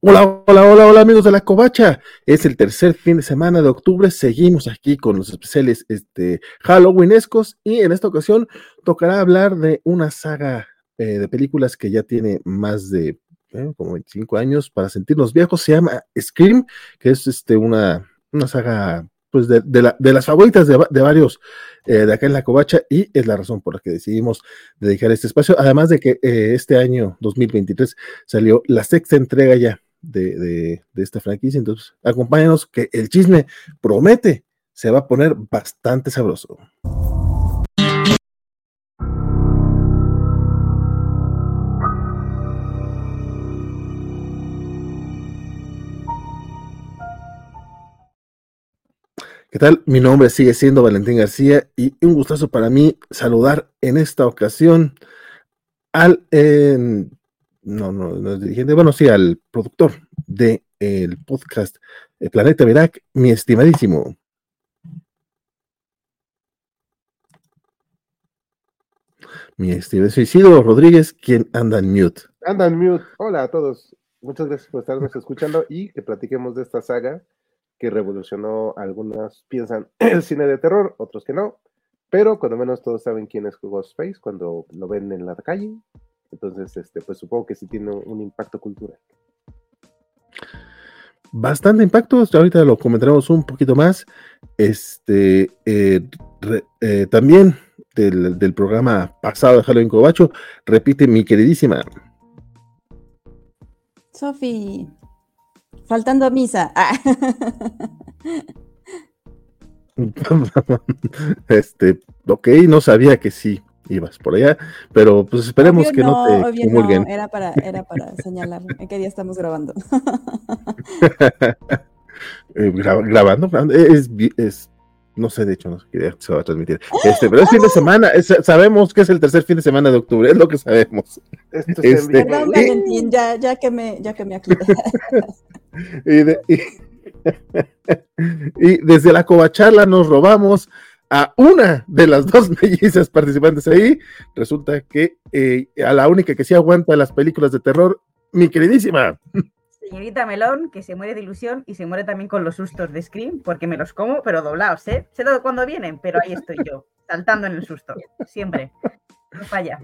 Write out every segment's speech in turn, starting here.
Hola, hola, hola, hola amigos de la Covacha. Es el tercer fin de semana de octubre. Seguimos aquí con los especiales este, Halloweenescos y en esta ocasión tocará hablar de una saga eh, de películas que ya tiene más de eh, como 25 años para sentirnos viejos. Se llama Scream, que es este, una, una saga pues de, de, las favoritas de, varios eh, de acá en la Covacha y es la razón por la que decidimos dedicar este espacio. Además de que este año 2023 salió la sexta entrega ya de, esta franquicia. Entonces, acompáñanos que el chisme promete, se va a poner bastante sabroso. ¿Qué tal? Mi nombre sigue siendo Valentín García y un gustazo para mí saludar en esta ocasión al no, no, no es dirigente, bueno, sí, al productor del el podcast eh, Planeta Verac, mi estimadísimo. Mi estimado Isidro Rodríguez, quien anda en mute. Anda en mute. Hola a todos. Muchas gracias por estarnos escuchando y que platiquemos de esta saga que revolucionó. Algunas piensan el cine de terror, otros que no. Pero cuando menos todos saben quién es Ghostface cuando lo ven en la calle entonces, este, pues supongo que sí tiene un impacto cultural. Bastante impacto, ahorita lo comentaremos un poquito más. Este, eh, eh, también del, programa pasado de Halloween Cobacho, repite mi queridísima. Sofi, faltando a misa. Ah. este, ok, no sabía que sí ibas por allá, pero pues esperemos que no, te comulguen. era para, era para señalar en qué día estamos grabando. Eh, grabando, es, es, no sé, de hecho, no sé qué día se va a transmitir. Este, pero es fin de semana, sabemos que es el tercer fin de semana de octubre, es lo que sabemos. Este, Perdón, Valentín, ya, ya que me, ya que me y desde la covacharla nos robamos a una de las dos mellizas participantes ahí, resulta que eh, a la única que sí aguanta las películas de terror, mi queridísima. Señorita Melón, que se muere de ilusión y se muere también con los sustos de Scream, porque me los como, pero doblados, ¿eh? Sé todo cuando vienen, pero ahí estoy yo, saltando en el susto, siempre. No falla.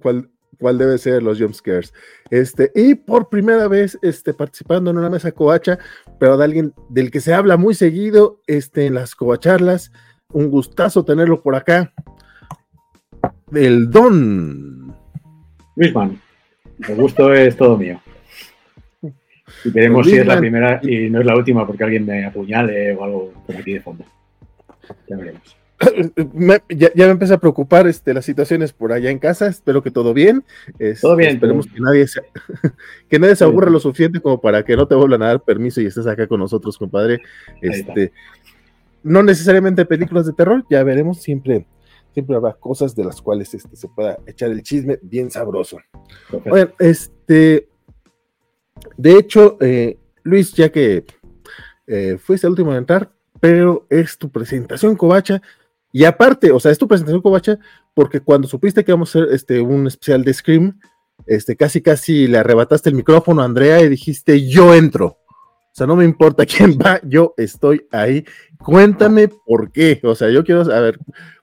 ¿Cuál, cuál debe ser los jump scares? Este, y por primera vez este, participando en una mesa coacha, pero de alguien del que se habla muy seguido este, en las coacharlas, un gustazo tenerlo por acá. El Don. Luisman, el gusto es todo mío. Y veremos si es la primera y no es la última porque alguien me apuñale o algo por aquí de fondo. Ya veremos. ya, me empecé a preocupar este, las situaciones por allá en casa. Espero que todo bien. Este, todo bien. Esperemos que nadie se, que nadie se aburra lo suficiente como para que no te vuelvan a dar permiso y estés acá con nosotros, compadre. Este, no necesariamente películas de terror, ya veremos, siempre, siempre habrá cosas de las cuales este, se pueda echar el chisme bien sabroso. Bueno, este, de hecho, eh, Luis, ya que eh, fuiste el último a entrar, pero es tu presentación, Covacha, y aparte, o sea, es tu presentación, Covacha, porque cuando supiste que vamos a hacer este, un especial de Scream, este, casi casi le arrebataste el micrófono a Andrea y dijiste, yo entro. O sea, no me importa quién va, yo estoy ahí. Cuéntame por qué. O sea, yo quiero saber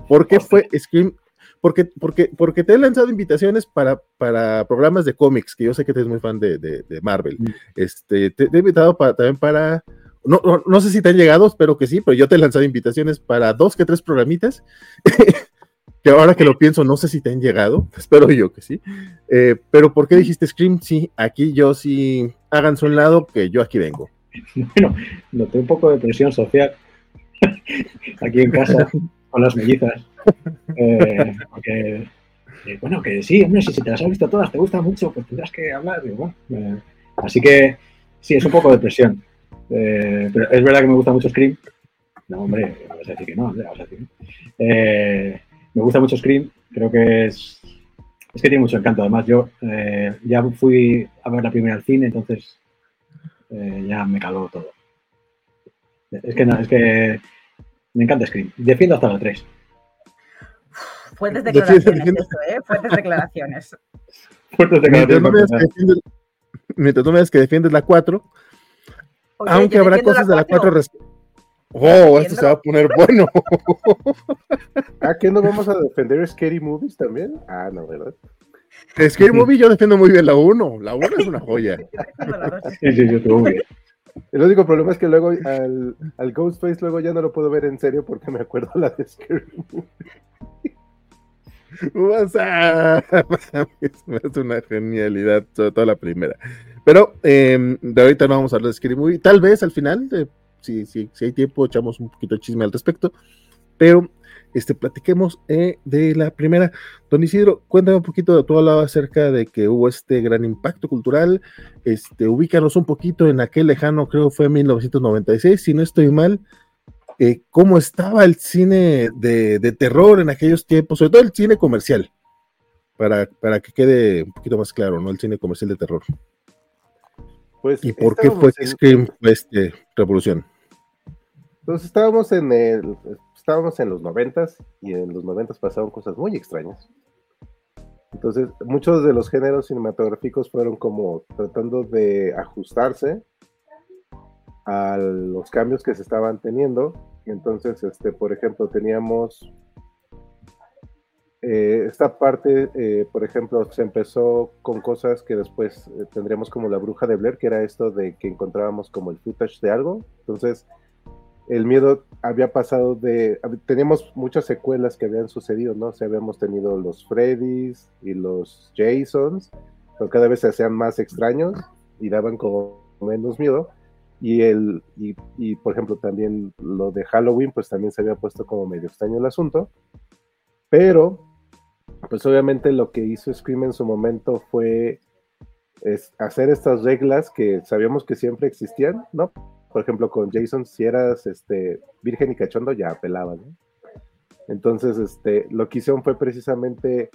por qué fue Scream. Porque, porque, porque te he lanzado invitaciones para, para programas de cómics, que yo sé que eres muy fan de, de, Marvel. Mm. Este, te, he invitado para, también para. No, no, sé si te han llegado, espero que sí, pero yo te he lanzado invitaciones para dos que tres programitas. que ahora que lo pienso, no sé si te han llegado, espero yo que sí. Eh, pero ¿por qué dijiste Scream? Sí, aquí yo sí, háganse un lado, que yo aquí vengo. Bueno, noté un poco de presión social aquí en casa con las mellizas. Eh, eh, bueno, que sí, hombre, si, te las has visto todas, te gusta mucho, pues tendrás que hablar. Eh, así que sí, es un poco de presión. pero es verdad que me gusta mucho Scream. No, hombre, vas a decir que no, Andrea, vas a decir me gusta mucho Scream, creo que es, es que tiene mucho encanto. Además, yo ya fui a ver la primera al cine, entonces eh, ya me caló todo. Es que no, es que me encanta Scream. Defiendo hasta la 3. Fuertes declaraciones, eso, ¿eh? Fuertes declaraciones. Fuertes declaraciones. mientras tú me digas que defiendes la 4, Oye, aunque habrá defiendo cosas de la 4 cuatro. res- Oh, esto se va a poner bueno. ¿Ah, que no vamos a defender Scary Movies también? Ah, no, ¿verdad? Scary Movie yo defiendo muy bien la 1. La 1 es una joya. Yo. Sí, sí, estuvo muy bien. El único problema es que luego al, al Ghostface luego ya no lo puedo ver en serio porque me acuerdo la de Scary Movie. O sea, es una genialidad, sobre todo la primera. Pero eh, de ahorita no vamos a hablar de Scary Movie. Tal vez al final, eh, si, si, si hay tiempo, echamos un poquito de chisme al respecto. Pero este, platiquemos eh, de la primera. Don Isidro, cuéntame un poquito, tú hablabas acerca de que hubo este gran impacto cultural. Este, ubícanos un poquito en aquel lejano, creo fue 1996, si no estoy mal. eh, cómo estaba el cine de, de terror en aquellos tiempos, sobre todo el cine comercial, para, para que quede un poquito más claro, ¿no? El cine comercial de terror. Pues ¿Y por qué fue en- Scream fue este, revolución? Entonces estábamos en el, estábamos en los noventas y en los noventas pasaron cosas muy extrañas. Entonces, muchos de los géneros cinematográficos fueron como tratando de ajustarse a los cambios que se estaban teniendo. Entonces, este, por ejemplo, teníamos eh, esta parte, eh, por ejemplo, se empezó con cosas que después eh, tendríamos como la bruja de Blair, que era esto de que encontrábamos como el footage de algo. Entonces, el miedo había pasado de. Teníamos muchas secuelas que habían sucedido, ¿no? O habíamos tenido los Freddys y los Jasons, pero cada vez se hacían más extraños y daban como menos miedo. Y, el, y, y, por ejemplo, también lo de Halloween, pues también se había puesto como medio extraño el asunto. Pero, pues obviamente lo que hizo Scream en su momento fue es hacer estas reglas que sabíamos que siempre existían, ¿no? Por ejemplo, con Jason, si eras este, virgen y cachondo, ya apelaban, ¿no? Entonces, este, lo que hicieron fue precisamente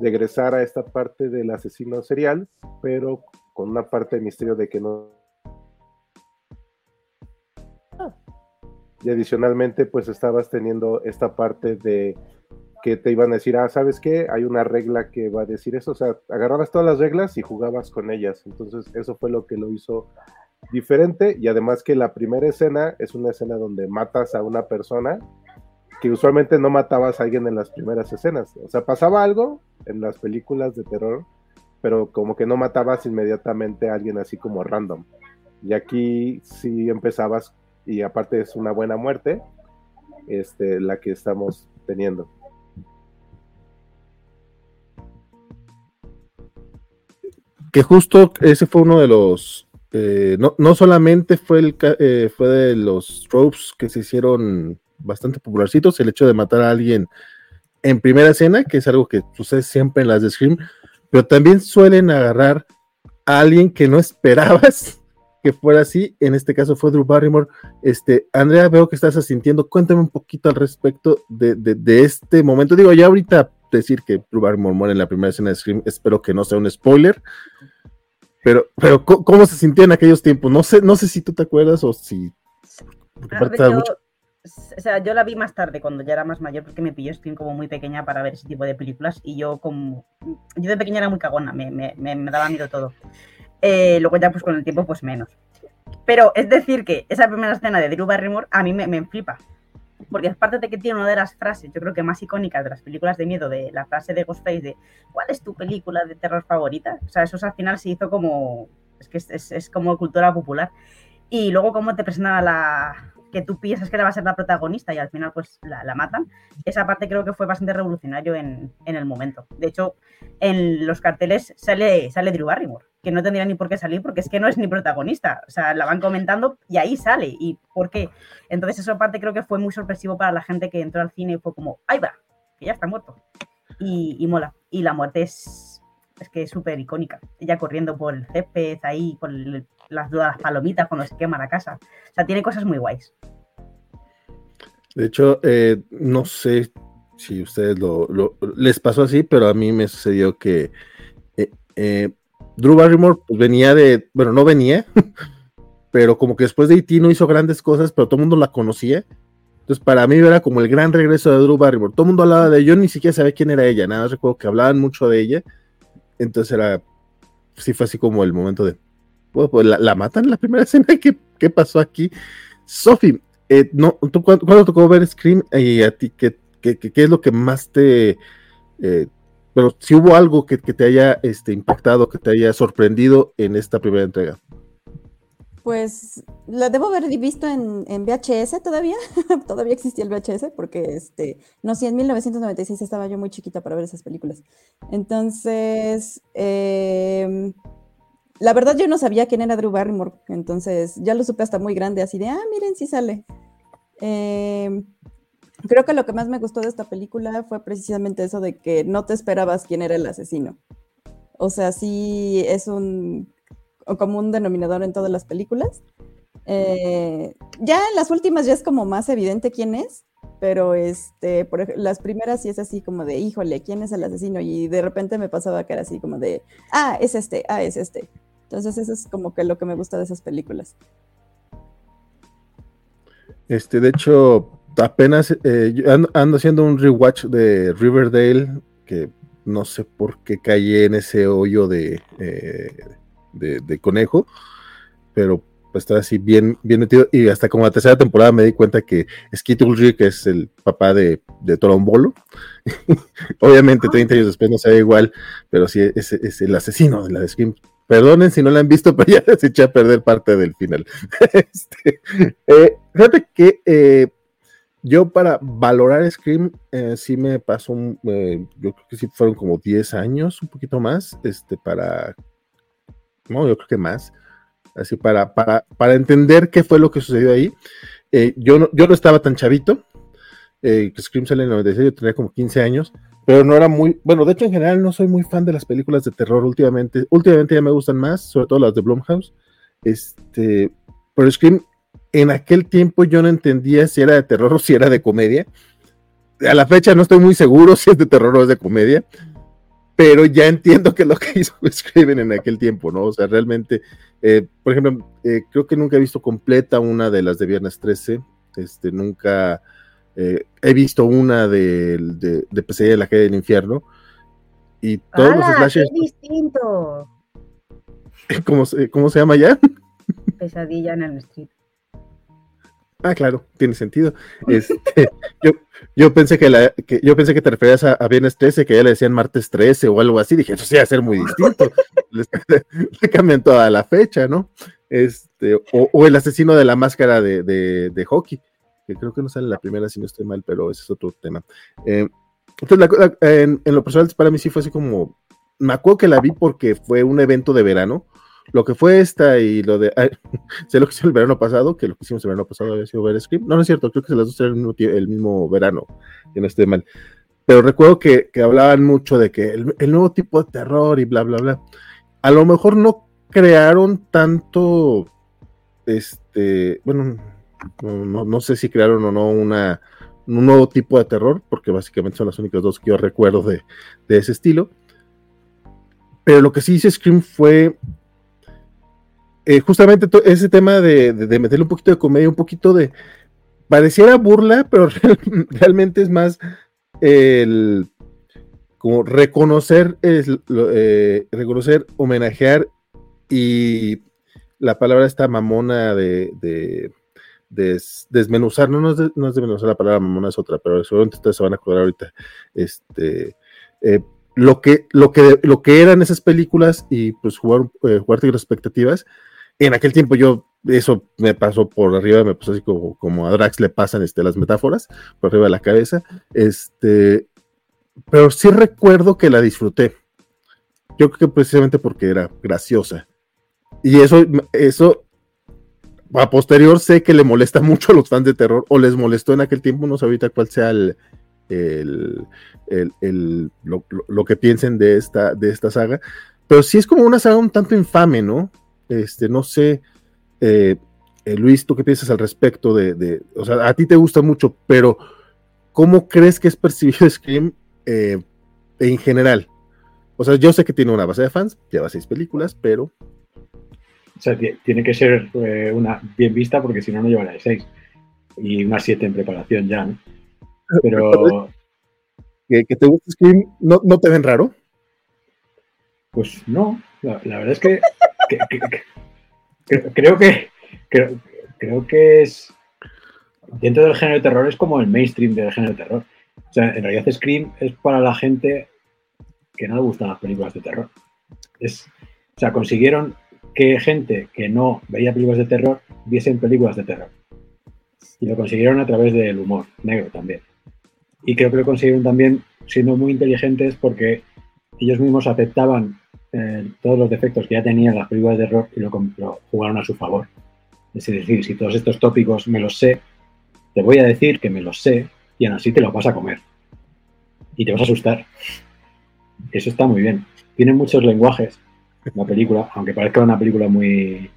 regresar a esta parte del asesino serial, pero con una parte de misterio de que no. Y adicionalmente, pues estabas teniendo esta parte de que te iban a decir, ah, ¿sabes qué? Hay una regla que va a decir eso. O sea, agarrabas todas las reglas y jugabas con ellas. Entonces, eso fue lo que lo hizo diferente. Y además que la primera escena es una escena donde matas a una persona que usualmente no matabas a alguien en las primeras escenas. O sea, pasaba algo en las películas de terror, pero como que no matabas inmediatamente a alguien así como random. Y aquí sí empezabas, y aparte es una buena muerte, este, la que estamos teniendo. Que justo ese fue uno de los. Eh, no, no solamente fue, el, eh, fue de los tropes que se hicieron bastante popularcitos, el hecho de matar a alguien en primera escena, que es algo que sucede siempre en las de Scream, pero también suelen agarrar a alguien que no esperabas que fuera así. En este caso fue Drew Barrymore. Este, Andrea, veo que estás asintiendo. Cuéntame un poquito al respecto de, de- de este momento. Digo, ya ahorita decir que Drew Barrymore muere en la primera escena de Scream, espero que no sea un spoiler. Pero, pero ¿cómo, se sintió en aquellos tiempos? No sé, no sé si tú te acuerdas o si. yo, mucho- o sea, yo la vi más tarde, cuando ya era más mayor, porque me pilló Scream como muy pequeña para ver ese tipo de películas. Y yo, como. Yo de pequeña era muy cagona, me, me- me- me daba miedo todo. Eh, luego, ya, pues con el tiempo, pues menos. Pero es decir, que esa primera escena de Drew Barrymore a mí me, me flipa. Porque aparte de que tiene una de las frases, yo creo que más icónicas de las películas de miedo, de la frase de Ghostface de ¿cuál es tu película de terror favorita? O sea, eso al final se hizo como. Es que es, es- es como cultura popular. Y luego, cómo te presentan a la. que tú piensas que va a ser la protagonista y al final, pues la, la matan. Esa parte creo que fue bastante revolucionario en, en el momento. De hecho, en los carteles sale, sale Drew Barrymore, que no tendría ni por qué salir porque es que no es ni protagonista. O sea, la van comentando y ahí sale. ¿Y por qué? Entonces, esa parte creo que fue muy sorpresivo para la gente que entró al cine y fue como, ¡ay va! Que ya está muerto. Y, y mola. Y la muerte es, es que es súper icónica. Ella corriendo por el césped ahí, por el- las, las palomitas cuando se quema la casa. O sea, tiene cosas muy guays. De hecho, eh, no sé si ustedes lo, lo- les pasó así, pero a mí me sucedió que eh, eh, Drew Barrymore pues, venía de, bueno, no venía, pero como que después de E.T. no hizo grandes cosas, pero todo el mundo la conocía. Entonces, para mí era como el gran regreso de Drew Barrymore. Todo el mundo hablaba de ella, yo ni siquiera sabía quién era ella, nada más recuerdo que hablaban mucho de ella. Entonces era, sí fue así como el momento de, pues la, matan en la primera escena, ¿qué, qué pasó aquí? Sophie, eh, no, ¿tú, cuándo, cuándo tocó ver Scream y a ti qué, qué, qué- qué es lo que más te... eh, pero si hubo algo que, que te haya este, impactado, que te haya sorprendido en esta primera entrega. Pues la debo haber visto en, en VHS todavía. todavía existía el VHS porque, este, no sé, en 1996 estaba yo muy chiquita para ver esas películas. Entonces, em, la verdad yo no sabía quién era Drew Barrymore. Entonces, ya lo supe hasta muy grande, así de, ah, miren, sí sale. Em, creo que lo que más me gustó de esta película fue precisamente eso de que no te esperabas quién era el asesino. O sea, sí es un un denominador en todas las películas. Eh, ya en las últimas ya es como más evidente quién es, pero este, por las primeras sí es así como de, híjole, ¿quién es el asesino? Y de repente me pasaba que era así como de, ah, es este, ah, es este. Entonces eso es como que lo que me gusta de esas películas. Este, de hecho, apenas eh, ando, ando haciendo un rewatch de Riverdale, que no sé por qué caí en ese hoyo de, eh, de, de conejo, pero pues está así bien, bien metido. Y hasta como la tercera temporada me di cuenta que Skeet Ulrich es el papá de, de Torombolo. Obviamente, 30 años después no se ve igual, pero sí es, es el asesino de la de Scream. Perdonen si no la han visto, pero ya les eché a perder parte del final. Este, eh, fíjate que eh, yo para valorar Scream eh, sí me pasó, un, eh, yo creo que sí fueron como 10 años, un poquito más, este, para, no, yo creo que más, así para, para, para entender qué fue lo que sucedió ahí. Eh, yo, no, yo no estaba tan chavito, Scream sale en el 96, yo tenía como 15 años, pero no era muy, bueno, de hecho en general no soy muy fan de las películas de terror últimamente, últimamente ya me gustan más, sobre todo las de Blumhouse, este, pero Scream en aquel tiempo yo no entendía si era de terror o si era de comedia. A la fecha no estoy muy seguro si es de terror o es de comedia, pero ya entiendo que es lo que hizo Scream en aquel tiempo, ¿no? O sea, realmente, eh, por ejemplo, eh, creo que nunca he visto completa una de las de Viernes 13, este, nunca eh, he visto una de, de, de Pesadilla en la calle del infierno, y todos los ¡Hala! slashers, ¡Qué distinto! ¿cómo, se- ¿cómo se llama ya? Pesadilla en el street. Ah, claro, tiene sentido. Este, yo, yo pensé que, la, que yo pensé que te referías a, a Viernes 13, que ya le decían martes 13 o algo así. Dije, eso sí va a ser muy distinto. Le cambian toda la fecha, ¿no? Este, o, o el asesino de la máscara de, de, de hockey, que creo que no sale en la primera si no estoy mal, pero ese es otro tema. Eh, entonces, la en, en lo personal, para mí sí fue así como. Me acuerdo que la vi porque fue un evento de verano. Lo que fue esta y lo de. sé lo que hicimos el verano pasado, que lo que hicimos el verano pasado había sido ver Scream. No, no es cierto, creo que las dos eran el mismo, verano, que no esté mal. Pero recuerdo que, que hablaban mucho de que el, nuevo tipo de terror y bla, bla, bla. A lo mejor no crearon tanto, este, bueno, no, no- no sé si crearon o no una, un nuevo tipo de terror, porque básicamente son las únicas dos que yo recuerdo de, de ese estilo. Pero lo que sí hizo Scream fue eh, justamente ese tema de, de- meterle un poquito de comedia, un poquito de. Pareciera burla, pero real- realmente es más el. Como reconocer, eh, reconocer, homenajear y la palabra esta mamona de, de des- desmenuzar, no, no, es de- no es desmenuzar la palabra mamona, es otra, pero seguramente ustedes se van a acordar ahorita. Este, eh, lo, que, lo, que, lo que eran esas películas y pues jugar, jugar con expectativas en aquel tiempo yo, eso me pasó por arriba, me pasó así como, a Drax le pasan este, las metáforas, por arriba de la cabeza, este, pero sí recuerdo que la disfruté. Yo creo que precisamente porque era graciosa. Y eso, eso, a posterior sé que le molesta mucho a los fans de terror, o les molestó en aquel tiempo, no sé ahorita cuál sea el, el, el- lo- lo que piensen de esta, de esta saga, pero sí es como una saga un tanto infame, ¿no? Este, no sé, eh, eh, Luis, ¿tú qué piensas al respecto de, de- o sea, a ti te gusta mucho, pero ¿cómo crees que es percibido Scream eh, en general? O sea, yo sé que tiene una base de fans, lleva seis películas, pero O sea, ti- tiene que ser una bien vista porque si no, no llevará de 6. Y unas 7 en preparación ya, ¿no? Pero, que, que te gusta Scream, ¿no, no te ven raro? pues no. La, la verdad es que, creo que creo que es dentro del género de terror es como el mainstream del género de terror. O sea, en realidad Scream es para la gente que no le gustan las películas de terror. Es, o sea, consiguieron que gente que no veía películas de terror viesen películas de terror. Y lo consiguieron a través del humor negro también. Y creo que lo consiguieron también siendo muy inteligentes porque ellos mismos aceptaban eh, todos los defectos que ya tenían las películas de terror y lo, jugaron a su favor. Es decir, si todos estos tópicos me los sé, te voy a decir que me los sé y aún así te los vas a comer. Y te vas a asustar. Eso está muy bien. Tiene muchos lenguajes la película, aunque parezca una película muy...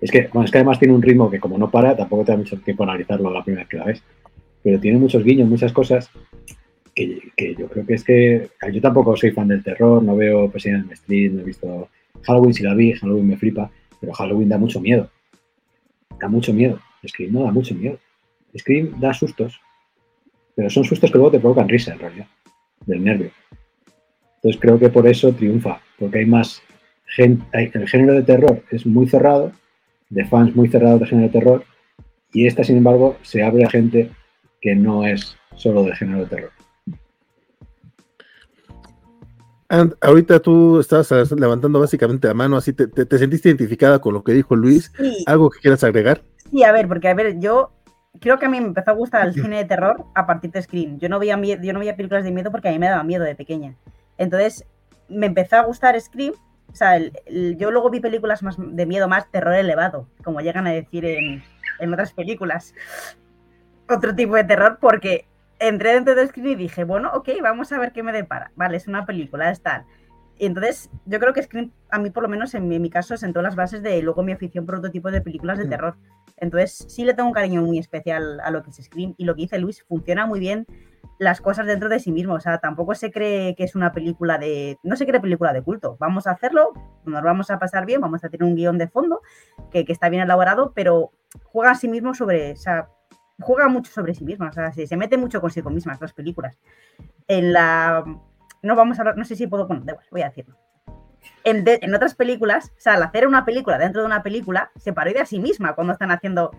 Es que, es que además tiene un ritmo que como no para, tampoco te da mucho tiempo analizarlo la primera vez que la ves. Pero tiene muchos guiños, muchas cosas que, yo creo que es que... Yo tampoco soy fan del terror, no veo President Street, no he visto Halloween si la vi, Halloween me flipa, pero Halloween da mucho miedo. Da mucho miedo. Scream no da mucho miedo. Scream da sustos, pero son sustos que luego te provocan risa en realidad, del nervio. Entonces creo que por eso triunfa, porque hay más gente, el género de terror es muy cerrado, de fans muy cerrados de género de terror, y esta sin embargo se abre a gente que no es solo de género de terror. And, ahorita tú estabas levantando básicamente la mano, así te, te, te sentiste identificada con lo que dijo Luis. Sí, ¿Algo que quieras agregar? sí, a ver, porque a ver, yo creo que a mí me empezó a gustar el cine de terror a partir de Scream. Yo no veía yo no veía películas de miedo porque a mí me daba miedo de pequeña. Entonces, me empezó a gustar Scream. O sea, el- el- yo luego vi películas más de miedo, más terror elevado, como llegan a decir en, en otras películas. Otro tipo de terror, porque entré dentro de Scream y dije, bueno, ok, vamos a ver qué me depara. Vale, es una película, es tal. Y entonces, yo creo que Scream, a mí por lo menos en mi, en mi caso, sentó las bases de luego mi afición por otro tipo de películas de terror. Entonces, sí le tengo un cariño muy especial a lo que es Scream. Y lo que dice Luis, funciona muy bien las cosas dentro de sí mismo. O sea, tampoco se cree que es una película de. No se cree película de culto. Vamos a hacerlo, nos vamos a pasar bien, vamos a tener un guion de fondo que, que está bien elaborado, pero juega a sí mismo sobre. O sea, juega mucho sobre sí misma. O sea, se, se mete mucho consigo mismas las películas. En la. No vamos a hablar, no sé si puedo. Bueno, da igual, voy a decirlo. En, en otras películas, o sea, al hacer una película dentro de una película, se parodia a sí misma cuando están haciendo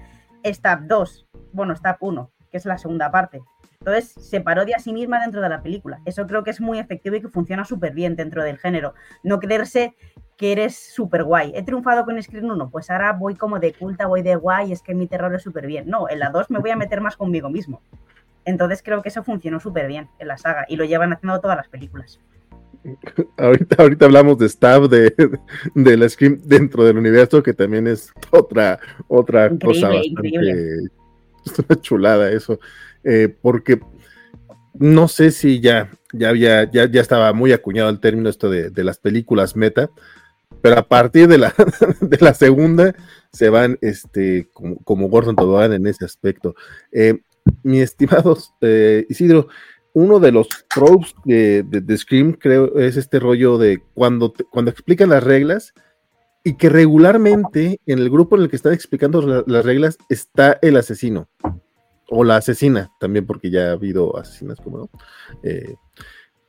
Stab 2, bueno, Stab 1, que es la segunda parte. Entonces, se parodia a sí misma dentro de la película. Eso creo que es muy efectivo y que funciona súper bien dentro del género. No creerse que eres súper guay. He triunfado con Screen 1, pues ahora voy como de culta, voy de guay, es que mi terror es súper bien. No, en la 2 me voy a meter más conmigo mismo. Entonces creo que eso funcionó súper bien en la saga y lo llevan haciendo todas las películas. Ahorita, ahorita hablamos de Stab, de, de la Scream dentro del universo, que también es otra, otra cosa bastante. increíble. Es una chulada eso. Eh, porque no sé si ya, ya había, ya, ya estaba muy acuñado el término esto de, de las películas meta, pero a partir de la, de la segunda se van este, como, Gordon Tobogán en ese aspecto. Eh, mi estimado eh, Isidro, uno de los tropes de, de, Scream, creo, es este rollo de cuando, te, cuando explican las reglas y que regularmente en el grupo en el que están explicando la, las reglas está el asesino o la asesina también, porque ya ha habido asesinas, como no. Eh,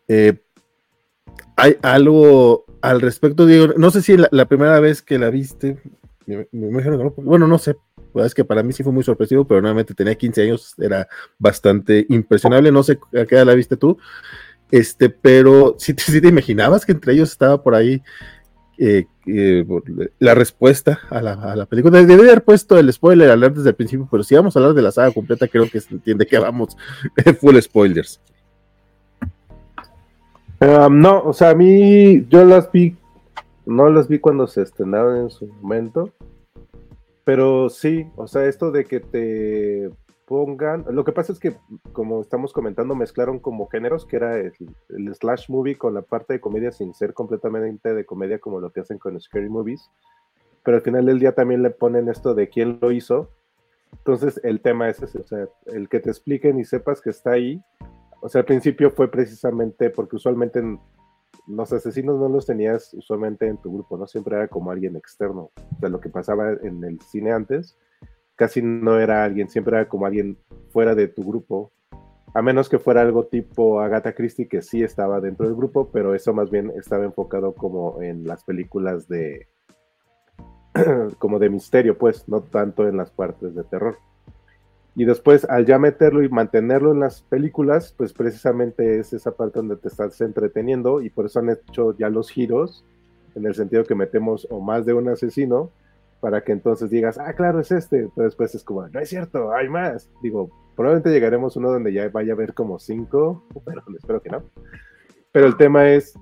eh, hay algo al respecto, Diego. No sé si la, primera vez que la viste, me, imagino que no, bueno, no sé, es que para mí sí fue muy sorpresivo, pero nuevamente tenía 15 años, era bastante impresionable, no sé a qué edad la viste tú, este, pero si te imaginabas que entre ellos estaba por ahí eh, eh, la respuesta a la, película. Debe haber puesto el spoiler alert desde el principio, pero si vamos a hablar de la saga completa, creo que se entiende que vamos full spoilers. Um, no, o sea, a mí yo las vi, no las vi cuando se estrenaron en su momento, pero sí, o sea, esto de que te pongan, lo que pasa es que, como estamos comentando, mezclaron como géneros, que era el, el, slash movie con la parte de comedia sin ser completamente de comedia como lo que hacen con Scary Movies, pero al final del día también le ponen esto de quién lo hizo, entonces el tema es ese, o sea, el que te expliquen y sepas que está ahí, o sea, al principio fue precisamente porque usualmente los asesinos no los tenías usualmente en tu grupo, ¿no? Siempre era como alguien externo de lo que pasaba en el cine antes. Casi no era alguien, siempre era como alguien fuera de tu grupo A menos que fuera algo tipo Agatha Christie, que sí estaba dentro del grupo, pero eso más bien estaba enfocado como en las películas de. como de misterio, pues, no tanto en las partes de terror. Y después, al ya meterlo y mantenerlo en las películas, pues precisamente es esa parte donde te estás entreteniendo y por eso han hecho ya los giros, en el sentido que metemos o más de un asesino, para que entonces digas, ah, claro, es este. Pero después es como, no es cierto, hay más. Digo, probablemente llegaremos uno donde ya vaya a haber como cinco, pero espero que no. Pero el tema es,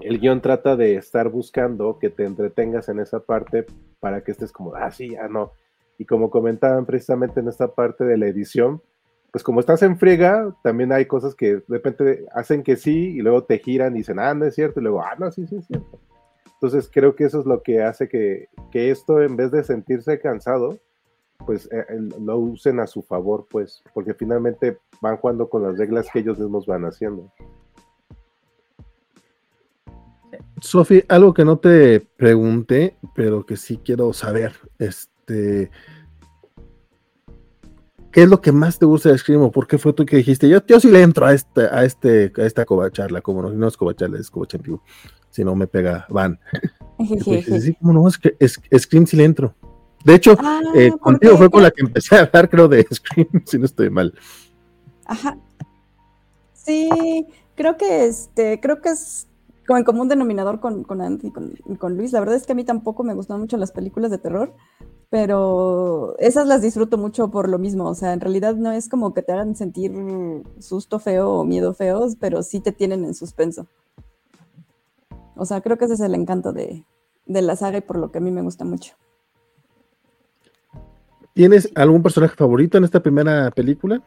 el guion trata de estar buscando que te entretengas en esa parte para que estés como, ah, sí, ah, no y como comentaban precisamente en esta parte de la edición, pues como estás en friega, también hay cosas que de repente hacen que sí y luego te giran y dicen, ah, no es cierto, y luego, ah, no, sí, sí es cierto. Entonces creo que eso es lo que hace que, que esto, en vez de sentirse cansado, pues eh, lo usen a su favor, pues, porque finalmente van jugando con las reglas que ellos mismos van haciendo. Sofi, algo que no te pregunté, pero que sí quiero saber, es este, ¿qué es lo que más te gusta de Scream o por qué fue tú que dijiste, yo, yo sí le entro a, este, a, este, a esta covacharla, como no, no es covacharla, es vivo, si no me pega Van. sí, como no, es que es, Scream sí le entro. De hecho, ah, eh, contigo fue con la que empecé a hablar, creo, de Scream, si no estoy mal. Ajá. Sí, creo que este, creo que es como en común denominador con, con Andy y con, con, Luis. La verdad es que a mí tampoco me gustan mucho las películas de terror, pero esas las disfruto mucho por lo mismo. O sea, en realidad no es como que te hagan sentir susto feo o miedo feos, pero sí te tienen en suspenso. O sea, creo que ese es el encanto de, de la saga y por lo que a mí me gusta mucho. ¿Tienes algún personaje favorito en esta primera película?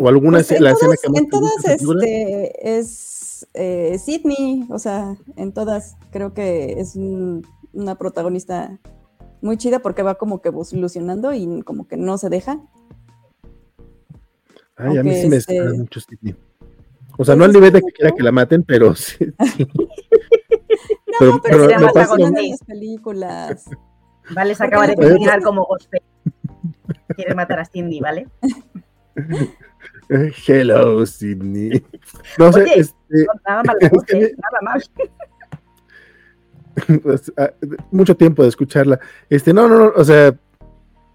¿O alguna pues la escena que más En todas este, es eh, Sidney, o sea, en todas creo que es una protagonista muy chida porque va como que evolucionando y como que no se deja. Ay, a mí sí me este... mucho Sidney. O sea, no al nivel de que quiera que la maten, pero sí. no, pero, pero, pero me pasa las películas. Vale, se acaba de terminar como gospel. Quieres matar a Cindy, ¿vale? Hello, Sidney. No sé, este, nada, más. Pues, ah, mucho tiempo de escucharla. Este, no, no, no, o sea,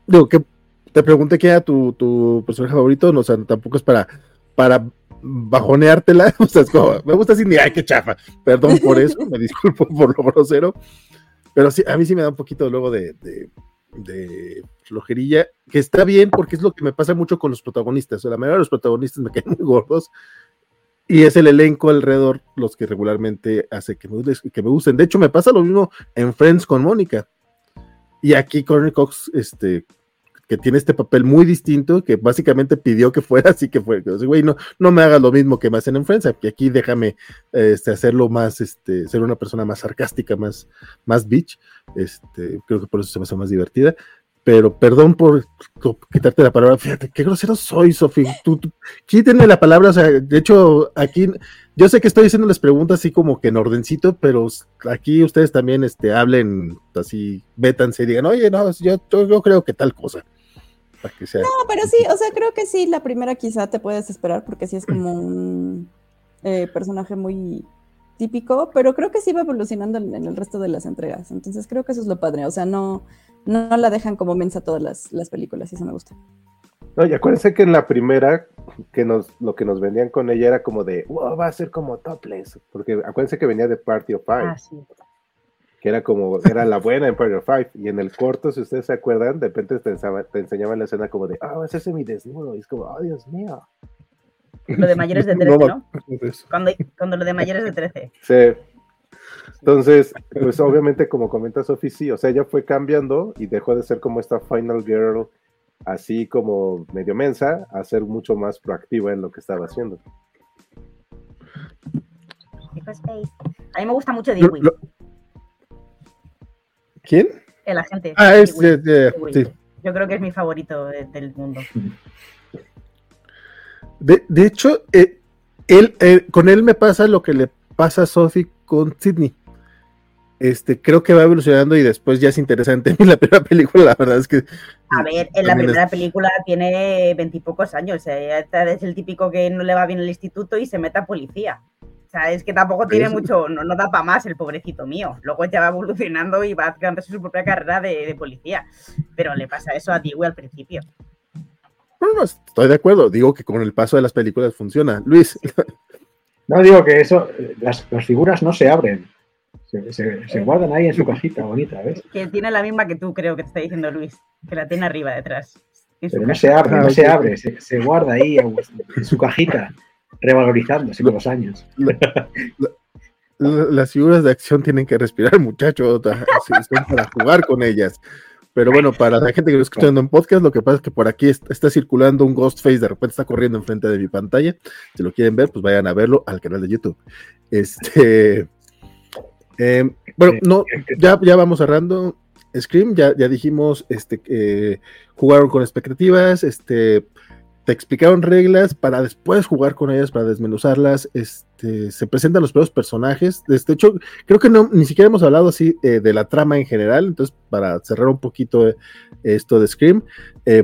digo que te pregunté qué era tu, tu personaje favorito, no, o sea, tampoco es para, para bajoneártela, o sea, es como, me gusta Sidney, ay, qué chafa, perdón por eso, me disculpo por lo grosero, pero sí, a mí sí me da un poquito luego de, de, de flojerilla, que está bien porque es lo que me pasa mucho con los protagonistas. O sea, la mayoría de los protagonistas me caen muy gordos y es el elenco alrededor los que regularmente hace que me, que me gusten. De hecho, me pasa lo mismo en Friends con Mónica. Y aquí Courtney Cox, este, tiene este papel muy distinto, que básicamente pidió que fuera así que fue. güey, no, no me hagas lo mismo que me hacen en Friends, que aquí déjame este, hacerlo más, este, ser una persona más sarcástica, más, más bitch. Este, creo que por eso se me hace más divertida pero perdón por quitarte la palabra. Fíjate, qué grosero soy, Sofía. Tú, quítenme la palabra. O sea, de hecho, aquí, yo sé que estoy haciendo las preguntas así como que en ordencito, pero aquí ustedes también este, hablen así, vétanse y digan, oye, no, yo, yo, creo que tal cosa. No, pero sí, o sea, creo que sí, la primera quizá te puedes esperar porque sí es como un eh, personaje muy típico, pero creo que sí va evolucionando en, el resto de las entregas. Entonces creo que eso es lo padre. O sea, no, no la dejan como mensa todas las, películas, y eso me gusta. No, y acuérdense que en la primera, que nos, lo que nos vendían con ella era como de, wow, va a ser como topless, porque acuérdense que venía de Party of Five. Ah, sí. Que era como, era la buena en Party of Five. Y en el corto, si ustedes se acuerdan, de repente te, enseñaban la escena como de, ah, va a ser semidesnudo. Y es como, oh, Dios mío. Lo de mayores de 13, ¿no? Cuando, cuando lo de mayores de 13. Sí. Entonces, pues obviamente, como comenta Sophie, sí, o sea, ella fue cambiando y dejó de ser como esta final girl, así como medio mensa, a ser mucho más proactiva en lo que estaba haciendo. A mí me gusta mucho Dewey. ¿Quién? El agente. Ah, es, sí. Yo creo que es mi favorito del mundo. De, de hecho, eh, él, eh, con él me pasa lo que le pasa a Sophie con Sidney. este, creo que va evolucionando y después ya es interesante. la primera película, la verdad es que. A ver, en la primera película tiene veintipocos años. ¿eh? Es el típico que no le va bien el instituto y se mete a policía. O sea, es que tampoco tiene mucho, no, no da para más el pobrecito mío. Luego ya va evolucionando y va haciendo su propia carrera de, policía. Pero le pasa eso a Dewey al principio. No, no, estoy de acuerdo. Digo que con el paso de las películas funciona. Luis. No, digo que eso, las, las figuras no se abren. Se, guardan ahí en su cajita bonita, ¿ves? Que tiene la misma que tú, creo que te está diciendo Luis, que la tiene arriba detrás. Pero no se abre, no se abre, se, guarda ahí en su cajita, revalorizándose con los años. las figuras de acción tienen que respirar, muchachos, son para jugar con ellas. Pero bueno, para la gente que lo está escuchando en podcast, lo que pasa es que por aquí está, circulando un Ghostface, de repente está corriendo enfrente de mi pantalla. Si lo quieren ver, pues vayan a verlo al canal de YouTube. Este, eh, bueno, no, ya, ya vamos cerrando. Scream, ya, ya dijimos, este, eh, jugaron con expectativas, este, te explicaron reglas para después jugar con ellas, para desmenuzarlas, este, se presentan los primeros personajes, de hecho, creo que no, ni siquiera hemos hablado así eh, de la trama en general, entonces, para cerrar un poquito esto de Scream,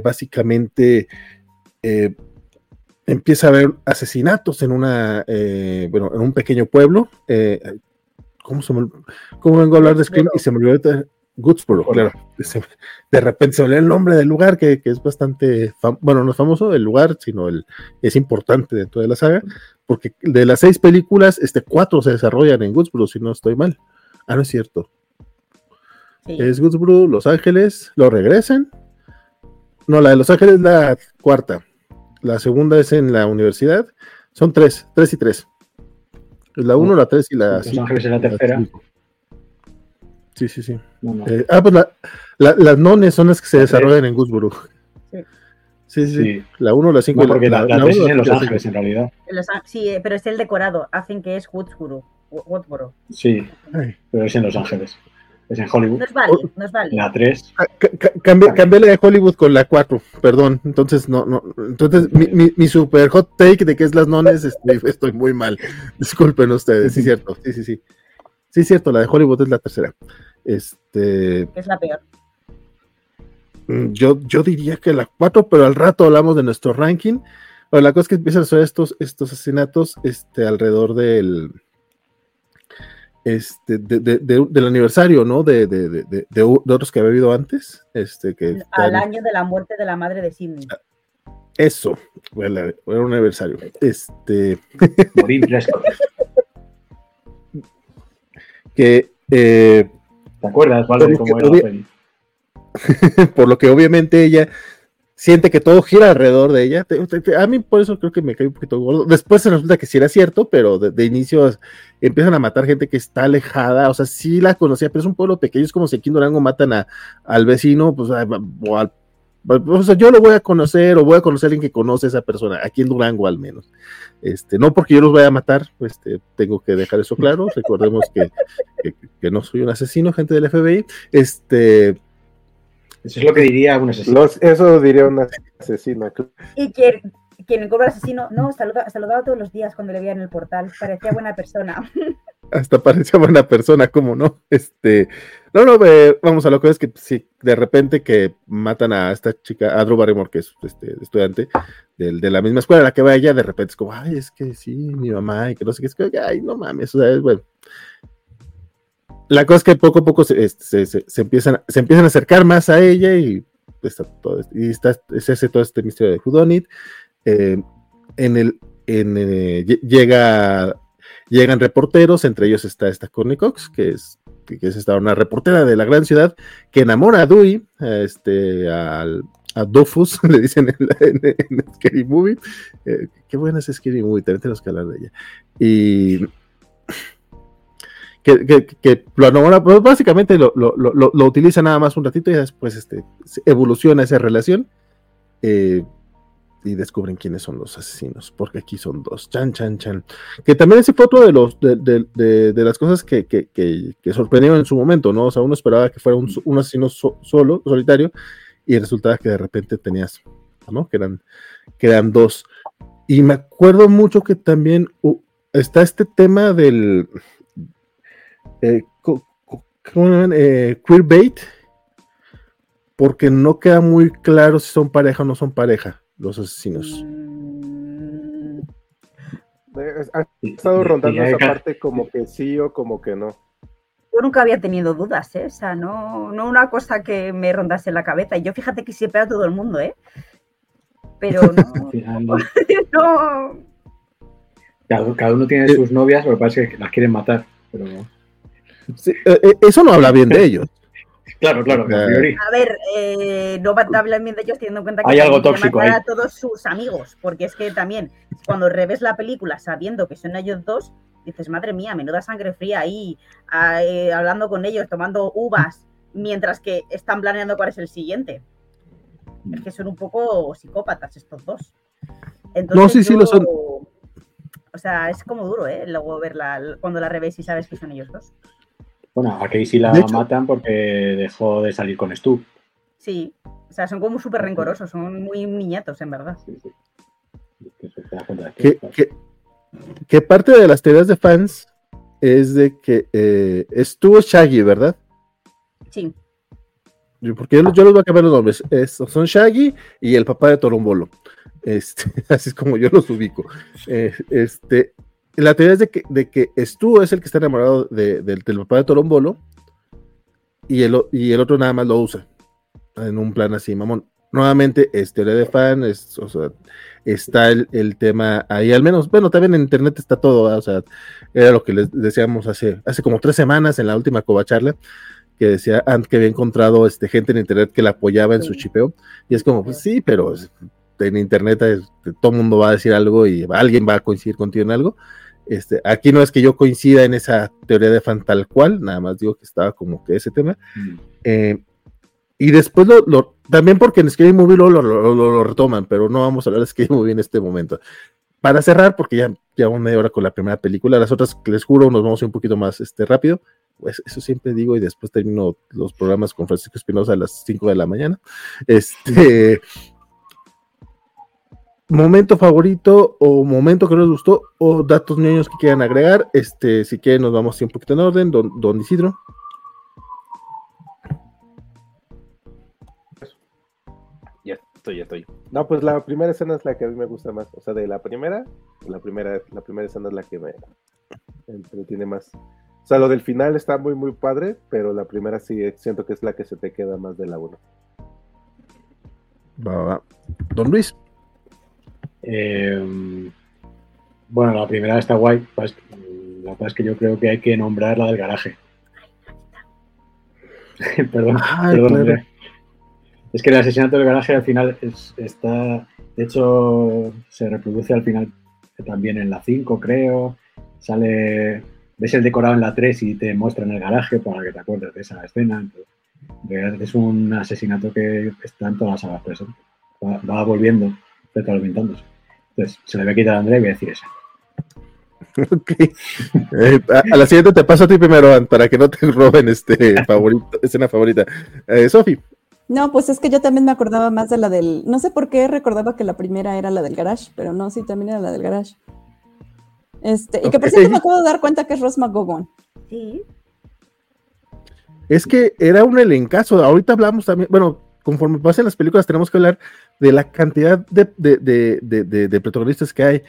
básicamente, empieza a haber asesinatos en una, bueno, en un pequeño pueblo, ¿Cómo, se me, ¿Cómo vengo a hablar de Scream y se me olvidó Goodsboro, claro. De repente se me olvidó el nombre del lugar que, es bastante, bueno, no es famoso el lugar, sino el es importante dentro de la saga, porque de las seis películas, este cuatro se desarrollan en Goodsboro, si no estoy mal. Ah, no es cierto. Es Goodsboro, Los Ángeles, lo regresan. No, la de Los Ángeles es la cuarta. La segunda es en la universidad. Son tres, tres y tres. La 1, la 3 y la 5. Los Ángeles es la tercera. Sí, sí, sí. Eh, ah, pues las nones son las que se desarrollan en Gusburu. Sí. Sí, sí, La 1, la 5 no, porque la, la, 3 es en Los Ángeles, en realidad. sí, pero es el decorado. Hacen que es Woodsboro. Sí, pero es en Los Ángeles. Es en Hollywood. No es vale, no es vale. La 3. Ah, cambié, la de Hollywood con la 4, perdón. Entonces, no, no. Entonces, mi, mi, mi, super hot take de que es las nones, estoy, estoy muy mal. Disculpen ustedes, sí, cierto. Sí, sí, sí. Sí, cierto, la de Hollywood es la tercera. Este. Es la peor. Mm, yo, yo diría que la 4, pero al rato hablamos de nuestro ranking. Bueno, la cosa es que empiezan a ser estos, estos asesinatos este, alrededor del este, del aniversario, ¿no? De, de, otros que había habido antes. Este, que Al año de la muerte de la madre de Sidney. Ah, eso, bueno, era un aniversario. Este. que. Eh, ¿Te acuerdas, por lo que obviamente ella siente que todo gira alrededor de ella. A mí por eso creo que me cae un poquito gordo. Después se resulta que sí era cierto, pero de, inicio empiezan a matar gente que está alejada. O sea, sí la conocía, pero es un pueblo pequeño. Es como si aquí en Durango matan a, al vecino, pues, o al o sea, yo lo voy a conocer o voy a conocer a alguien que conoce a esa persona, aquí en Durango al menos. Este, no porque yo los vaya a matar, este, tengo que dejar eso claro. Recordemos que, que, no soy un asesino, gente del FBI. Este, eso es lo que diría un asesino. eso diría un asesino. Y quien, quien al asesino, no, saludaba, todos los días cuando le veía en el portal. Parecía buena persona. Hasta parecía buena persona, ¿cómo no? Este, no, no, vamos a lo que es que si de repente que matan a esta chica, a Drew Barrymore, que es este, estudiante de, la misma escuela a la que va ella, de repente es como, ay, es que sí, mi mamá, y que no sé qué, es que, ay, no mames, o sea, es bueno la cosa es que poco a poco se, empiezan, se empiezan a acercar más a ella y está todo, y está, es ese todo este misterio de Hudonit. Eh, en el, en, eh, llega, llegan reporteros, entre ellos está esta Courtney Cox, que es, que es esta, una reportera de la gran ciudad, que enamora a Dewey, a, este, a Dofus, le dicen en, en, Scary Movie. Eh, qué buena es Scary Movie, también tenemos que hablar de ella. Y que, lo pues básicamente lo, utiliza nada más un ratito y después este, evoluciona esa relación eh, y descubren quiénes son los asesinos, porque aquí son dos, chan, chan, chan. Que también ese fue otro de, los, de, las cosas que, que, sorprendieron en su momento, ¿no? O sea, uno esperaba que fuera un, asesino solo, solitario, y resultaba que de repente tenías, ¿no? Que eran, que eran dos. Y me acuerdo mucho que también está este tema del, eh. Eh, queerbait, porque no queda muy claro si son pareja o no son pareja los asesinos. Eh, Ha estado rondando hay esa parte como que sí o como que no. Yo nunca había tenido dudas, ¿eh? O sea, no, no una cosa que me rondase en la cabeza. Y yo fíjate que siempre a todo el mundo, ¿eh? Pero no, no, cada, cada uno tiene sus novias, lo que pasa es que las quieren matar. Pero, Sí, eh, eh, eso no habla bien de ellos. Claro, claro, a priori. A ver, eh, no bien de ellos teniendo en cuenta que Hay algo tóxico ahí. a todos sus amigos, porque es que también cuando revés la película sabiendo que son ellos dos, dices, madre mía, menuda sangre fría ahí, ah, eh, hablando con ellos, tomando uvas, mientras que están planeando cuál es el siguiente. Es que son un poco psicópatas estos dos. Entonces, No, sí, sí, lo son. O sea, es como duro, ¿eh? Luego verla cuando la revés y sabes que son ellos dos. Bueno, a Casey la hecho- matan porque dejó de salir con Stu. Sí, o sea, son como súper rencorosos, son muy niñatos, en verdad. Sí, sí. Que parte de las teorías de fans es de que eh, estuvo Shaggy, ¿verdad? Sí, Yo- Porque yo, yo les voy a cambiar los nombres. Es- son Shaggy y el papá de Torombolo. Este, así es como yo los ubico. Eh, este, la teoría es de que, de que Stu es el que está enamorado de- del- del papá de Torombolo y el, y el otro nada más lo usa en un plan así, mamón. Nuevamente, es teoría de fan, es, o sea, está el, el tema ahí, al menos, bueno, también en internet está todo, ¿verdad? o sea, era lo que les decíamos hace, hace como tres semanas en la última covacharla, que decía Ant que había encontrado este, gente en internet que la apoyaba en su chipeo, y es como, pues sí, pero en internet es- todo el mundo va a decir algo y alguien va a coincidir contigo en algo. Este, aquí no es que yo coincida en esa teoría de fan tal cual, nada más digo que estaba como que ese tema. Mm. Eh, y después lo, lo- también porque en Scary Movie lo, lo, lo- lo- lo retoman, pero no vamos a hablar de Scary Movie en este momento. Para cerrar, porque ya llevamos media hora con la primera película, las otras, les juro, nos vamos a ir un poquito más este, rápido. Pues eso siempre digo, y después termino los programas con Francisco Espinosa a las 5 de la mañana. Este. Momento favorito o momento que nos gustó o datos niños que quieran agregar. Este, si quieren, nos vamos así un poquito en orden. Don, don Isidro. Ya estoy, ya estoy. No, pues la primera escena es la que a mí me gusta más. O sea, de la primera, la primera, la primera escena es la que me entretiene más. O sea, lo del final está muy, muy padre, pero la primera sí siento que es la que se te queda más de la uno. Va, va, va. Don Luis. Eh, bueno, la primera está guay. pues, La verdad es que yo creo que hay que nombrar la del garaje. perdón, Ay, perdón, claro. Es que el asesinato del garaje al final es- está. De hecho, se reproduce al final también en la 5, creo. Sale. Ves el decorado en la 3 y te muestran el garaje para que te acuerdes de esa escena. Entonces, es un asesinato que está en todas las sagas presentes. Va, va volviendo, retroalimentándose. Entonces, se le voy a quitar a Andrea y voy a decir esa. Ok. Eh, a, a la siguiente te paso a ti primero, Ant, para que no te roben este favorito, escena favorita. Eh, Sofi. No, pues es que yo también me acordaba más de la del. No sé por qué recordaba que la primera era la del garage, pero no, sí, también era la del garage. Este, y que por cierto me acabo de dar cuenta que es Ross McGowan. sí. Es que era un elencazo. Ahorita hablamos también, bueno, conforme pasen las películas, tenemos que hablar de la cantidad de, de, de, de- protagonistas que hay.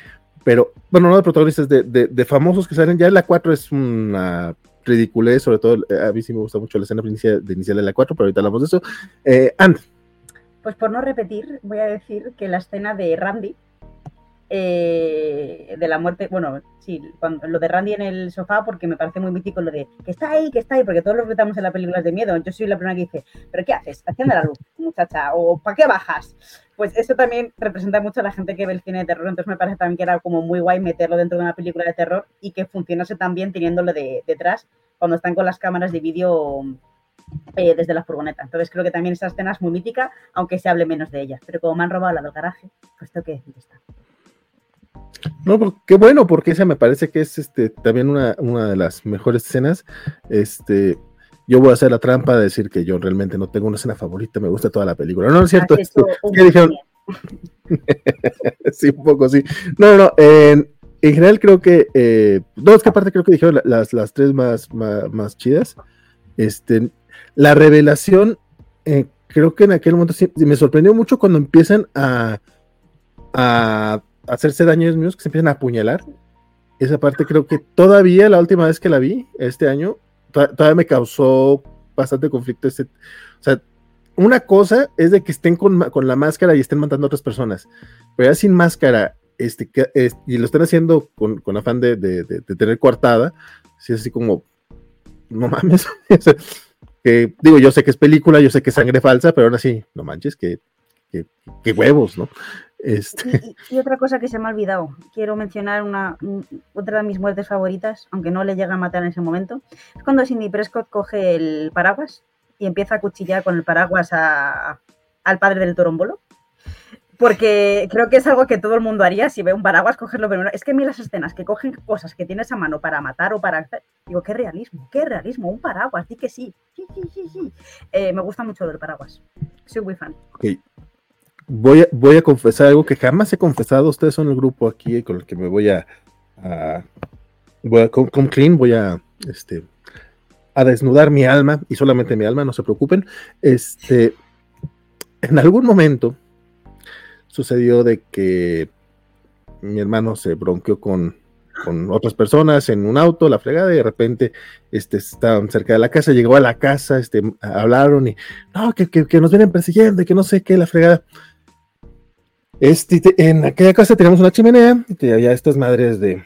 Pero, bueno, no de protagonistas, de, famosos que salen. Ya la 4 es una ridiculez, sobre todo eh, a mí sí me gusta mucho la escena inicial de, inicial de la 4, pero ahorita hablamos de eso. Eh, Ant, Pues por no repetir, voy a decir que la escena de Randy, eh, de la muerte, bueno, sí, cuando- lo de Randy en el sofá, porque me parece muy mítico lo de que está ahí, que está ahí, porque todos lo gritamos en las películas de miedo. Yo soy la primera que dice, ¿pero qué haces? Haciendo la luz, muchacha, o ¿para qué bajas? Pues eso también representa mucho a la gente que ve el cine de terror, entonces me parece también que era como muy guay meterlo dentro de una película de terror y que funcionase también teniéndolo de, detrás cuando están con las cámaras de vídeo eh, desde la furgoneta. Entonces creo que también esa escena es muy mítica, aunque se hable menos de ella. Pero como me han robado la del garaje, pues tengo que decir esta. No, pues, qué bueno, porque esa me parece que es este también una, una de las mejores escenas. Este, yo voy a hacer la trampa de decir que yo realmente no tengo una escena favorita, me gusta toda la película. No, no es cierto. Has este, hecho un ¿qué dijeron? bien. sí, un poco, sí. No, no, en, en general creo que, eh, no, es que aparte creo que dijeron la- las, las tres más, más, más chidas. Este, la revelación, eh, creo que en aquel momento sí, me sorprendió mucho cuando empiezan a, a hacerse daños míos, que se empiezan a apuñalar. Esa parte creo que todavía la última vez que la vi, este año, todavía me causó bastante conflicto. Este, o sea, una cosa es de que estén con, la máscara y estén matando a otras personas, pero ya sin máscara este, y lo están haciendo con, afán de, tener coartada, si es así como, no mames. que, digo, yo sé que es película, yo sé que es sangre falsa, pero aún así, no manches, que, que, huevos, ¿no? Este... Y, otra cosa que se me ha olvidado, quiero mencionar una, otra de mis muertes favoritas, aunque no le llega a matar en ese momento, es cuando Cindy Prescott coge el paraguas y empieza a cuchillar con el paraguas al padre del torombolo. Porque creo que es algo que todo el mundo haría si ve un paraguas, cogerlo. Pero es que a mí las escenas que cogen cosas que tienes a mano para matar o para. Digo, qué realismo, qué realismo. Un paraguas, di que sí. sí, sí, sí eh, me gusta mucho lo del paraguas. Soy muy fan. Voy, a, voy a confesar algo que jamás he confesado. Ustedes son el grupo aquí con el que me voy a. voy a con, clean, voy a. Este, a desnudar mi alma y solamente mi alma, no se preocupen. Este, en algún momento sucedió de que mi hermano se bronqueó con, con otras personas en un auto, la fregada, y de repente este, estaban cerca de la casa, llegó a la casa, este, hablaron y, no, que, que, nos vienen persiguiendo y que no sé qué, la fregada. Este, en aquella casa teníamos una chimenea y había estas madres de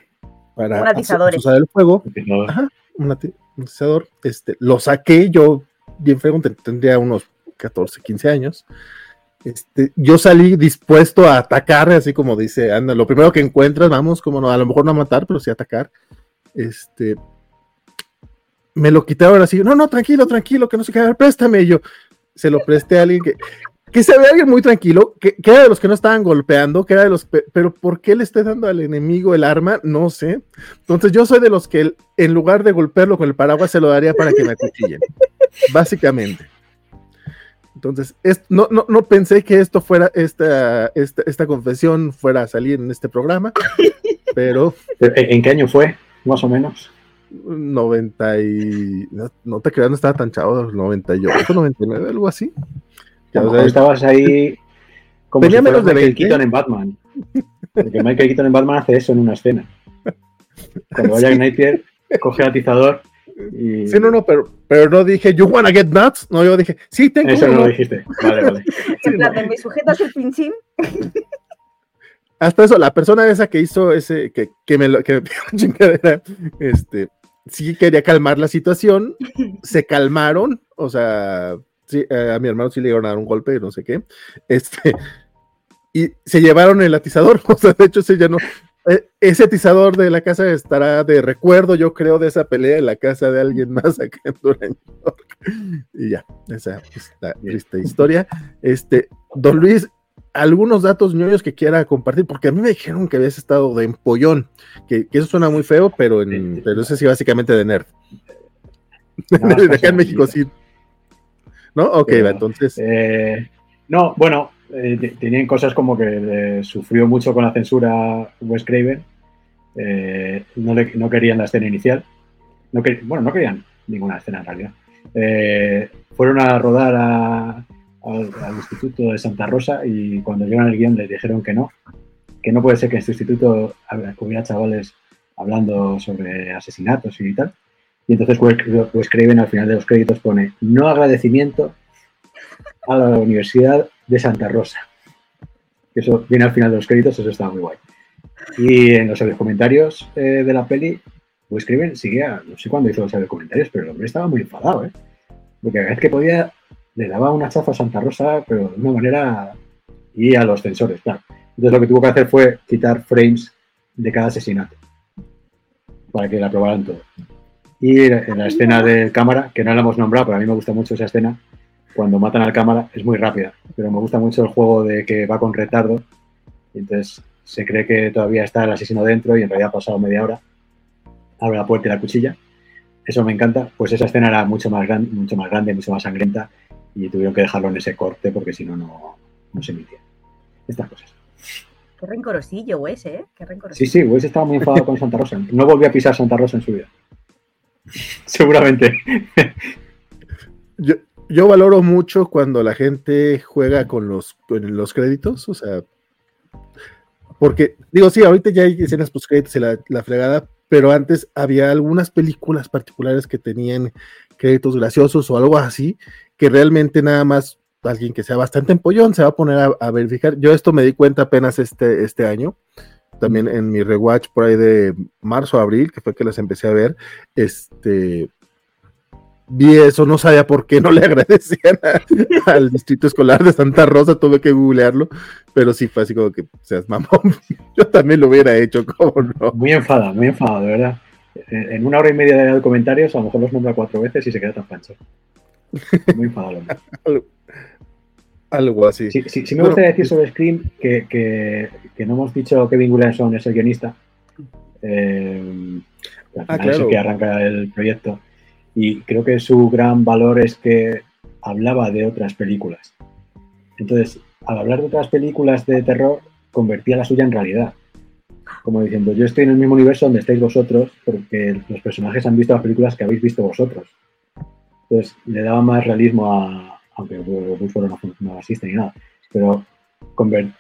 para usar el fuego. Ajá, un atizador. Este, lo saqué yo bien feo, tendría unos 14, 15 años. Este, yo salí dispuesto a atacar, así como dice, anda, lo primero que encuentras, vamos, como no, a lo mejor no a matar, pero sí a atacar. Este, me lo quitaron así, no, no, tranquilo, tranquilo, que no se qué, préstame. Y yo se lo presté a alguien que, que se ve alguien muy tranquilo, que, que, era de los que no estaban golpeando, que era de los, pero ¿por qué le esté dando al enemigo el arma? No sé. Entonces yo soy de los que en lugar de golpearlo con el paraguas se lo daría para que me acuchillen, básicamente. Entonces, no, no, no, pensé que esto fuera, esta, esta, esta, confesión fuera a salir en este programa, pero... ¿En qué año fue, más o menos? 90 y... No, te creas, no estaba tan chavo, 98, 99, algo así. Ya, o sea, estabas ahí como tenía si menos de Michael Keaton en Batman. Porque Michael Keaton en Batman hace eso en una escena. Cuando vaya sí. Napier, coge el atizador Sí, no, no, pero, pero no dije, you wanna get nuts. No, yo dije, sí, tengo. Eso no lo dijiste. Vale, vale. En plan, me sujetas el pinchín. Hasta eso, la persona esa que hizo ese, que, que me lo, que me chingadera, este, sí quería calmar la situación, se calmaron, o sea, sí, eh, a mi hermano sí le iban a dar un golpe y no sé qué, este, y se llevaron el atizador, o sea, de hecho ese ya no, eh, ese atizador de la casa estará de recuerdo, yo creo, de esa pelea en la casa de alguien más acá en Durango. Y ya, esa es la triste historia. Este, don Luis, algunos datos ñoños que quiera compartir, porque a mí me dijeron que habías estado de empollón, que, eso suena muy feo, pero, en, pero eso sí, básicamente de nerd. de acá en México sí. ¿No? Ok, entonces. Eh, no, bueno, eh, tenían cosas como que sufrió mucho con la censura Wes Craven. Eh, no, no, querían la escena inicial. No bueno, no querían ninguna escena en realidad. Eh, fueron a rodar al, Instituto de Santa Rosa y cuando llegaron al guion les dijeron que no, que no puede ser que en este instituto hubiera chavales hablando sobre asesinatos y tal. Y entonces Wes Craven al final de los créditos pone no agradecimiento a la Universidad de Santa Rosa. Eso viene al final de los créditos, eso está muy guay. Y en los comentarios eh, de la peli, pues escriben, seguía, no sé cuándo hizo los comentarios, pero el hombre estaba muy enfadado, ¿eh? Porque cada vez que podía, le daba una chafa a Santa Rosa, pero de una manera. y a los censores, claro. Entonces lo que tuvo que hacer fue quitar frames de cada asesinato para que la aprobaran todo. Y en la escena de cámara, que no la hemos nombrado, pero a mí me gusta mucho esa escena, cuando matan al cámara es muy rápida, pero me gusta mucho el juego de que va con retardo. Y entonces se cree que todavía está el asesino dentro y en realidad ha pasado media hora. Abre la puerta y la cuchilla. Eso me encanta. Pues esa escena era mucho más, grande, mucho más grande, mucho más sangrienta y tuvieron que dejarlo en ese corte porque si no, no se emitía. Estas cosas. Qué rencorosillo, Wes, ¿eh? Qué Sí, sí, Wes estaba muy enfadado con Santa Rosa. No volvió a pisar Santa Rosa en su vida. Seguramente. Yo, yo valoro mucho cuando la gente juega con los, los créditos, o sea, porque, digo, sí, ahorita ya hay escenas post créditos y la, la fregada, pero antes había algunas películas particulares que tenían créditos graciosos o algo así, que realmente nada más alguien que sea bastante empollón se va a poner a, a verificar. Yo esto me di cuenta apenas este, este año, también en mi rewatch por ahí de marzo, abril, que fue que las empecé a ver, este, vi eso, no sabía por qué no le agradecían a- al distrito escolar de Santa Rosa, tuve que googlearlo, pero sí fue así como que, o sea, mamón, yo también lo hubiera hecho, ¿cómo no? Muy enfadado, muy enfadado, de verdad. En en una hora y media de comentarios, a lo mejor los nombra cuatro veces y se queda tan pancho. Muy enfadado. Algo así. Sí, sí, sí me Bueno, gustaría decir sobre Scream que, que, que no hemos dicho que Kevin Williamson es el guionista. Eh, al Ah, final es el claro. que arranca el proyecto. Y creo que su gran valor es que hablaba de otras películas. Entonces, al hablar de otras películas de terror, convertía la suya en realidad. Como diciendo, yo estoy en el mismo universo donde estáis vosotros, porque los personajes han visto las películas que habéis visto vosotros. Entonces, le daba más realismo a. Aunque Bullsboro no, no existe ni nada. Pero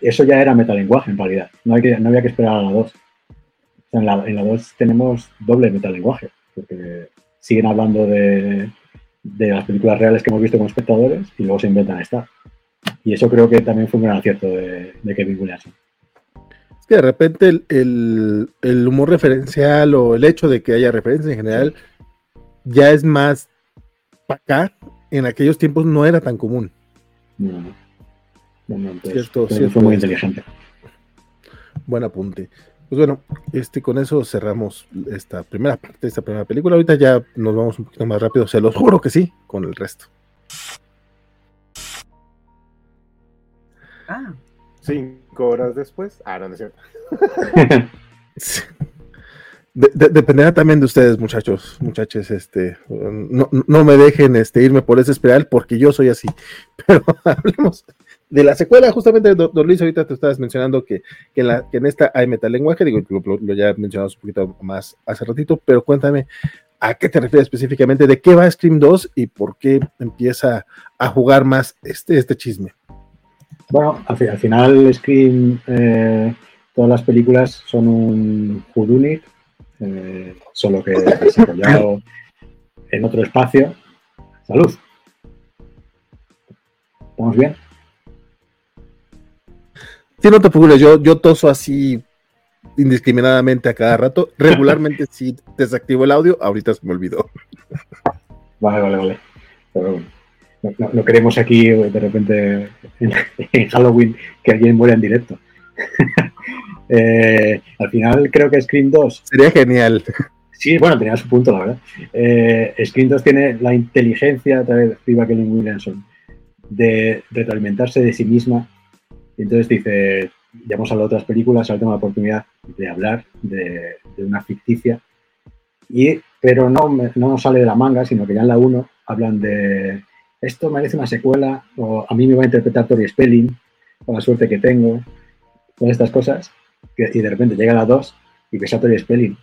eso ya era metalenguaje en realidad. No, había que esperar a la 2. O sea, en, la, en la 2 tenemos doble metalenguaje, porque siguen hablando de, de las películas reales que hemos visto como espectadores y luego se inventan esta. Y eso creo que también fue un gran acierto de, de Kevin Williamson. Es que de repente el, el- el humor referencial o el hecho de que haya referencias en general ya es más para acá. En aquellos tiempos no era tan común. No, no. No, no, entonces, Cierto, cierto fue muy inteligente. Buen apunte. Pues bueno, este, con eso cerramos esta primera parte de esta primera película. Ahorita ya nos vamos un poquito más rápido, se los juro que sí, con el resto. Ah, Cinco horas después. Ah, no, no es cierto. De- de- dependerá también de ustedes, muchachos, muchachos, este, no, no me dejen este, irme por ese espiral porque yo soy así. Pero hablemos de la secuela, justamente, don Luis, ahorita te estabas mencionando que, que en, la, que en esta hay metalenguaje, digo, lo, lo- ya mencionamos un poquito más hace ratito, pero cuéntame, ¿a qué te refieres específicamente? ¿De qué va Scream 2 y por qué empieza a jugar más este, este chisme? Bueno, al, fi- al final Scream, eh, todas las películas son un whodunit, eh, solo que desarrollado en otro espacio. Salud. ¿Estamos bien? Si no te preocupes, yo, yo toso así indiscriminadamente a cada rato. Regularmente sí desactivo el audio, ahorita se me olvidó. Vale, vale, vale. Pero no, no- no queremos aquí de repente en, en Halloween que alguien muera en directo. Eh, al final creo que Scream 2 Sería genial. Sí, bueno, tenía su punto, la verdad. Eh, Screen 2 tiene la inteligencia, a través de Kelly Williamson, de retroalimentarse de sí misma. Y entonces dice, ya hemos hablado de otras películas, ahora tengo la oportunidad de hablar de, de una ficticia. Y, pero no, no nos sale de la manga, sino que ya en la 1 hablan de esto merece una secuela, o a mí me va a interpretar Tori Spelling, con la suerte que tengo, todas estas cosas. Y de repente llega la 2 y ves a Tori Spelling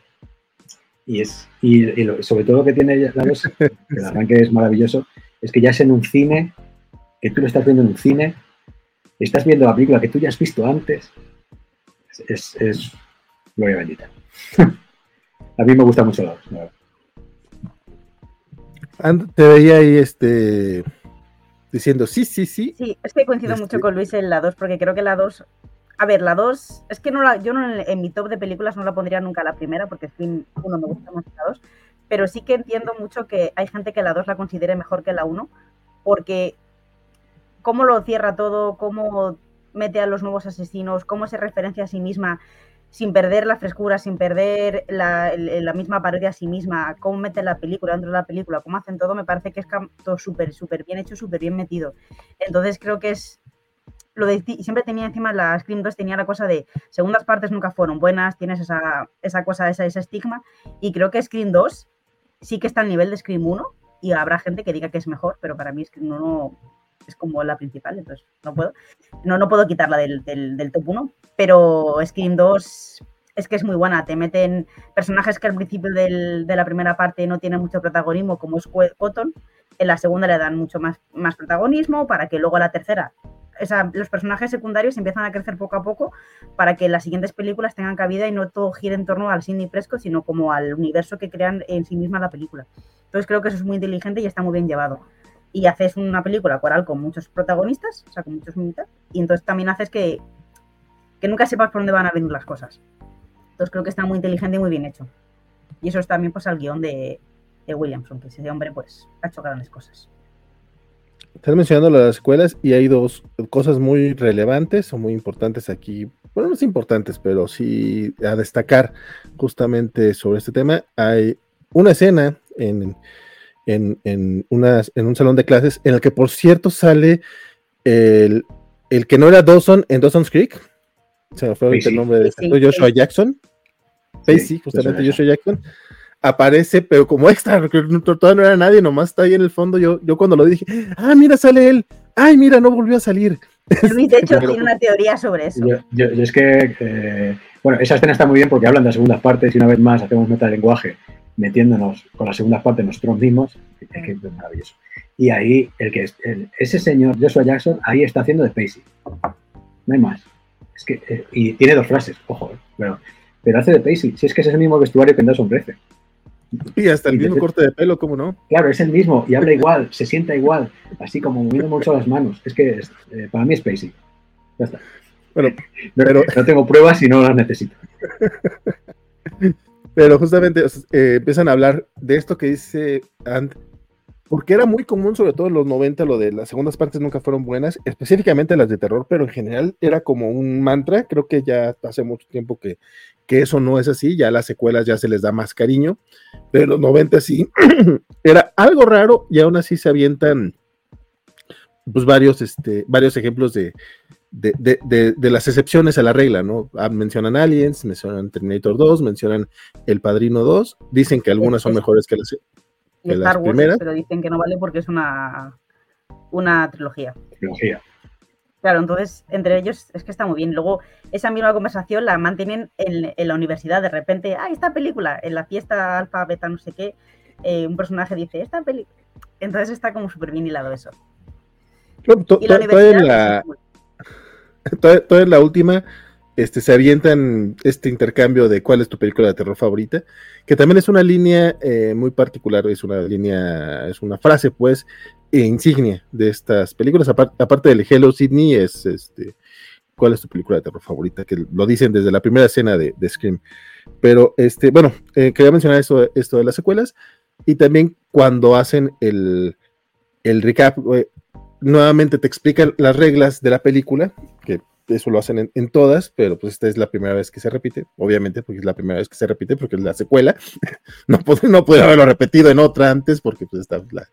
y es y, y lo- sobre todo lo que tiene la dos, que el arranque es maravilloso, es que ya es en un cine, que tú lo estás viendo en un cine, estás viendo la película que tú ya has visto antes, es, es, es gloria bendita. A mí me gusta mucho la dos, la verdad. And- Te veía ahí este diciendo sí, sí, sí. sí, es que coincido Este- mucho con Luis en la 2, porque creo que la 2. A ver, la 2. Es que no la, yo no en, mi top de películas no la pondría nunca la primera, porque Scream 1 me gusta más que la 2. Pero sí que entiendo mucho que hay gente que la 2 la considere mejor que la 1, porque cómo lo cierra todo, cómo mete a los nuevos asesinos, cómo se referencia a sí misma sin perder la frescura, sin perder la, la misma parodia a sí misma, cómo mete la película dentro de la película, cómo hacen todo, me parece que es todo súper, súper bien hecho, súper bien metido. Entonces creo que es lo de siempre tenía encima la Scream 2 tenía la cosa de segundas partes nunca fueron buenas, tienes esa, esa cosa, esa, ese estigma, y creo que Scream 2 sí que está al nivel de Scream 1, y habrá gente que diga que es mejor, pero para mí Scream 1 es como la principal, entonces no puedo. No, no puedo quitarla del, del, top 1, pero Scream 2 es que es muy buena. Te meten personajes que al principio del- de la primera parte no tienen mucho protagonismo, como es Cotton, en la segunda le dan mucho más, más protagonismo, para que luego la tercera los personajes secundarios empiezan a crecer poco a poco para que las siguientes películas tengan cabida y no todo gire en torno al Sidney Prescott, sino como al universo que crean en sí misma la película. Entonces creo que eso es muy inteligente y está muy bien llevado. Y haces una película coral con muchos protagonistas, o sea, con muchos militas, y entonces también haces que, que nunca sepas por dónde van a venir las cosas. Entonces creo que está muy inteligente y muy bien hecho. Y eso es también pues al guion de, de Williamson, que ese hombre pues ha hecho grandes cosas. Estás mencionando las escuelas y hay dos cosas muy relevantes o muy importantes aquí. Bueno, no es importantes, pero sí a destacar justamente sobre este tema. Hay una escena en, en, en, en un salón de clases en el que, por cierto, sale el, el que no era Dawson en Dawson's Creek. Se me fue el nombre de Joshua Jackson. Pacey, justamente Joshua Jackson aparece, pero como extra, todavía no era nadie, nomás está ahí en el fondo. Yo, yo cuando lo dije, ah, mira, sale él. Ay, mira, no volvió a salir. Luis, de hecho, tiene una teoría sobre eso. Yo, es que, eh, bueno, esa escena está muy bien porque hablan de las segundas partes y una vez más hacemos metalenguaje metiéndonos con las segundas partes nosotros mismos. Es que es maravilloso. Y ahí, el que ese señor, Joshua Jackson, ahí está haciendo de Spacey. No hay más. Es que, eh, y tiene dos frases, ojo, eh, pero, pero hace de Pacey. Si es que es el mismo vestuario que en Dawson 13. Y hasta el mismo corte de pelo, ¿cómo no? Claro, es el mismo y habla igual, se sienta igual, así como moviendo mucho las manos. Es que eh, para mí es Spacey. Ya está. Bueno, pero... no tengo pruebas y no las necesito. pero justamente eh, empiezan a hablar de esto que dice Ant, porque era muy común, sobre todo en los 90, lo de las segundas partes nunca fueron buenas, específicamente las de terror, pero en general era como un mantra. Creo que ya hace mucho tiempo que que eso no es así, ya las secuelas ya se les da más cariño, pero en los 90 sí, era algo raro y aún así se avientan pues varios, este, varios ejemplos de, de, las excepciones a la regla, ¿no? Ah, mencionan Aliens, mencionan Terminator 2, mencionan El Padrino 2, dicen que algunas son mejores que las, que primeras. Pero dicen que no vale porque es una, una trilogía. Trilogía. Claro, entonces entre ellos es que está muy bien. Luego esa misma conversación la mantienen en, la universidad. De repente, ah, esta película, en la fiesta alfa, beta, no sé qué, eh, un personaje dice, esta película. Entonces está como súper bien hilado eso. y la universidad... Toda, en la última, este, se avientan este intercambio de cuál es tu película de terror favorita, que también es una línea eh, muy particular, es una línea, es una frase, pues, insignia de estas películas, aparte del Hello Sydney, es este, ¿cuál es tu película de terror favorita? Que lo dicen desde la primera escena de, Scream. Pero, este, bueno, eh, quería mencionar esto, esto de las secuelas y también cuando hacen el, el recap, eh, nuevamente te explican las reglas de la película, que eso lo hacen en, todas, pero pues esta es la primera vez que se repite, obviamente, porque es la primera vez que se repite, porque es la secuela. no, puede, no puede haberlo repetido en otra antes, porque pues esta es la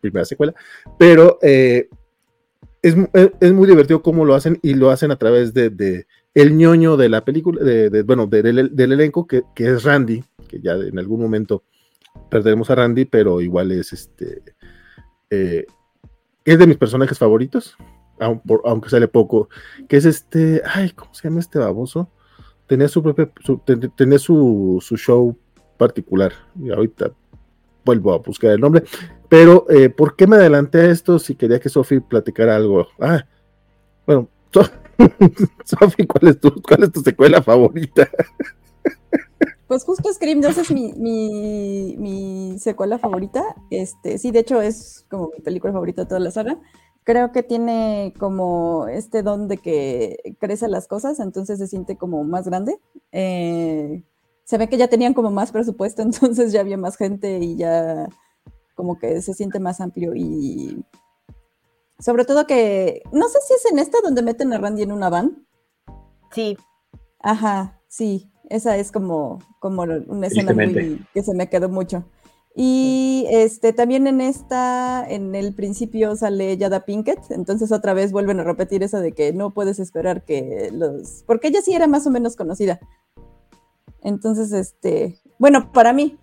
primera secuela. Pero eh, es, muy divertido cómo lo hacen y lo hacen a través de, el ñoño de la película, de, bueno, del, elenco, que, es Randy, que ya en algún momento perderemos a Randy, pero igual es este. Eh, es de mis personajes favoritos aunque sale poco, que es este, ay, ¿cómo se llama este baboso? Tenía su propio, tenía su, show particular, y ahorita vuelvo a buscar el nombre, pero eh, ¿por qué me adelanté a esto si quería que Sofi platicara algo? Ah, bueno, Sofi, ¿cuál, es tu, ¿cuál es tu secuela favorita? Pues justo Scream 2 es mi, mi, mi, secuela favorita. Este, sí, de hecho es como mi película favorita de toda la saga creo que tiene como este don de que crece las cosas, entonces se siente como más grande. Eh, se ve que ya tenían como más presupuesto, entonces ya había más gente y ya como que se siente más amplio y sobre todo que no sé si es en esta donde meten a Randy en una van. Sí. Ajá, sí, esa es como, como una escena muy, que se me quedó mucho. Y este también en esta, en el principio sale Yada Pinkett, entonces otra vez vuelven a repetir eso de que no puedes esperar que los. Porque ella sí era más o menos conocida. Entonces, este. Bueno, para mí.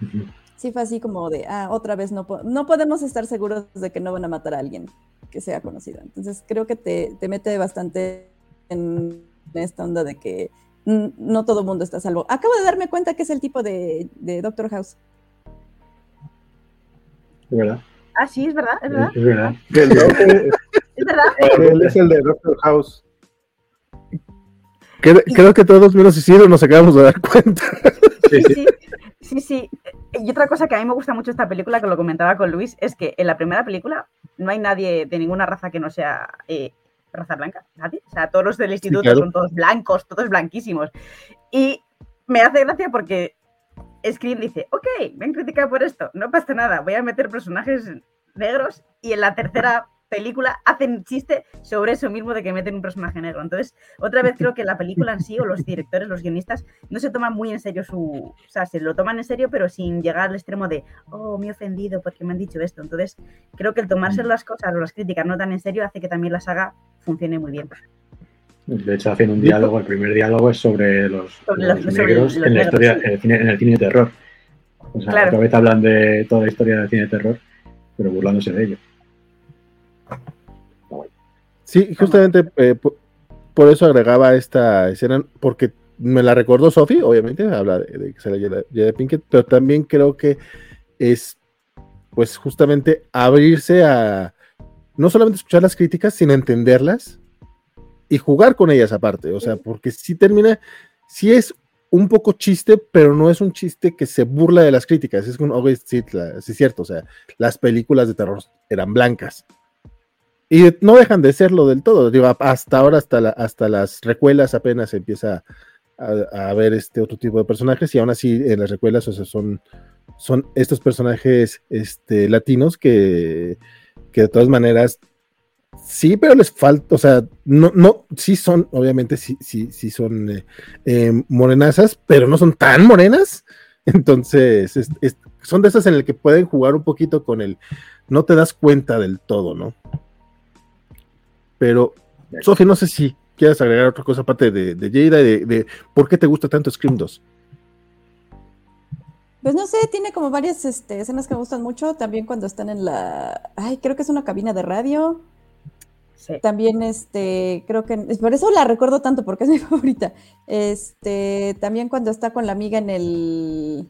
Sí fue así como de, ah, otra vez no, no podemos estar seguros de que no van a matar a alguien que sea conocido. Entonces creo que te, te mete bastante en esta onda de que no todo el mundo está salvo. Acabo de darme cuenta que es el tipo de, de Doctor House. Es verdad. Ah, sí, es verdad, es verdad. Es verdad. Es verdad. él es el de Doctor House. Creo, creo que todos menos Isidro nos acabamos de dar cuenta. Sí, Sí, sí. sí. Y otra cosa que a mí me gusta mucho esta película, que lo comentaba con Luis, es que en la primera película no hay nadie de ninguna raza que no sea eh, raza blanca, nadie. O sea, todos los del instituto claro. son todos blancos, todos blanquísimos. Y me hace gracia porque Scream dice, ok, me han criticado por esto, no pasa nada, voy a meter personajes negros y en la tercera película hacen chiste sobre eso mismo de que meten un personaje negro. Entonces, otra vez creo que la película en sí, o los directores, los guionistas, no se toman muy en serio su. O sea, se lo toman en serio, pero sin llegar al extremo de, oh, me he ofendido porque me han dicho esto. Entonces, creo que el tomarse las cosas o las críticas no tan en serio hace que también la saga funcione muy bien. De hecho, hacen un diálogo, el primer diálogo es sobre los, Sobre los los- sobre negros los en la negros, historia, sí. en el cine, en el cine de terror. O sea, Claro. otra vez hablan de toda la historia del cine de terror, pero burlándose de ello. Sí, justamente eh, po- por, eso agregaba esta escena, porque me la recordó Sophie, obviamente, habla de, de que se la lleva Jada Pinkett, pero también creo que es, pues, justamente abrirse a no solamente escuchar las críticas, sino entenderlas y jugar con ellas aparte, o sea, porque sí termina, sí es un poco chiste, pero no es un chiste que se burla de las críticas, es un, ok, sí, es cierto, o sea, las películas de terror eran blancas. Y no dejan de serlo del todo. Digo, hasta ahora, hasta, la- hasta las recuelas apenas se empieza a, a ver este otro tipo de personajes. Y aún así, en las recuelas, o sea, son, son estos personajes este, latinos que, que de todas maneras, sí, pero les falta, o sea, no, no, sí son, obviamente, sí, sí, sí son eh, eh, morenazas, pero no son tan morenas. Entonces, es- es- son de esas en el que pueden jugar un poquito con el, no te das cuenta del todo, ¿no? Pero, Sofi, no sé si quieres agregar otra cosa aparte de, de Jada, de, de por qué te gusta tanto Scream 2. Pues no sé, tiene como varias este, escenas que me gustan mucho. También cuando están en la. Ay, creo que es una cabina de radio. Sí. También, este, creo que. Por eso la recuerdo tanto, porque es mi favorita. Este, también cuando está con la amiga en el.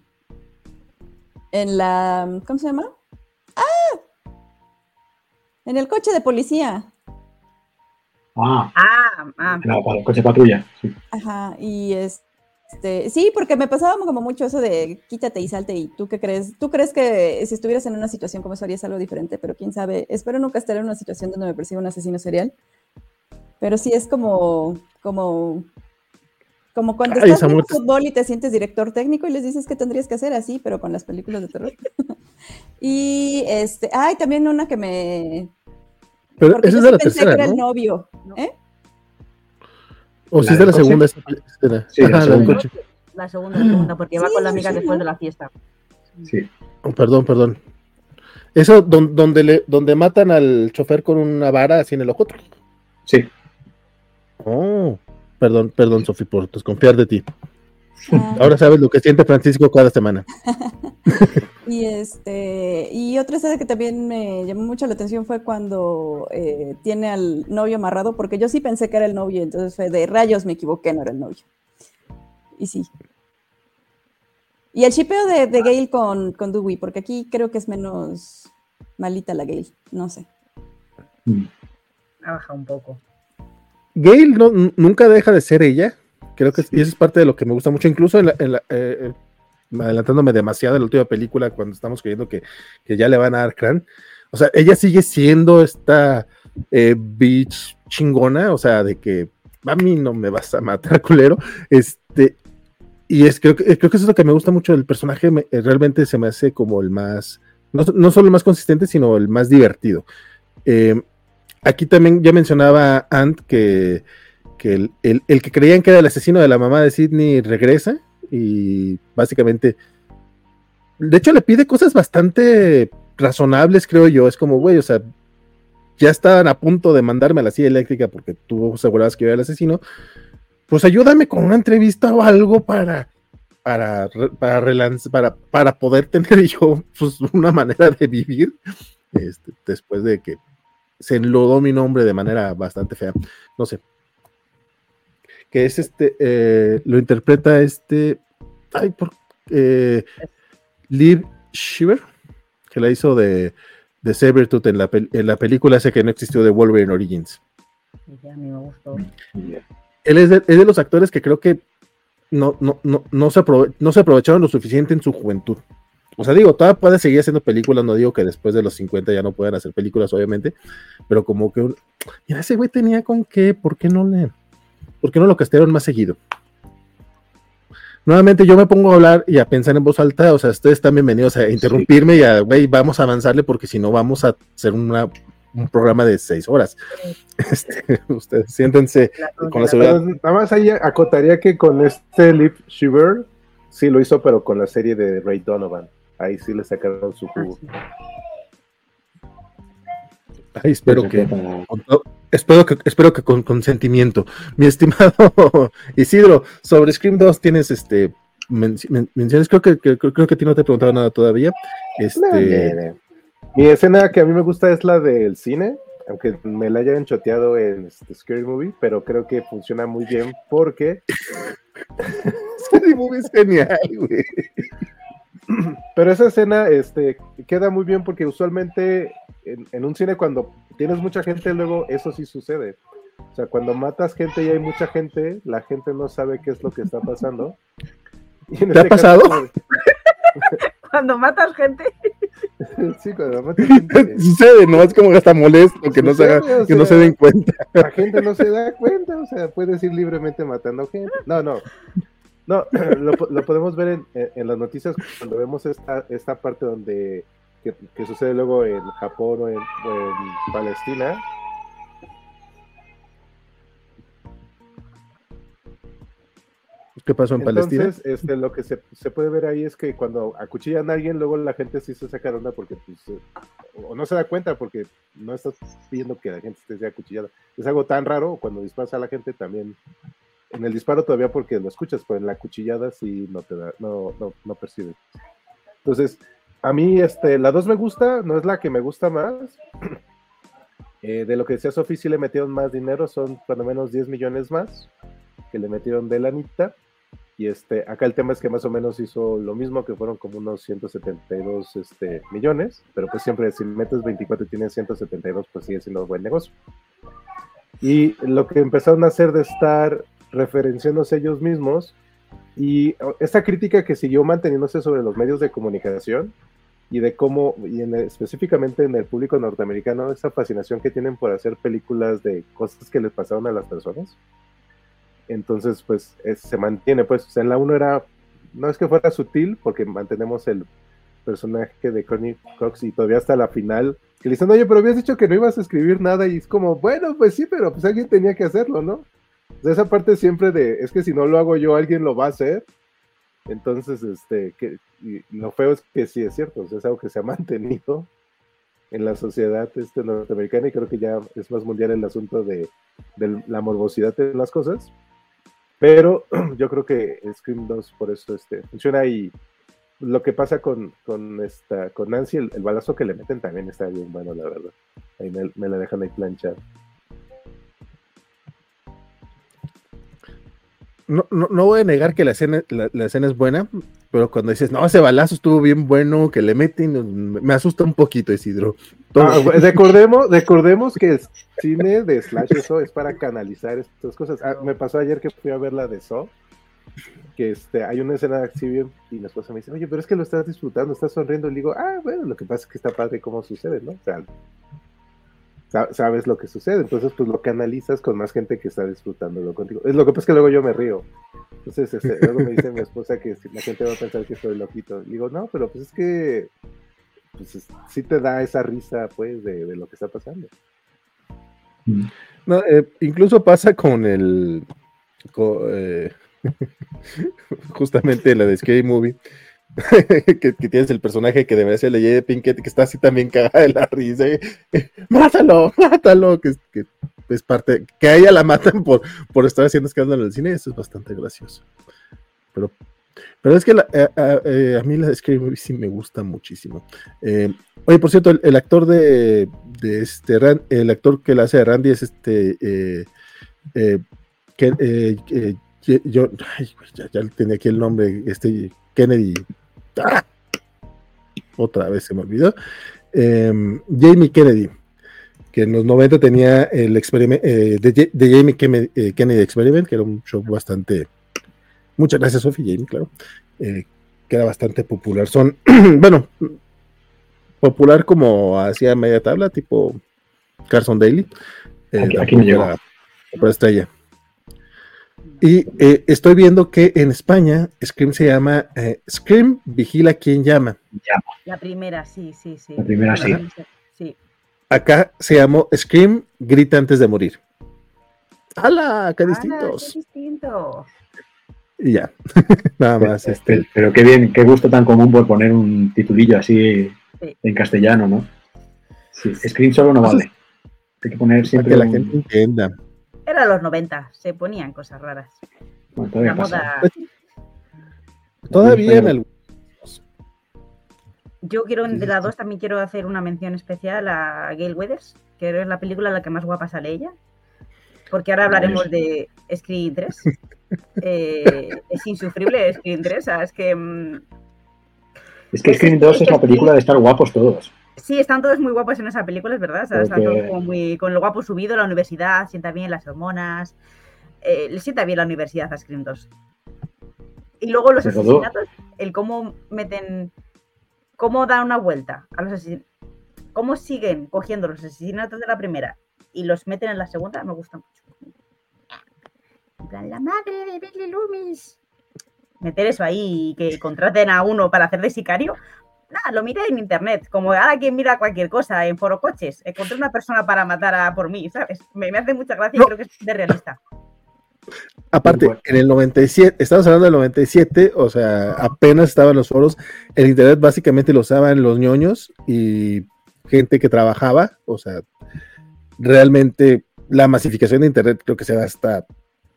En la. ¿Cómo se llama? ¡Ah! En el coche de policía. Ah, Ah, ah, no, para el coche patrulla. Sí. Ajá, y este, sí, porque me pasaba como mucho eso de quítate y salte y tú qué crees, tú crees que si estuvieras en una situación como eso harías algo diferente, pero quién sabe, espero nunca estar en una situación donde me persiga un asesino serial, pero sí es como, como, como cuando Ay, estás en muerte. fútbol y te sientes director técnico y les dices que tendrías que hacer así, pero con las películas de terror. y este, ay, también una que me... Pero esa es de la pensé que tercera, era el ¿no? novio, ¿eh? O si ¿La es de la segunda esa escena. Sí, la segunda. coche. la segunda, la segunda, porque va con la amiga sí, después de la fiesta. Sí. Oh, perdón, perdón. Eso don- donde, le, donde matan al chofer con una vara así en el ojo. Sí. Oh, perdón, perdón, Sofi, por desconfiar de ti. Ah. Ahora sabes lo que siente Francisco cada semana. Y este, y otra escena que también me llamó mucho la atención fue cuando eh, tiene al novio amarrado, porque yo sí pensé que era el novio, entonces fue de rayos, me equivoqué, no era el novio. Y sí. Y el shipeo de, de Gale con, con Dewey, porque aquí creo que es menos malita la Gale, no sé. Mm. Ha bajado un poco. Gail no, nunca deja de ser ella. Creo que y eso es parte de lo que me gusta mucho, incluso en la, en la, eh, eh, adelantándome demasiado en la última película cuando estamos creyendo que, que ya le van a dar crán. O sea, ella sigue siendo esta eh, bitch chingona, o sea, de que a mí no me vas a matar, culero. Este, y es creo que, creo que eso es lo que me gusta mucho del personaje. me- eh, realmente se me hace como el más, no, no solo el más consistente, sino el más divertido. Eh, aquí también ya mencionaba Ant que, que el, el- el que creían que era el asesino de la mamá de Sidney regresa y básicamente, de hecho le pide cosas bastante razonables, creo yo. Es como, güey, o sea, ya estaban a punto de mandarme a la silla eléctrica porque tú asegurabas que yo era el asesino. Pues ayúdame con una entrevista o algo para, para, para, para, para poder tener yo pues, una manera de vivir este, después de que se enlodó mi nombre de manera bastante fea. No sé. Que es este, eh, lo interpreta este, ay, por, eh, Liv Shiver, que la hizo de, de Sabretooth en la, en la película ese que no existió de Wolverine Origins. Sí, a mí me gustó. Él es de, es de los actores que creo que no, no, no, no, se aprove- no se aprovecharon lo suficiente en su juventud. O sea, digo, todavía puede seguir haciendo películas, no digo que después de los 50 ya no puedan hacer películas, obviamente, pero como que, mira, ese güey tenía con qué, ¿por qué no le, por qué no lo castearon más seguido? Nuevamente yo me pongo a hablar y a pensar en voz alta, o sea, ustedes están bienvenidos a interrumpirme y a, güey, vamos a avanzarle porque si no vamos a hacer una, un programa de seis horas. Este, ustedes siéntense La- con la la- seguridad. Nada más ahí acotaría que con este Lip Shiver sí lo hizo, pero con la serie de Ray Donovan. Ahí sí le sacaron su Ah, jugo. Ay, espero que, con todo- espero que, espero que con consentimiento. Mi estimado Isidro, sobre Scream 2 tienes este men- men- menciones, creo que, que- creo, que a ti no te he preguntado nada todavía. Este, No. Mi escena que a mí me gusta es la del cine, aunque me la hayan choteado en este Scary Movie, pero creo que funciona muy bien porque, Scary Movie es genial, güey. pero esa escena este, queda muy bien porque usualmente en, en un cine cuando tienes mucha gente luego eso sí sucede. O sea, cuando matas gente y hay mucha gente, la gente no sabe qué es lo que está pasando. Y en ¿Te ha este pasado? caso, Cuando matas gente, sí, cuando matas gente. Sucede, no es como que está molesto, que no se haga- Sucede, o que no se sea, den cuenta. la gente no se da cuenta, o sea, puedes ir libremente matando gente. No, no. No, lo, po- lo podemos ver en, en- en las noticias cuando vemos esta, esta parte donde que, que sucede luego en Japón o en, o en Palestina. ¿Qué pasó en Palestina? Entonces, este, lo que se, se puede ver ahí es que cuando acuchillan a alguien, luego la gente sí se saca onda porque pues, eh, o no se da cuenta porque no estás viendo que la gente esté acuchillada. Es algo tan raro, cuando disparas a la gente también, en el disparo todavía porque lo escuchas, pero en la cuchillada sí no te da, no, no, no percibes. Entonces, a mí este, la 2 me gusta, no es la que me gusta más. Eh, de lo que decía Sofi, sí le metieron más dinero, son cuando menos 10 millones más que le metieron de lanita. Y este, acá el tema es que más o menos hizo lo mismo, que fueron como unos 172 este, millones, pero pues siempre si metes 24 y tienes 172, pues sigue siendo buen negocio. Y lo que empezaron a hacer de estar referenciándose ellos mismos y esta crítica que siguió manteniéndose sobre los medios de comunicación y de cómo, y en, específicamente en el público norteamericano, esa fascinación que tienen por hacer películas de cosas que les pasaron a las personas entonces pues es- se mantiene pues en la 1 era no es que fuera sutil porque mantenemos el personaje de Connie Cox y todavía hasta la final que le dicen oye pero habías dicho que no ibas a escribir nada y es como bueno pues sí pero pues alguien tenía que hacerlo no esa parte siempre de es que si no lo hago yo alguien lo va a hacer entonces este que lo feo es que sí es cierto o es algo que se ha mantenido en la sociedad este norteamericana y creo que ya es más mundial el asunto de, de la morbosidad de las cosas pero yo creo que Scream 2 por eso este, funciona y lo que pasa con, con, esta, con Nancy, el, el balazo que le meten también está bien bueno, la verdad. Ahí me, me la dejan ahí planchar. No, no, no voy a negar que la escena, la, la escena es buena, pero cuando dices, no, ese balazo estuvo bien bueno, que le meten, me asusta un poquito, Isidro. Ah, recordemos, recordemos que el cine de Slash eso es para canalizar estas cosas. Ah, me pasó ayer que fui a ver la de Saw, que este, hay una escena así bien, y mi esposa me dice, oye, pero es que lo estás disfrutando, estás sonriendo. Y le digo, ah, bueno, lo que pasa es que está padre cómo sucede, ¿no? O sea, sabes lo que sucede, entonces pues lo canalizas con más gente que está disfrutándolo contigo. Es lo que pasa es que luego yo me río. Entonces, este, luego me dice mi esposa que si la gente va a pensar que estoy loquito. Le digo, no, pero pues es que pues es- sí te da esa risa, pues, de, de lo que está pasando. No, eh, incluso pasa con el. eh, justamente la de Scary Movie. que, tienes el personaje que debería ser Lady Pinkett, que está así también cagada de la risa. eh, ¡Mátalo! ¡Mátalo! Que, es- parte. Que a ella la matan por, por estar haciendo escándalo en el cine. Eso es bastante gracioso. Pero, pero es que eh, eh, a mí la de Scary sí me gusta muchísimo. Oye, por cierto, el, actor de, de este el actor que la hace de Randy es este yo ay, ya, ya tenía aquí el nombre, este Kennedy. ¡Ah! otra vez se me olvidó. Em, Jamie Kennedy, que en los 90 tenía el experimento eh, de, Jamie eh, Kennedy Experiment, que era un show bastante. Muchas gracias, Sophie, Jamie, claro. Eh, que era bastante popular. Son, bueno, popular como hacía media tabla, tipo Carson Daly. aquí, me llegó. Por estrella. Y estoy viendo que en España Scream se llama Scream Vigila quien llama. La primera, sí, sí, sí. La primera, sí. sí. Acá se llamó Scream, grita antes de morir. ¡Hala! ¡Qué distintos! ¡Qué distinto! Y ya, nada más. Este. Pero, qué bien, qué gusto tan común por poner un titulillo así en castellano, ¿no? Sí, Scream solo no vale. Hay que poner siempre. Para que la gente entienda. Era los 90, se ponían cosas raras. Bueno, todavía pasa. Todavía en el yo quiero, de la 2 también quiero hacer una mención especial a Gail Weathers, que es la película en la que más guapa sale ella. Porque ahora hablaremos de Screen 3. Eh, es insufrible Screen 3, es que... Mm, es que Screen 2 es la película de estar guapos todos. Sí, están todos muy guapos en esa película, es verdad. Están todos como muy, con el guapo subido, la universidad, sienta bien las hormonas. Eh, le sienta bien la universidad a Screen 2. Y luego los asesinatos, el cómo meten cómo dan una vuelta a los asesinatos, cómo siguen cogiendo los asesinatos de la primera y los meten en la segunda, me gusta mucho. En plan, la madre de Billy Loomis. Meter eso ahí y que contraten a uno para hacer de sicario. Nada, lo miré en internet, como ahora quien mira cualquier cosa en foro coches. Encontré una persona para matar a por mí, ¿sabes? Me, hace mucha gracia y creo que es de realista. Aparte, en el 97, estamos hablando del 97, o sea, apenas estaban los foros. El internet básicamente lo usaban los ñoños y gente que trabajaba, o sea, realmente la masificación de internet creo que se da hasta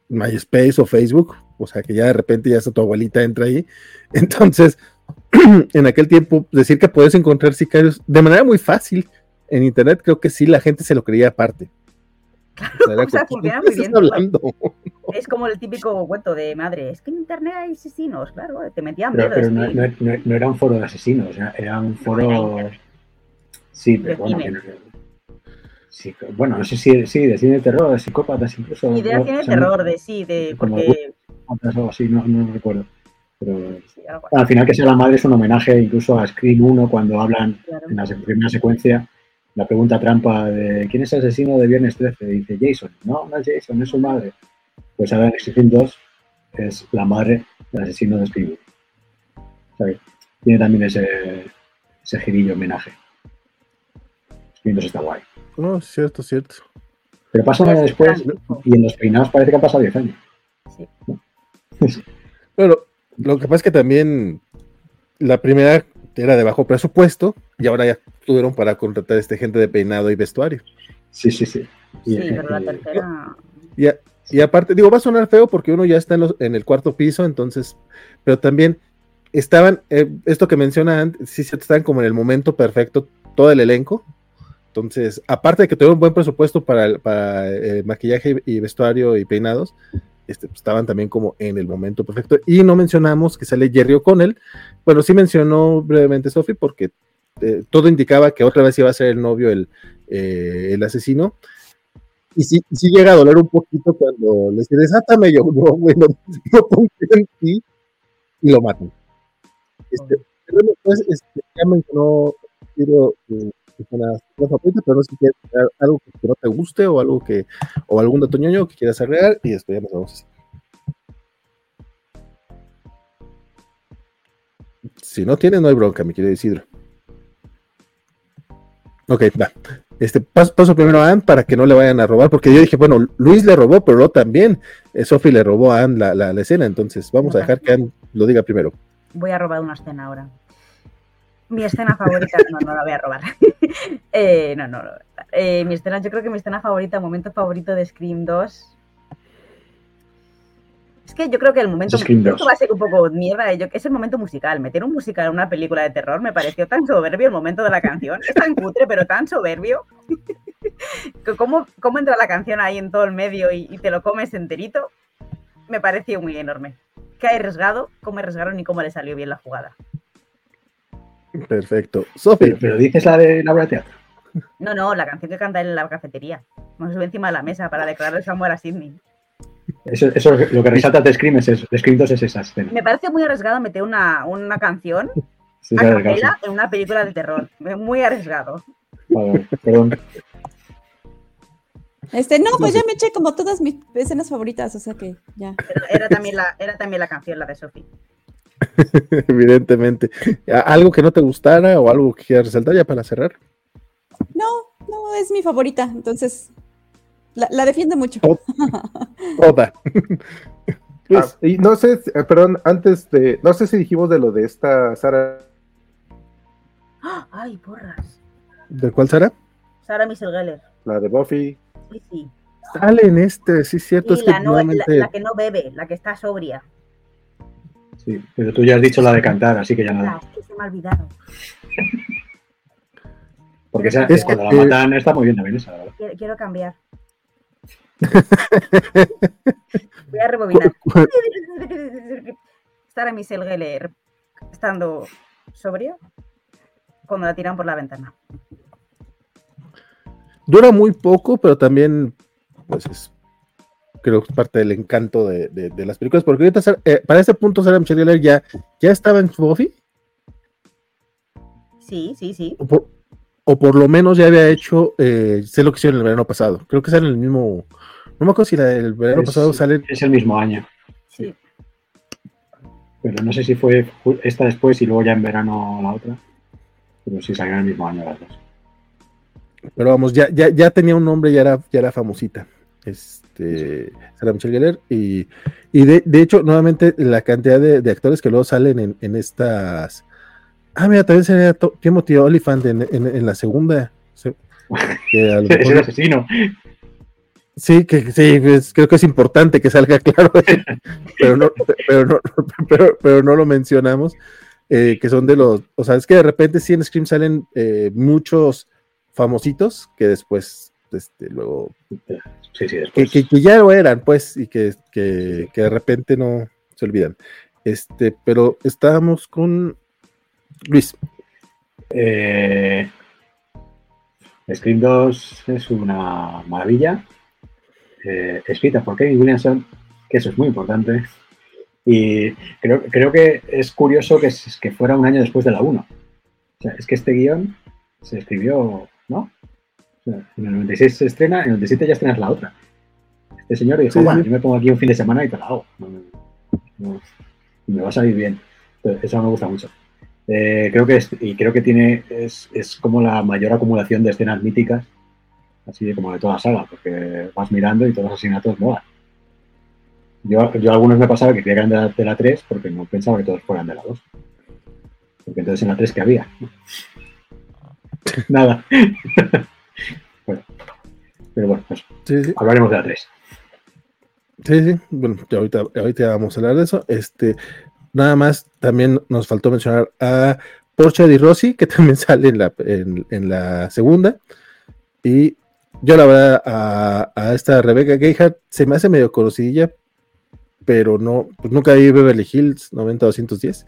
MySpace o Facebook, o sea, que ya de repente ya hasta tu abuelita entra ahí. Entonces, en aquel tiempo, decir que puedes encontrar sicarios de manera muy fácil en internet, creo que sí la gente se lo creía aparte. Claro, o sea, funciona muy bien. Es como el típico cuento de madre, es que en internet hay asesinos, claro, te metían Pero, pero no, no, era un foro de asesinos, era un foro... Sí, pero bueno, sí, bueno, no sé si sí, de cine de terror, de psicópatas incluso. Y de cine de terror, de sí, de... Porque... Algo así, no, no recuerdo. Pero al final que sea la madre es un homenaje incluso a Scream 1 cuando hablan en la primera secuencia la pregunta trampa de ¿quién es el asesino de Viernes 13? Dice Jason. No, no es Jason, es su madre. Pues ahora en Scream 2 es la madre del asesino de Scream Tiene también ese, ese girillo homenaje. Scream 2 está guay. No, cierto, cierto. Pero pasa un año después y en los peinados parece que han pasado 10 años. Sí. Bueno, lo que pasa es que también la primera era de bajo presupuesto y ahora ya tuvieron para contratar a este gente de peinado y vestuario. Sí, sí, sí. Sí, pero la tercera. Y, aparte, digo, va a sonar feo porque uno ya está en, en el cuarto piso, entonces, pero también estaban, eh, esto que mencionan, sí, sí, estaban como en el momento perfecto, todo el elenco. Entonces, aparte de que tuvieron un buen presupuesto para, para eh, maquillaje y vestuario y peinados, este, pues, estaban también como en el momento perfecto. Y no mencionamos que sale Jerry O'Connell. Bueno, sí mencionó brevemente Sophie porque eh, todo indicaba que otra vez iba a ser el novio el, eh, el asesino. Y sí, sí llega a doler un poquito cuando le dice, desátame yo, no, bueno, no en ti, y lo matan. Este, pero después, este, ya mencionó, quiero, eh, una, favorita, pero no sé si quieres algo que no te guste o algo que, o algún dato ñoño que quieras agregar y después ya nos vamos. Si no tiene, no hay bronca, mi querido Isidro. Ok, va. Este, paso, primero a Anne para que no le vayan a robar, porque yo dije, bueno, Luis le robó, pero no también. Eh, Sophie le robó a Anne la, la, la, escena, entonces vamos a dejar que Anne lo diga primero. Voy a robar una escena ahora. Mi escena favorita, no, no la voy a robar. eh, no, no, eh, mi escena, yo creo que mi escena favorita, momento favorito de Scream 2. Es que yo creo que el momento. Esto va a ser un poco mierda. Yo, es el momento musical. Meter un musical en una película de terror me pareció tan soberbio el momento de la canción. Es tan cutre, pero tan soberbio. ¿Cómo, ¿Cómo entra la canción ahí en todo el medio y, y te lo comes enterito? Me pareció muy enorme. Qué arriesgado, cómo arriesgaron y cómo le salió bien la jugada. Perfecto. Pero, Sofi, pero dices la de la obra de teatro. No, no, la canción que canta él en la cafetería. Me sube encima de la mesa para declararle su amor a Sidney. Eso, eso es lo que resalta de Scream es eso. De Scream 2 es esa escena. Me parece muy arriesgado meter una, una canción Sí, a capela en una película de terror. Muy arriesgado. Perdón. Este, no, pues ya me eché como todas mis escenas favoritas, o sea que ya. Era, era también, la, era también la canción, la de Sophie. evidentemente. ¿A- ¿Algo que no te gustara o algo que quieras resaltar ya para cerrar? No, no, es mi favorita, entonces la, la defiendo mucho. Toda. Ah, y no sé, eh, perdón, antes de, no sé si dijimos de lo de esta Sara. ¡Ay, porras! ¿De cuál será? Sarah Michelle Gellar. la de Buffy. Sí, sí. Sale en este, sí, es cierto. Y es que la, la que no bebe, la que está sobria. Sí, pero tú ya has dicho la de cantar, así que ya nada. es que se me ha olvidado. Porque esa- Es cuando la matan está muy bien también esa, la verdad. Quiero, quiero cambiar. Voy a rebobinar. Sarah Michelle Gellar estando sobria cuando la tiran por la ventana. Dura muy poco, pero también, pues es, creo que es parte del encanto de, de- de las películas, porque ahorita, eh, para ese punto, Sarah Michelle Gellar ya, ya estaba en Buffy, Sí, sí, sí. o por, o por lo menos ya había hecho, eh, sé lo que hicieron el verano pasado, creo que sale en el mismo, no me acuerdo si la del verano Es- pasado sale, Es el mismo año. sí. Pero no sé si fue esta después y luego ya en verano la otra. Pero sí salieron el mismo año las dos. pero vamos, ya, ya, ya tenía un nombre, ya era, ya era famosita. Este, Sarah Michelle Gellar, y, y de, de hecho, nuevamente, la cantidad de, de actores que luego salen en, en estas. Ah, mira, también sería Timothy Olyphant en, en- en la segunda. Se- que a lo Es el asesino. sí, que sí, pues, creo que es importante que salga claro, pero no, pero no, pero, pero no lo mencionamos. eh, que son de los, o sea, es que de repente sí en Scream salen eh, muchos famositos que después, este, luego Sí, sí, que, después. que- que ya lo eran, pues, y que, que- que de repente no se olvidan. Este, pero estábamos con Luis. Eh, Scream 2 es una maravilla. eh, escrita por Kevin Williamson, que eso es muy importante. Y creo, creo que es curioso que, que fuera un año después de la 1. O sea, es que este guion se escribió, ¿no? O sea, en el 96 se estrena, en el 97 ya estrenas la otra. Este señor dijo, Sí, bueno, sí. yo me pongo aquí un fin de semana y te la hago. No, no, no, y me va a salir bien. Entonces, eso me gusta mucho. Eh, creo que es, y creo que tiene es, es como la mayor acumulación de escenas míticas, así de como de toda la saga, porque vas mirando y todos los asesinatos molan. Yo, yo algunos me pasaba que creía que eran de la, de la 3 porque no pensaba que todos fueran de la 2. Porque entonces en la 3 que había. Nada. bueno. Pero bueno, pues Sí, sí, hablaremos de la 3. sí, sí. Bueno, ya ahorita, ahorita vamos a hablar de eso. Este, nada más, también nos faltó mencionar a Portia Di Rossi, que también sale en la, en, en la segunda. Y yo, la verdad, a, a esta Rebecca Gayhart se me hace medio conocidilla, pero no, pues nunca vi Beverly Hills 90-210.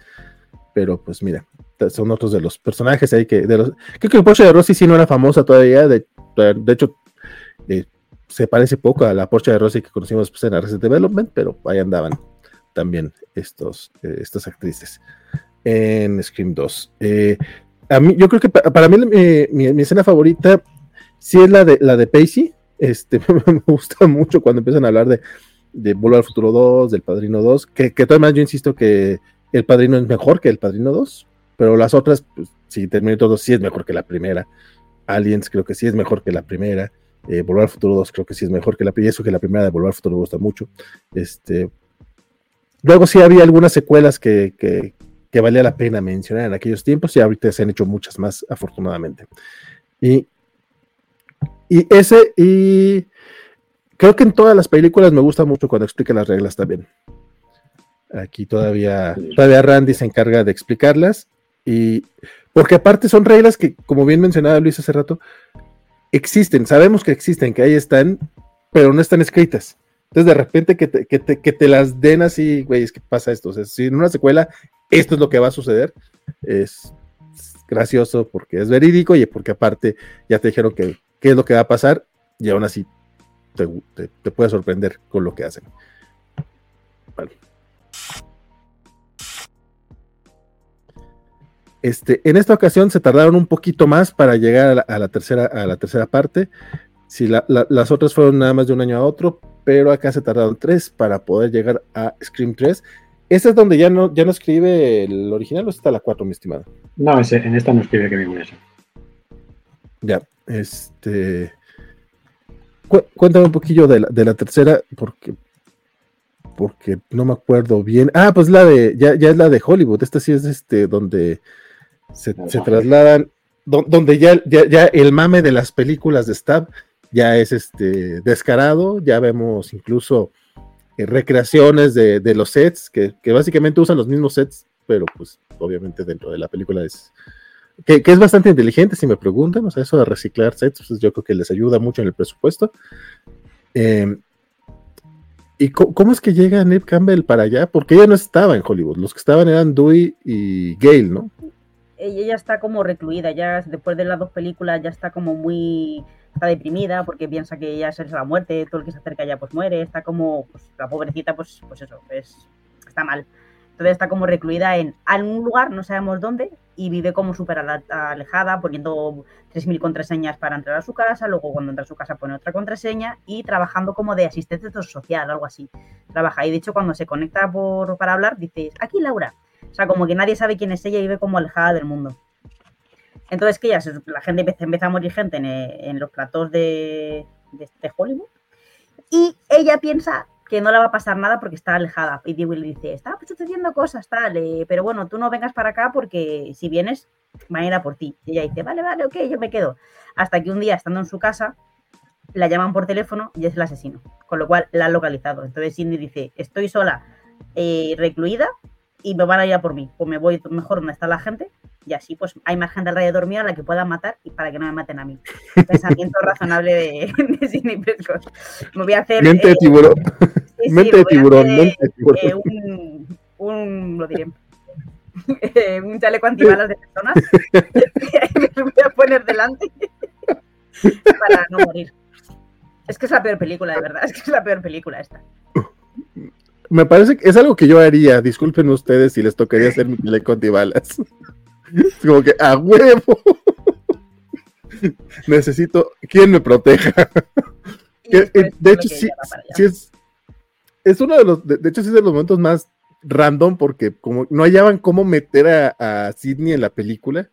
Pero pues mira, son otros de los personajes ahí que. De los, creo que Portia de Rossi sí no era famosa todavía. De, de hecho, eh, se parece poco a la Portia de Rossi que conocimos pues, en Arrested Development, pero ahí andaban también estos, eh, estas actrices en Scream 2. Eh, a mí, yo creo que pa- para mí mi, escena favorita sí es la de la de Pacey. Este, me gusta mucho cuando empiezan a hablar de, de Volver al Futuro 2, del Padrino 2, que, que todavía yo insisto que el Padrino es mejor que el Padrino 2, pero las otras, pues, si Terminator 2 sí es mejor que la primera. Aliens creo que sí es mejor que la primera. Eh, Volver al Futuro 2 creo que sí es mejor que la primera. Y eso que la primera de Volver al Futuro me gusta mucho. Este, luego sí había algunas secuelas que, que, que valía la pena mencionar en aquellos tiempos y ahorita se han hecho muchas más, afortunadamente. Y, y ese, y creo que en todas las películas me gusta mucho cuando explica las reglas también. Aquí todavía, todavía Randy se encarga de explicarlas y porque aparte son reglas que, como bien mencionaba Luis hace rato, existen, sabemos que existen, que ahí están, pero no están escritas. Entonces, de repente que te, que te, que te las den así, güey, es que pasa esto. O sea, si en una secuela esto es lo que va a suceder, es, es gracioso, porque es verídico y porque aparte ya te dijeron que qué es lo que va a pasar y aún así te, te, te puede sorprender con lo que hacen. Vale. Este, en esta ocasión se tardaron un poquito más para llegar a la, a la tercera, a la tercera parte. Si la, la, las otras fueron nada más de un año a otro, pero acá se tardaron tres para poder llegar a Scream 3. Esta es donde ya no, ya no escribe el original o está la 4, mi estimado. No, en esta no escribe Kevin Williamson. Ya, este. Cu cuéntame un poquillo de la, de la, tercera, porque. Porque no me acuerdo bien. Ah, pues la de. Ya, ya es la de Hollywood. Esta sí es este, donde se, se trasladan. Do, donde ya, ya, ya, el mame de las películas de Stab ya es este descarado. Ya vemos incluso eh, recreaciones de, de, los sets, que, que básicamente usan los mismos sets, pero pues obviamente dentro de la película es que, que, es bastante inteligente, si me preguntan, o sea, eso de reciclar sets, pues yo creo que les ayuda mucho en el presupuesto. Eh, ¿Y cómo es que llega Neve Campbell para allá? Porque ella no estaba en Hollywood, los que estaban eran Dewey y Gail, ¿no? Ella está como recluida, ya después de las dos películas ya está como muy está deprimida porque piensa que ya es la muerte, todo el que se acerca ya pues muere, está como, pues, la pobrecita, pues, pues eso, es, está mal. Entonces está como recluida en algún lugar, no sabemos dónde, y vive como súper alejada, poniendo 3.000 contraseñas para entrar a su casa, luego cuando entra a su casa pone otra contraseña y trabajando como de asistente social, algo así. Trabaja y de hecho cuando se conecta por, para hablar dice, aquí Laura. O sea, como que nadie sabe quién es ella y vive como alejada del mundo. Entonces que ya la gente empieza, a morir gente en, en los platos de, de, de Hollywood y ella piensa que no le va a pasar nada porque está alejada. Y Dewey le dice, está sucediendo cosas, tal, eh, pero bueno, tú no vengas para acá porque si vienes, van a ir a por ti. Y ella dice, vale, vale, ok, yo me quedo. Hasta que un día, estando en su casa, la llaman por teléfono y es el asesino, con lo cual la han localizado. Entonces Cindy dice, estoy sola, eh, recluida, y me van a ir a por mí. Pues me voy mejor donde está la gente y así pues hay más gente alrededor mío a la que puedan matar y para que no me maten a mí. Pensamiento razonable de, de Sidney Prescott. Me voy a hacer... Mente de tiburón. Sí, sí, mente de tiburón. Hacer, mente de tiburón. Eh, un, un, lo diré, un chaleco antibalas de personas. me voy a poner delante para no morir. Es que es la peor película, de verdad. Es que es la peor película esta me parece que es algo que yo haría. Disculpen ustedes si les tocaría hacer mi chaleco antibalas. Es como que a huevo. Necesito quien me proteja. Que, eh, de hecho, sí, sí, es, es uno de los, de, de, hecho, sí es de los momentos más random porque como no hallaban cómo meter a, a Sidney en la película.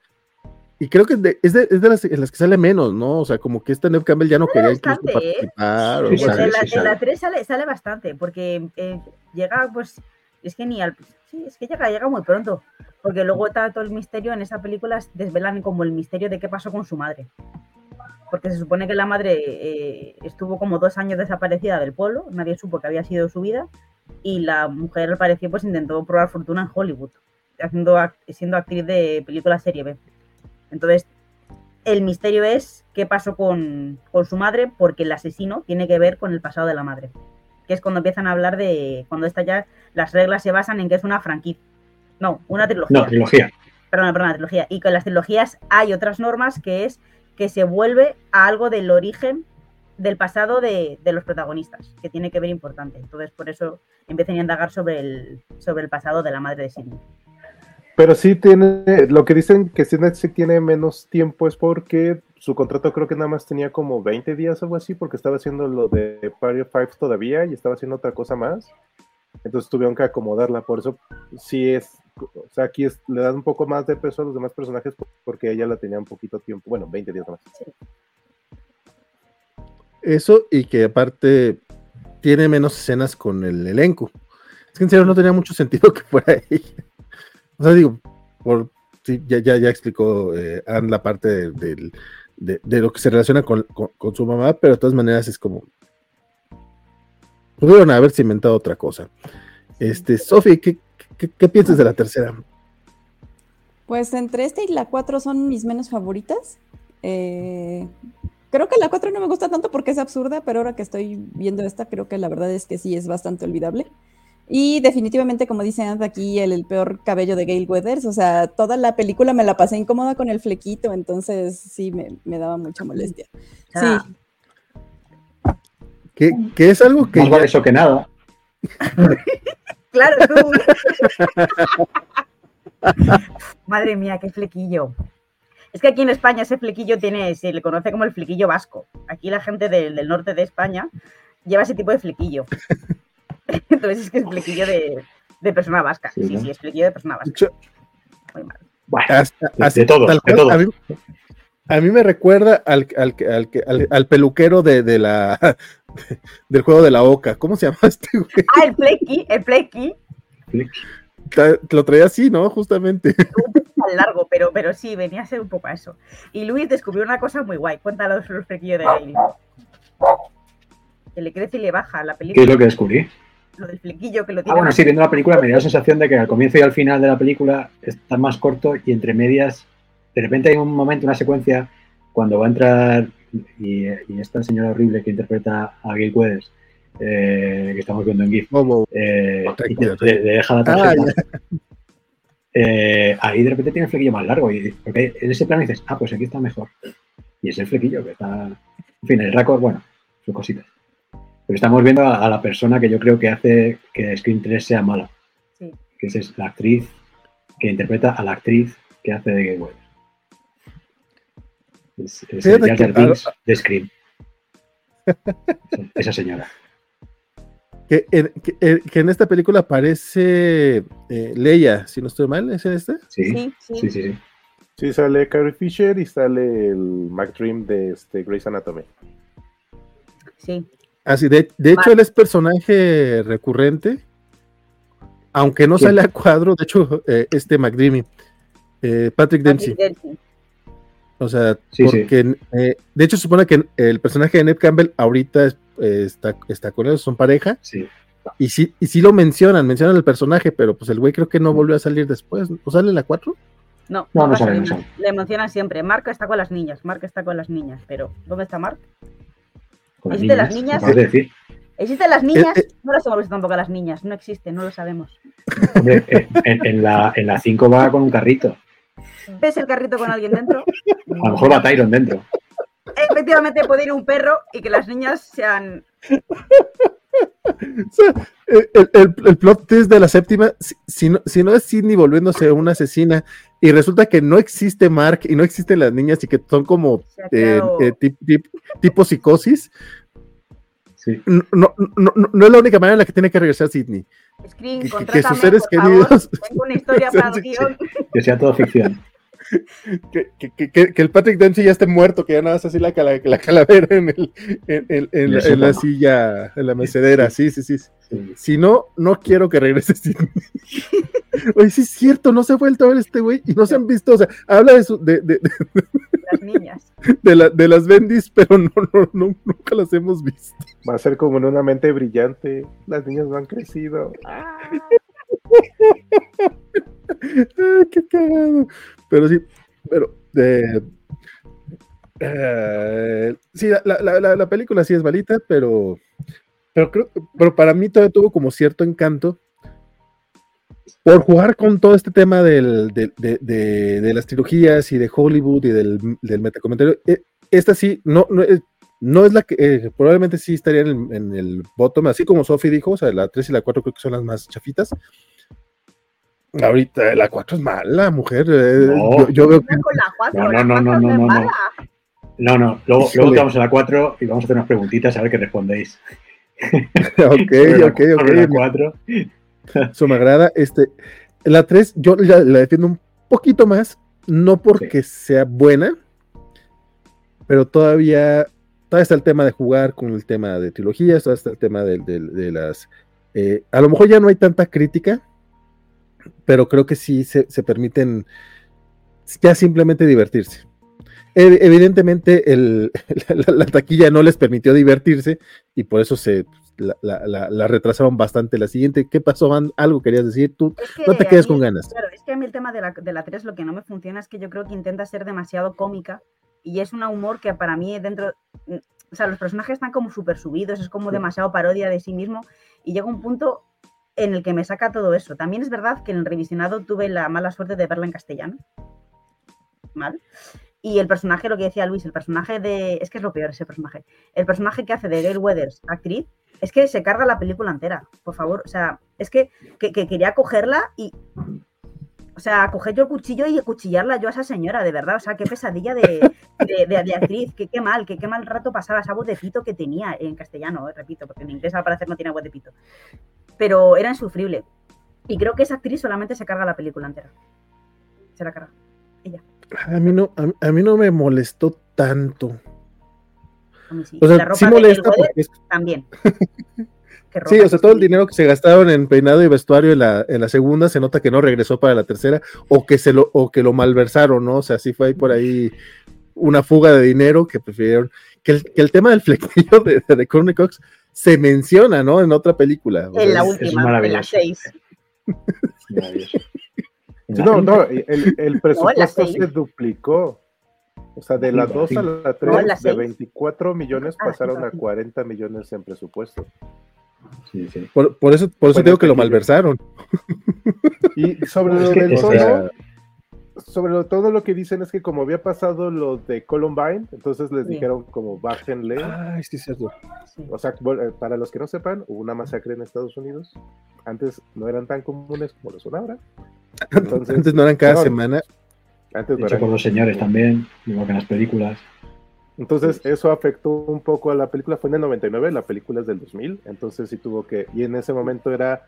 Y creo que de, es, de, es de las, en las que sale menos, ¿no? O sea, como que esta Neve Campbell ya no quería bastante, incluso participar. ¿eh? Sí, o sea, en, la, en, la, 3 sale, sale bastante, porque eh, llega, pues, es genial. Sí, es que llega, llega muy pronto. Porque luego está todo el misterio en esa película, desvelan como el misterio de qué pasó con su madre. Porque se supone que la madre eh, estuvo como dos años desaparecida del pueblo, nadie supo que había sido su vida, y la mujer, al parecer, pues intentó probar fortuna en Hollywood, haciendo, siendo actriz de película serie B. Entonces, el misterio es qué pasó con, con, su madre, porque el asesino tiene que ver con el pasado de la madre. Que es cuando empiezan a hablar de. Cuando está ya. Las reglas se basan en que es una franquicia. No, una trilogía. No, trilogía. Perdón, perdón, trilogía. Y con las trilogías hay otras normas que es que se vuelve a algo del origen del pasado de, de, los protagonistas, que tiene que ver importante. Entonces, por eso empiezan a indagar sobre el, sobre el pasado de la madre de Sidney. Pero sí tiene, lo que dicen que sí tiene menos tiempo es porque su contrato creo que nada más tenía como 20 días o algo así, porque estaba haciendo lo de Party of Five todavía y estaba haciendo otra cosa más. Entonces tuvieron que acomodarla, por eso sí es, o sea, aquí es, le dan un poco más de peso a los demás personajes porque ella la tenía un poquito tiempo, bueno, 20 días más. Eso y que aparte tiene menos escenas con el elenco. Es que en serio no tenía mucho sentido que fuera ella. O sea, digo, por, sí, ya, explicó eh, Anne la parte de, lo que se relaciona con, su mamá, pero de todas maneras es como. Pudieron haberse inventado otra cosa. Este, Sofi, ¿qué, qué, ¿qué, piensas de la tercera? Pues entre esta y la 4 son mis menos favoritas. Eh, creo que la 4 no me gusta tanto porque es absurda, pero ahora que estoy viendo esta, creo que la verdad es que sí es bastante olvidable. Y definitivamente, como dicen aquí, el, el, peor cabello de Gail Weathers. O sea, toda la película me la pasé incómoda con el flequito, entonces sí me, me daba mucha molestia. Ah. Sí. Que, que es algo que. Más vale eso que nada. claro, tú. Madre mía, qué flequillo. Es que aquí en España ese flequillo tiene, se le conoce como el flequillo vasco. Aquí la gente del, del norte de España lleva ese tipo de flequillo. Entonces es que es flequillo de, de persona vasca. Sí, sí, ¿no? sí, es flequillo de persona vasca. Yo- Muy mal. Bueno, hasta- de, todo, tal de cual, todo. A mí, a mí me recuerda al, al, al, al- al peluquero de, de la del juego de la oca. ¿Cómo se llama este güey? Ah, el flequi, el flequi, Ta- Lo traía así, ¿no? Justamente. tan largo, pero, pero sí, venía a ser un poco a eso. Y Luis descubrió una cosa muy guay. Cuéntalo sobre el flequillo de Gail. Que le crece y le baja la ¿Qué película. es lo que descubrí? Lo del flequillo que lo Ah, bueno, sí, viendo la película me dio la sensación de que al comienzo y al final de la película está más corto y entre medias, de repente hay un momento, una secuencia, cuando va a entrar y, y esta señora horrible que interpreta a Gail Weathers, eh, que estamos viendo en GIF, Bobo. eh, y te- deja la Ah, tarjeta. eh, ahí de repente tiene el flequillo más largo y porque en ese plano dices, ah, pues aquí está mejor. Y es el flequillo que está... En fin, el récord, bueno, son cositas. Pero estamos viendo a, a la persona que yo creo que hace que Scream 3 sea mala Sí. que esa es la actriz que interpreta a la actriz que hace de Gay Weathers. Es, Jar que- Binks de Scream. Esa- señora. Que en, que, eh, que en esta película aparece eh, Leia, si no estoy mal, ¿es en este? Sí, Sí, sí. sí, sí. sí. Sí, sale Carrie Fisher y sale el McDream de este Grey's Anatomy. sí. Así, de, de hecho, él es personaje recurrente, aunque no sale a cuadro, de hecho, eh, este McDreamy, eh, Patrick Dempsey. Dempsey. O sea, Sí, sí. porque eh, de hecho supone que el personaje de Ned Campbell ahorita es- eh, está, está con él, son pareja, sí. y sí, y sí lo mencionan, mencionan el personaje, pero pues el güey creo que no volvió a salir después. ¿O sale en la 4? No, No, no sabe. Le emocionan siempre. Mark está con las niñas, Mark está con las niñas, pero ¿dónde está Mark? Con las ¿Es de niñas. decir. ¿Existen las niñas? eh. No las hemos visto tampoco a las niñas, no existen, no lo sabemos. Hombre, eh, en, en la, en la 5 va con un carrito. ¿Ves el carrito con alguien dentro? A lo mejor va Tyron dentro. Efectivamente puede ir un perro y que las niñas sean... O sea, eh, el, el- el plot twist de la séptima, si, si no, si no es Sidney volviéndose una asesina y resulta que no existe Mark y no existen las niñas y que son como eh, eh, tip- tip- tipo psicosis, Sí. no, no, no, es la única manera en la que tiene que regresar Sidney. Screen, que- sus seres por favor. queridos- Tengo una historia para el Sí, guion. Que sea todo ficción. Que, que- que- el Patrick Dempsey ya esté muerto, que ya nada más así la, cala- la calavera en, el, en, en- en la, en la silla, en la mecedera, sí, sí, sí. Sí. Si no, no quiero que regrese Sidney. Oye, sí es cierto, no se ha vuelto a ver este güey y no se han visto, o sea, habla de, su, de, de, de- Las niñas. de la- de las bendis, pero no, no, no, nunca las hemos visto. Va a ser como en una mente brillante. Las niñas no han crecido. Ay, qué cagado. Pero sí, pero eh, eh, sí, la, la- la- la película sí es malita, pero, pero creo, pero para mí todavía tuvo como cierto encanto por jugar con todo este tema del- de, de- de las trilogías y de Hollywood y del, del metacomentario. Eh, Esta sí, no, no, es, no es la que eh, probablemente sí estaría en el, en el bottom, así como Sophie dijo, o sea, la 3 y la 4 creo que son las más chafitas. Ahorita la 4 es mala, mujer. eh, No. yo, yo veo que No con la cuatro, No, no, no, no, no, no. No, no. Luego, Híjole. luego vamos a la 4 y vamos a hacer unas preguntitas a ver qué respondéis. ok, ok, sobre la ok. 4. Eso me agrada. Este, la 3, yo la, la defiendo un poquito más, no porque sea buena, pero todavía, todavía está el tema de jugar con el tema de trilogías, todavía está el tema de, de- de las. eh, a lo mejor ya no hay tanta crítica, pero creo que sí se, se permiten ya simplemente divertirse. Ev- Evidentemente, el- la, la taquilla no les permitió divertirse y por eso se la, la- la- la retrasaron bastante. La siguiente, ¿qué pasó, Van? ¿Algo querías decir? Tú Es que no te quedes mí- con ganas. Claro, es que a mí el tema de la, de la 3 lo que no me funciona es que yo creo que intenta ser demasiado cómica y es un humor que para mí dentro... mm, O sea, los personajes están como súper subidos, es como demasiado parodia de sí mismo y llega un punto en el que me saca todo eso. También es verdad que en el revisionado tuve la mala suerte de verla en castellano. ¿Mal? Y el personaje, lo que decía Luis, el personaje de. Es que es lo peor ese personaje. El personaje que hace de Gail Weathers, actriz, es que se carga la película entera, por favor. O sea, es que, que, que quería cogerla y. O sea, coger yo el cuchillo y cuchillarla yo a esa señora, de verdad. O sea, qué pesadilla de, de, actriz, que qué mal, que qué mal rato pasaba esa voz de pito que tenía en castellano, eh, repito, porque en inglés al parecer no tiene voz de pito. Pero era insufrible. Y creo que esa actriz solamente se carga la película entera. Se la carga. A mí no, a mí no me molestó tanto. O La sea, ropa sí de molesta Weathers porque es- también. Sí, o sea, todo el dinero que se gastaron en peinado y vestuario en la, en la segunda se nota que no regresó para la tercera o que se lo, o que lo malversaron, ¿no? O sea, sí fue ahí por ahí una fuga de dinero que prefirieron. Que el, que el tema del flequillo de, de, Courtney Cox se menciona, ¿no? En otra película. O En la sea, es- última, en la maravilloso. 6. Maravilloso. Sí, No, no, el, el presupuesto seis. se duplicó. O sea, de la Cinco, 2 a cinco. la 3, No, la de seis. 24 millones Ah, pasaron a cinco. 40 millones en presupuesto. Sí, sí. por, por eso, por eso Bueno, digo que lo malversaron. Y sobre Es lo que, del o tono, sea, sobre lo, todo lo que dicen es que como había pasado lo de Columbine, entonces les Sí. dijeron como bájenle. Ay, sí, cierto. O sea, eh, para los que no sepan, hubo una masacre en Estados Unidos. Antes no eran tan comunes como lo son ahora. Entonces, Antes no eran cada no, semana. Antes no hecho por los señores también, igual que en las películas. Entonces, eso afectó un poco a la película. Fue en el 99, la película es del 2000. Entonces, sí tuvo que. Y en ese momento era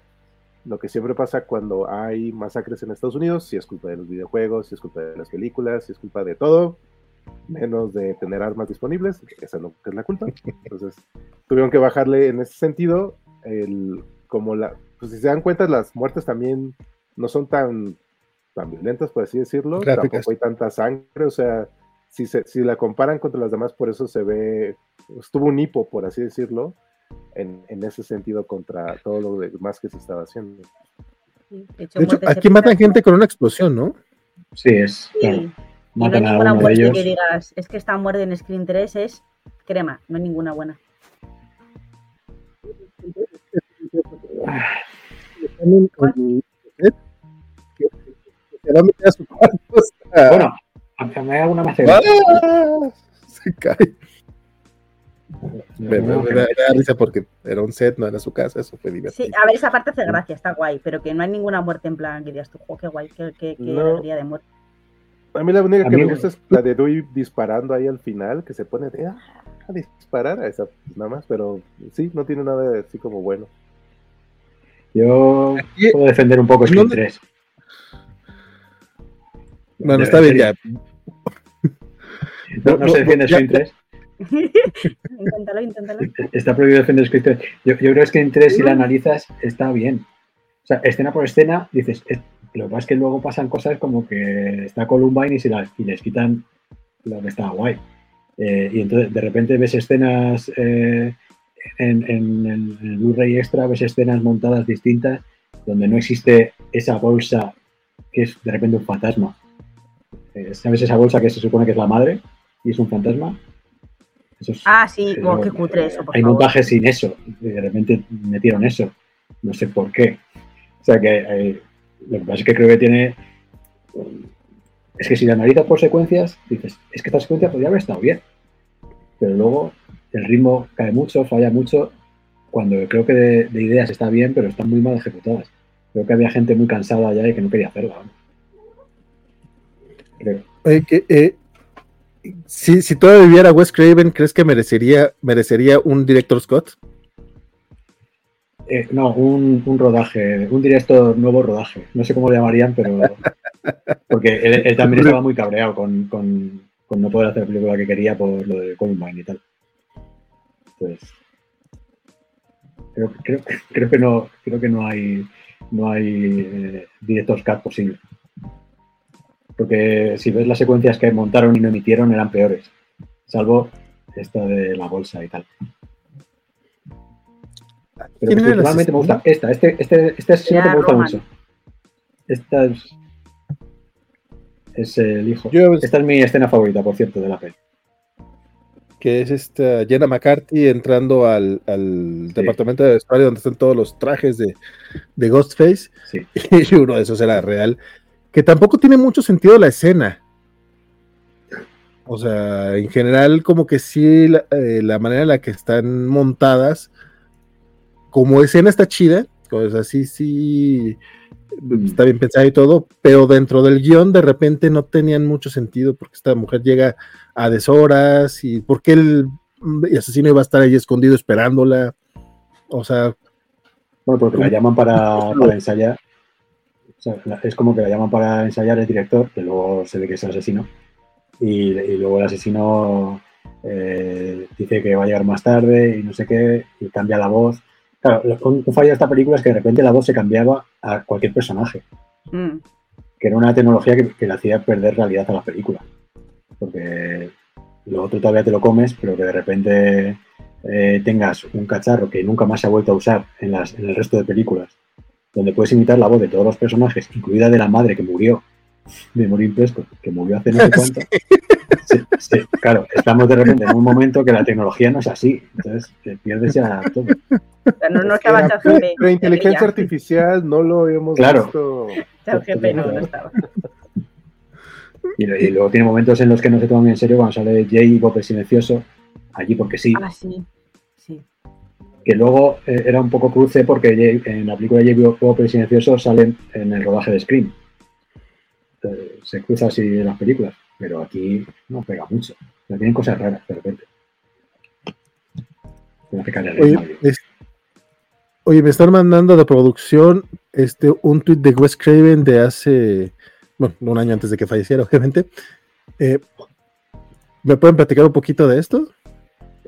lo que siempre pasa cuando hay masacres en Estados Unidos: si es culpa de los videojuegos, si es culpa de las películas, si es culpa de todo, menos de tener armas disponibles. Esa no es la culpa. Entonces, tuvieron que bajarle en ese sentido. El, como la. Pues si se dan cuenta, las muertes también no son tan, tan violentas, por así decirlo. Gráficas. Tampoco hay tanta sangre, o sea si, se, si la comparan contra las demás, por eso se ve, estuvo un hipo, por así decirlo, en, en ese sentido contra todo lo demás que se estaba haciendo. De hecho, De hecho, muertes aquí matan gente con una explosión, ¿no? Sí, es. Sí. Claro, no hay ninguna muerte ellos. que digas, es que esta muerte en Screen 3 es crema, no hay ninguna buena. ¿Cuál? Se va a meter a su cuarto. o sea, Bueno, a mí alguna me hace gracia. ¡ah! Se cae. Me, me- me da risa porque era un set, no era su casa, eso fue divertido. Sí, a ver, esa parte hace gracia, está guay, pero que no hay ninguna muerte en plan que digas tú, jo, qué guay, qué, qué, qué No. alegría de muerte. A mí la única que mí me gusta es la de Dewey disparando ahí al final, que se pone de, ah, a disparar a esa nada más, pero sí, no tiene nada de así como bueno. Yo puedo defender un poco Scream ¿Dónde- 3. Bueno, De- está en bien ya. No, no No, se defiende no, ya- Scream 3. inténtalo, inténtalo. Está prohibido defender Scream 3. Yo, yo creo que Scream 3, si la analizas, está bien. O sea, escena por escena, dices, es- lo que pasa es que luego pasan cosas como que está Columbine y, se las, y les quitan lo que estaba guay. Eh, y entonces de repente ves escenas eh, en, en el, en el Blu-ray extra, ves escenas montadas distintas donde no existe esa bolsa que es de repente un fantasma. ¿Sabes esa bolsa que se supone que es la madre y es un fantasma? Eso es- Ah, sí, oh, qué cutre eso, por hay favor. montajes sin eso. de repente metieron eso. No sé por qué. O sea que eh, lo que pasa es que creo que tiene. Es que si la analizas por secuencias, dices, es que esta secuencia podría haber estado bien. Pero luego el ritmo cae mucho, falla mucho. Cuando creo que de, de ideas está bien, pero están muy mal ejecutadas. Creo que había gente muy cansada ya y que no quería hacerla. Creo. Eh, si, si todavía viviera Wes Craven, ¿crees que merecería, merecería un director Scott? Eh, no, un, un rodaje, un directo nuevo rodaje. No sé cómo lo llamarían, pero. Porque él, él también estaba muy cabreado con, con- con no poder hacer la película que quería por lo de Columbine y tal. Entonces. Creo, creo, creo que no, creo que no hay no hay eh, director's cut posible. Porque si ves las secuencias que montaron y no emitieron eran peores. Salvo esta de la bolsa y tal. Pero ¿Quién era el principalmente me gusta esta. Este, este, este asesinato me gusta Roman. mucho. Esta es. Es el hijo. Yo, Esta es mi escena favorita, por cierto, de la peli. que es esta Jenna McCarthy entrando al, departamento de vestuario donde están todos los trajes de, Ghostface. Y uno de esos era real. Que tampoco tiene mucho sentido la escena. O sea, en general, como que sí, la, eh, manera en la que están montadas, como escena está chida, o sea, sí, sí, mm. está bien pensada y todo, pero dentro del guion de repente no tenían mucho sentido porque esta mujer llega a deshoras y por qué el, asesino iba a estar ahí escondido esperándola. O sea. Bueno, porque la llaman para, ensayar. Es como que la llaman para ensayar el director, que luego se ve que es el asesino. Y, luego el asesino eh, dice que va a llegar más tarde y no sé qué, y cambia la voz. Claro, un, fallo de esta película es que de repente la voz se cambiaba a cualquier personaje. Mm. Que era una tecnología que, que le hacía perder realidad a la película porque lo otro todavía te lo comes, pero que de repente eh, tengas un cacharro que nunca más se ha vuelto a usar en, las, en el resto de películas, donde puedes imitar la voz de todos los personajes, incluida de la madre que murió, de Morín Prescott, que murió hace no sé cuánto. claro, estamos de repente en un momento que la tecnología no es así, entonces te pierdes ya todo. No, no pero, inteligencia artificial no lo hemos claro. visto. no, no estaba. Y, luego tiene momentos en los que no se toman en serio cuando sale Jay y Bob el silencioso, allí porque sí. Ah, sí. sí. Que luego eh, era un poco cruce porque en la película de el silencioso salen en el rodaje de Scream. Eh, se cruza así en las películas, pero aquí no pega mucho. tienen cosas raras de repente. Oye, oye, me están mandando de producción este un tweet de Wes Craven de hace bueno, un año antes de que falleciera, obviamente. Eh, ¿Me pueden platicar un poquito de esto?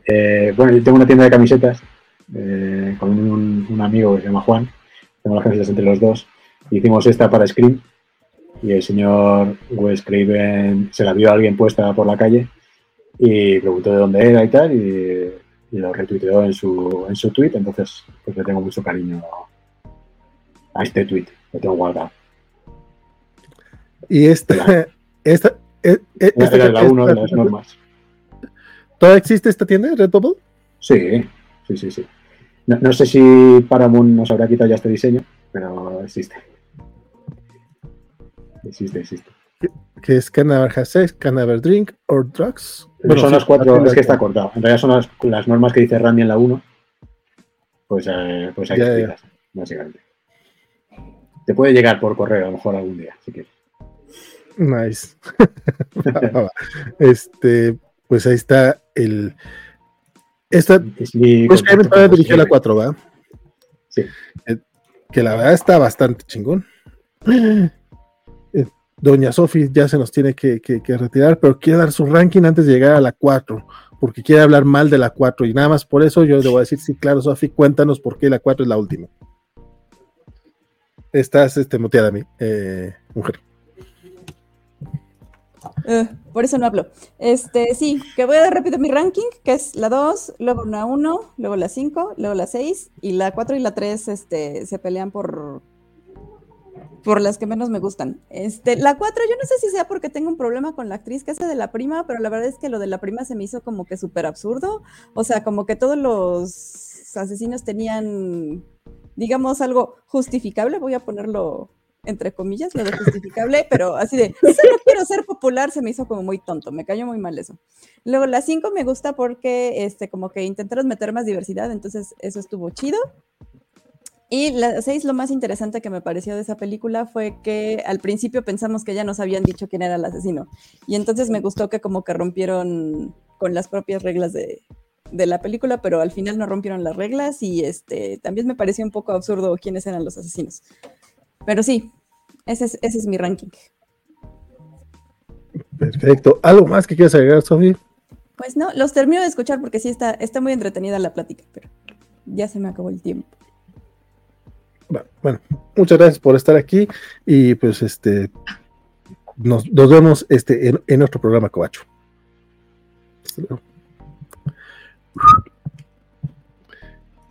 Eh, bueno, yo tengo una tienda de camisetas eh, con un, amigo que se llama Juan. Tengo las camisetas entre los dos. Hicimos esta para Scream y el señor Wes Craven se la vio a alguien puesta por la calle y preguntó de dónde era y tal y, lo retuiteó en su, en su tweet. Entonces, pues le tengo mucho cariño a este tweet. Lo tengo guardado. Y esta, esta, e, esta, era la uno de las normas. ¿Todavía existe esta tienda, Redbubble? Sí, sí, sí, sí. No, sé si Paramount nos habrá quitado ya este diseño, pero existe. Existe, existe. ¿Qué es Canaver Has Sex, Canaver Drink or Drugs? Bueno, son las cuatro, es que está cortado. En realidad son las, las normas que dice Randy en la 1. Pues, eh, pues ahí yeah, básicamente. Te puede llegar por correo a lo mejor algún día, si quieres. Nice. este, pues ahí está el. Esta. Pues que dirigir la 4, ¿va? Sí. Eh, que la verdad está bastante chingón. Eh, doña Sofi ya se nos tiene que, retirar, pero quiere dar su ranking antes de llegar a la 4, porque quiere hablar mal de la 4. Y nada más por eso yo le voy a decir: sí, claro, Sofi, cuéntanos por qué la 4 es la última. Estás este, muteada a mí, eh, mujer. Eh, por eso no hablo. Este, sí, que voy a dar rápido mi ranking, que es la 2, luego la 1, luego la 5, luego la 6, y la 4 y la 3 este, se pelean por, por las que menos me gustan. Este, la 4, yo no sé si sea porque tengo un problema con la actriz que hace de la prima, pero la verdad es que lo de la prima se me hizo como que súper absurdo. O sea, como que todos los asesinos tenían, digamos, algo justificable, voy a ponerlo entre comillas, lo de justificable, pero así de, eso no quiero ser popular, se me hizo como muy tonto, me cayó muy mal eso. Luego la 5 me gusta porque, este, como que intentaron meter más diversidad, entonces eso estuvo chido. Y la 6, lo más interesante que me pareció de esa película fue que al principio pensamos que ya nos habían dicho quién era el asesino. Y entonces me gustó que como que rompieron con las propias reglas de, de la película, pero al final no rompieron las reglas y este también me pareció un poco absurdo quiénes eran los asesinos. Pero sí, ese es, ese es mi ranking. Perfecto. ¿Algo más que quieras agregar, Sofía? Pues no, los termino de escuchar porque sí está, está muy entretenida la plática, pero ya se me acabó el tiempo. Bueno, muchas gracias por estar aquí y pues este nos, vemos este en, en nuestro programa Covacho.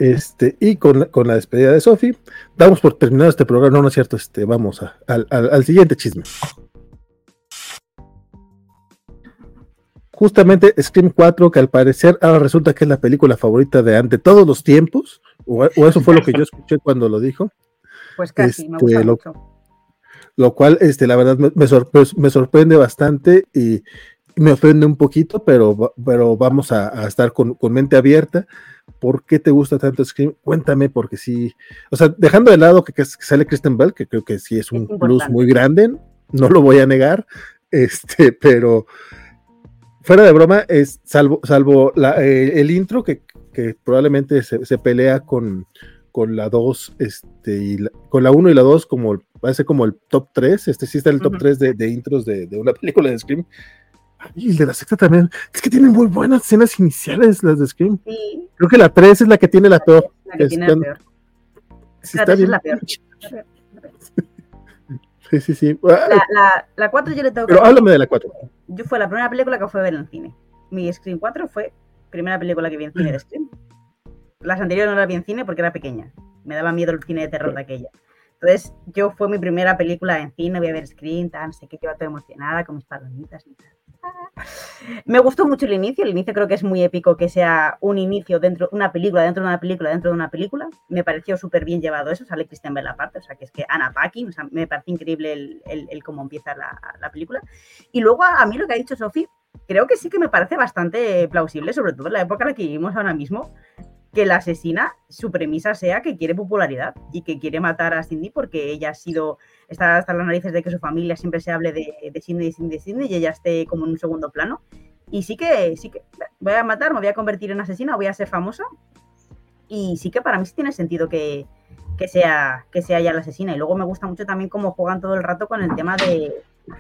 Este, y con, la despedida de Sofi, damos por terminado este programa. No, no es cierto, este, vamos al, siguiente chisme. justamente Scream 4, que al parecer ahora resulta que es la película favorita de ante todos los tiempos, o, o eso fue lo que yo escuché cuando lo dijo. Pues casi, me Este, gusta lo- mucho. lo cual, este, la verdad, me, me sorpre- me sorprende bastante y me ofende un poquito, pero, va- pero vamos a, a estar con, con mente abierta. ¿Por qué te gusta tanto Scream? Cuéntame, porque sí, o sea, dejando de lado que, que sale Kristen Bell, que creo que sí es un Es plus muy grande, no lo voy a negar, este, pero fuera de broma, es salvo, salvo la- eh, el intro que, que probablemente se, se pelea con, con la 2, este, y la- con la 1 y la 2 como parece como el top 3, este sí está en el top Ujú. 3 de, de intros de, de una película de Scream. Y el de la sexta también, es que tienen muy buenas escenas iniciales las de Scream. Sí, Creo que la 3 es la que tiene la peor. la que tiene la peor. Sí, La está es la peor. Sí, sí, sí. Ah, La, la, la 4 yo le tengo que Pero háblame de la 4. Yo fue la primera película que fue a ver en el cine. Mi Scream 4 fue primera película que vi en cine de Scream. Las anteriores no las vi en cine porque era pequeña. Me daba miedo el cine de terror de aquella. Entonces, yo fue mi primera película en cine, voy a ver Scream, tal, no sé qué, yo toda emocionada con mis palomitas y tal. Me gustó mucho el inicio, el inicio creo que es muy épico que sea un inicio dentro, una película dentro de una película dentro de una película. Me pareció súper bien llevado eso, sale Kristen Bell aparte, o sea que es que Anna Paquin, o sea, me parece increíble el, el- el cómo empieza la, la película. Y luego a, a mí lo que ha dicho Sophie, creo que sí que me parece bastante plausible, sobre todo en la época en la que vivimos ahora mismo, que la asesina, su premisa sea que quiere popularidad y que quiere matar a Cindy porque ella ha sido, está hasta las narices de que su familia siempre se hable de, de Cindy, Cindy, Cindy y ella esté como en un segundo plano. Y sí que, sí que voy a matar, me voy a convertir en asesina, voy a ser famosa. Y sí que para mí sí tiene sentido que, que sea, que sea ella la asesina. Y luego me gusta mucho también cómo juegan todo el rato con el tema de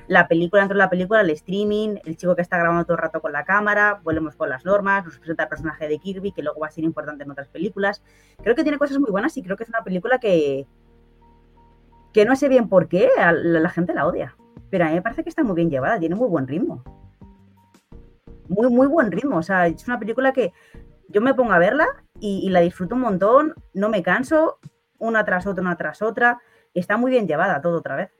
la película dentro de la película, el streaming, el chico que está grabando todo el rato con la cámara, volvemos con las normas, nos presenta el personaje de Kirby, que luego va a ser importante en otras películas. Creo que tiene cosas muy buenas y creo que es una película que, que no sé bien por qué la gente la odia. Pero a mí me parece que está muy bien llevada, tiene muy buen ritmo. Muy, muy buen ritmo. O sea, es una película que yo me pongo a verla y, y la disfruto un montón, no me canso, una tras otra, una tras otra. Está muy bien llevada todo otra vez.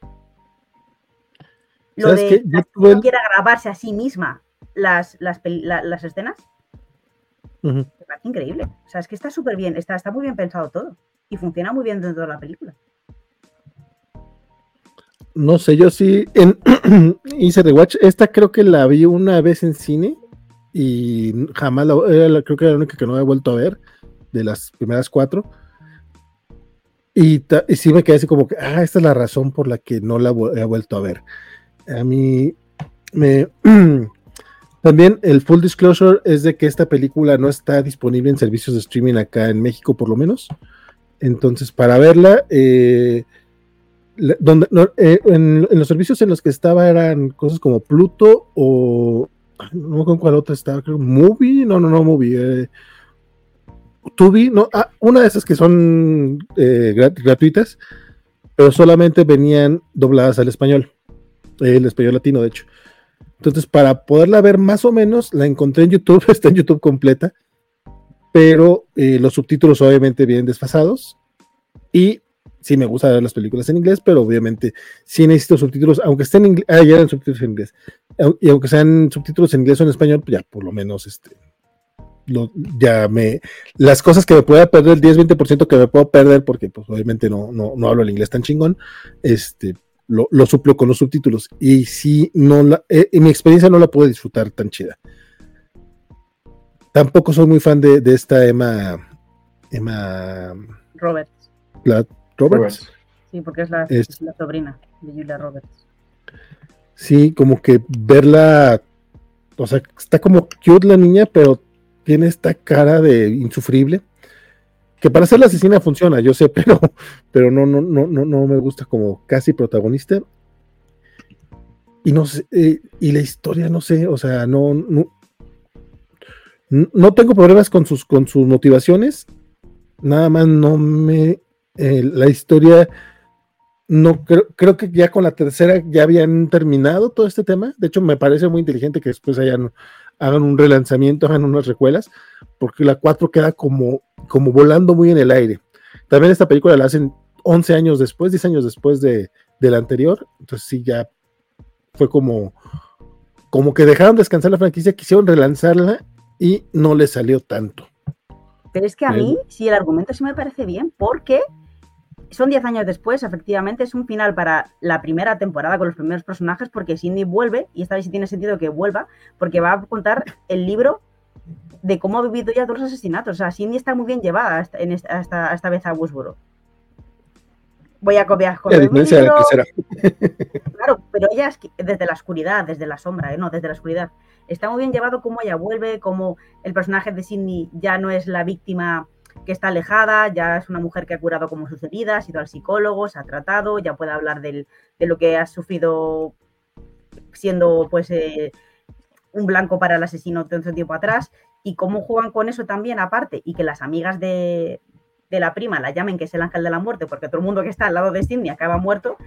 Lo ¿Sabes de que tuve quiera grabarse a sí misma las, las, la- las escenas, Ujú. me parece increíble. O sea, es que está súper bien, está, está muy bien pensado todo. Y funciona muy bien dentro de la película. No sé, yo sí en, hice rewatch. Esta creo que la vi una vez en cine y jamás la, era la- creo que era la única que no he vuelto a ver de las primeras cuatro. Y, ta- y sí me quedé así como que, ah, esta es la razón por la que no la he vuelto a ver. A mí me también el full disclosure es de que esta película no está disponible en servicios de streaming acá en México por lo menos. Entonces, para verla, eh, donde, eh, en, los servicios en los que estaba eran cosas como Pluto o no me acuerdo cuál otra estaba, creo Movie, no, no, no, Movie, eh, Tubi, no, ah, una de esas que son eh, grat- gratuitas, pero solamente venían dobladas al español, el español latino, de hecho. Entonces, para poderla ver más o menos, la encontré en YouTube, está en YouTube completa, pero eh, los subtítulos obviamente vienen desfasados y sí me gusta ver las películas en inglés, pero obviamente sí necesito subtítulos, aunque estén en inglés, ah, ya eran subtítulos en inglés, y aunque sean subtítulos en inglés o en español, pues ya por lo menos este, lo- ya me, las cosas que me pueda perder, el 10-20% que me puedo perder, porque pues obviamente no, no, no hablo el inglés tan chingón, este, lo, lo suplo con los subtítulos, y sí, no la, eh, en mi experiencia no la puedo disfrutar tan chida. Tampoco soy muy fan de, de esta Emma, Emma Roberts. Platt Roberts. Sí, porque es la, Es- es la sobrina de Julia Roberts. Sí, como que verla, o sea, está como cute la niña, pero tiene esta cara de insufrible. Que para ser la asesina funciona, yo sé, pero, pero no, no, no, no, no me gusta como casi protagonista. Y no sé, eh, y la historia, no sé, o sea, no, no, no tengo problemas con sus, con sus motivaciones. Nada más no me, eh, la historia no creo, creo que ya con la tercera ya habían terminado todo este tema. De hecho, me parece muy inteligente que después hayan, hagan un relanzamiento, hagan unas recuelas, porque la 4 queda como, como volando muy en el aire. También esta película la hacen 11 años después, 10 años después de, de la anterior. Entonces sí, ya fue como como que dejaron descansar la franquicia, quisieron relanzarla y no le salió tanto. Pero es que a mí, sí, el argumento sí me parece bien, porque son 10 años después, efectivamente, es un final para la primera temporada con los primeros personajes, porque Cindy vuelve, y esta vez sí tiene sentido que vuelva, porque va a contar el libro de cómo ha vivido ya todos los asesinatos. O sea, Cindy está muy bien llevada esta, en esta, vez a Woodsboro. Voy a copiar con el. Claro, pero ella es desde la oscuridad, desde la sombra, ¿eh? no, desde la oscuridad. Está muy bien llevado cómo ella vuelve, cómo el personaje de Cindy ya no es la víctima que está alejada, ya es una mujer que ha curado como sus heridas, ha ido al psicólogo, se ha tratado, ya puede hablar del, de lo que ha sufrido siendo pues eh, un blanco para el asesino de un tiempo atrás y cómo juegan con eso también aparte y que las amigas de, de, la prima la llamen que es el ángel de la muerte porque todo el mundo que está al lado de Cindy acaba muerto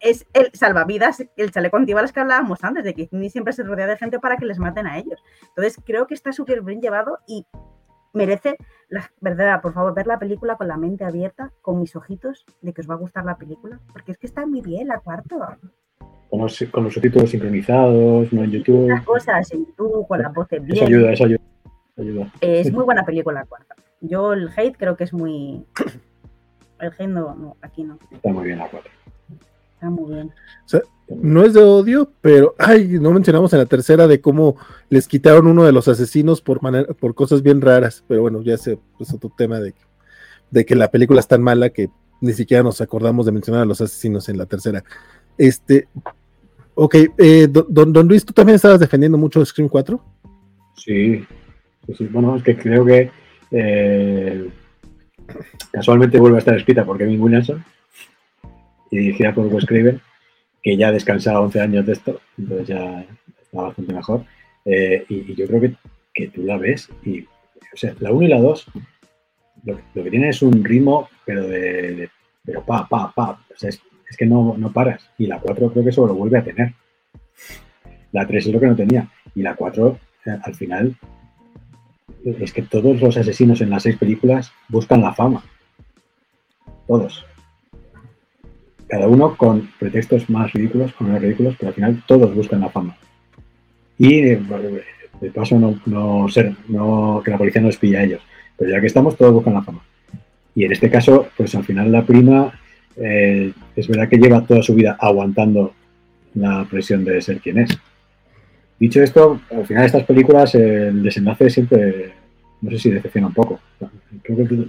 es el salvavidas, el chaleco antibalas que hablábamos antes, de que Cindy siempre se rodea de gente para que les maten a ellos. Entonces creo que está súper bien llevado y merece, la verdad, por favor, ver la película con la mente abierta, con mis ojitos, de que os va a gustar la película, porque es que está muy bien la cuarta. Con los, con los subtítulos sincronizados, no en YouTube. Las cosas en YouTube, con la voz bien. Eso ayuda, eso ayuda. ayuda. Es muy buena película la cuarta. Yo el hate creo que es muy... El hate no, no aquí no. Está muy bien la cuarta. Está muy bien. O sea, no es de odio, pero ay, no mencionamos en la tercera de cómo les quitaron uno de los asesinos por manera, por cosas bien raras, pero bueno, ya sé, pues otro tema de, de que la película es tan mala que ni siquiera nos acordamos de mencionar a los asesinos en la tercera. Este, ok, eh, don, don, Luis, ¿tú también estabas defendiendo mucho Scream 4? Sí, sí, bueno, es que creo que eh, casualmente vuelve a estar escrita por Kevin Williamson y dirigida por Wes Craven que ya ha descansado 11 años de esto, entonces ya está bastante mejor. Eh, y, yo creo que, que, tú la ves y, o sea, la 1 y la 2 lo, que tiene es un ritmo, pero de, pero pa, pa, pa, o sea, es, es, que no, no paras. Y la 4 creo que eso lo vuelve a tener. La 3 es lo que no tenía. Y la 4, eh, al final, es que todos los asesinos en las seis películas buscan la fama. Todos cada uno con pretextos más ridículos, con menos ridículos, pero al final todos buscan la fama. Y de paso no, ser, no, que la policía no les pilla a ellos, pero ya que estamos todos buscan la fama. Y en este caso, pues al final la prima eh, es verdad que lleva toda su vida aguantando la presión de ser quien es. Dicho esto, al final de estas películas el desenlace siempre, no sé si decepciona un poco. Creo que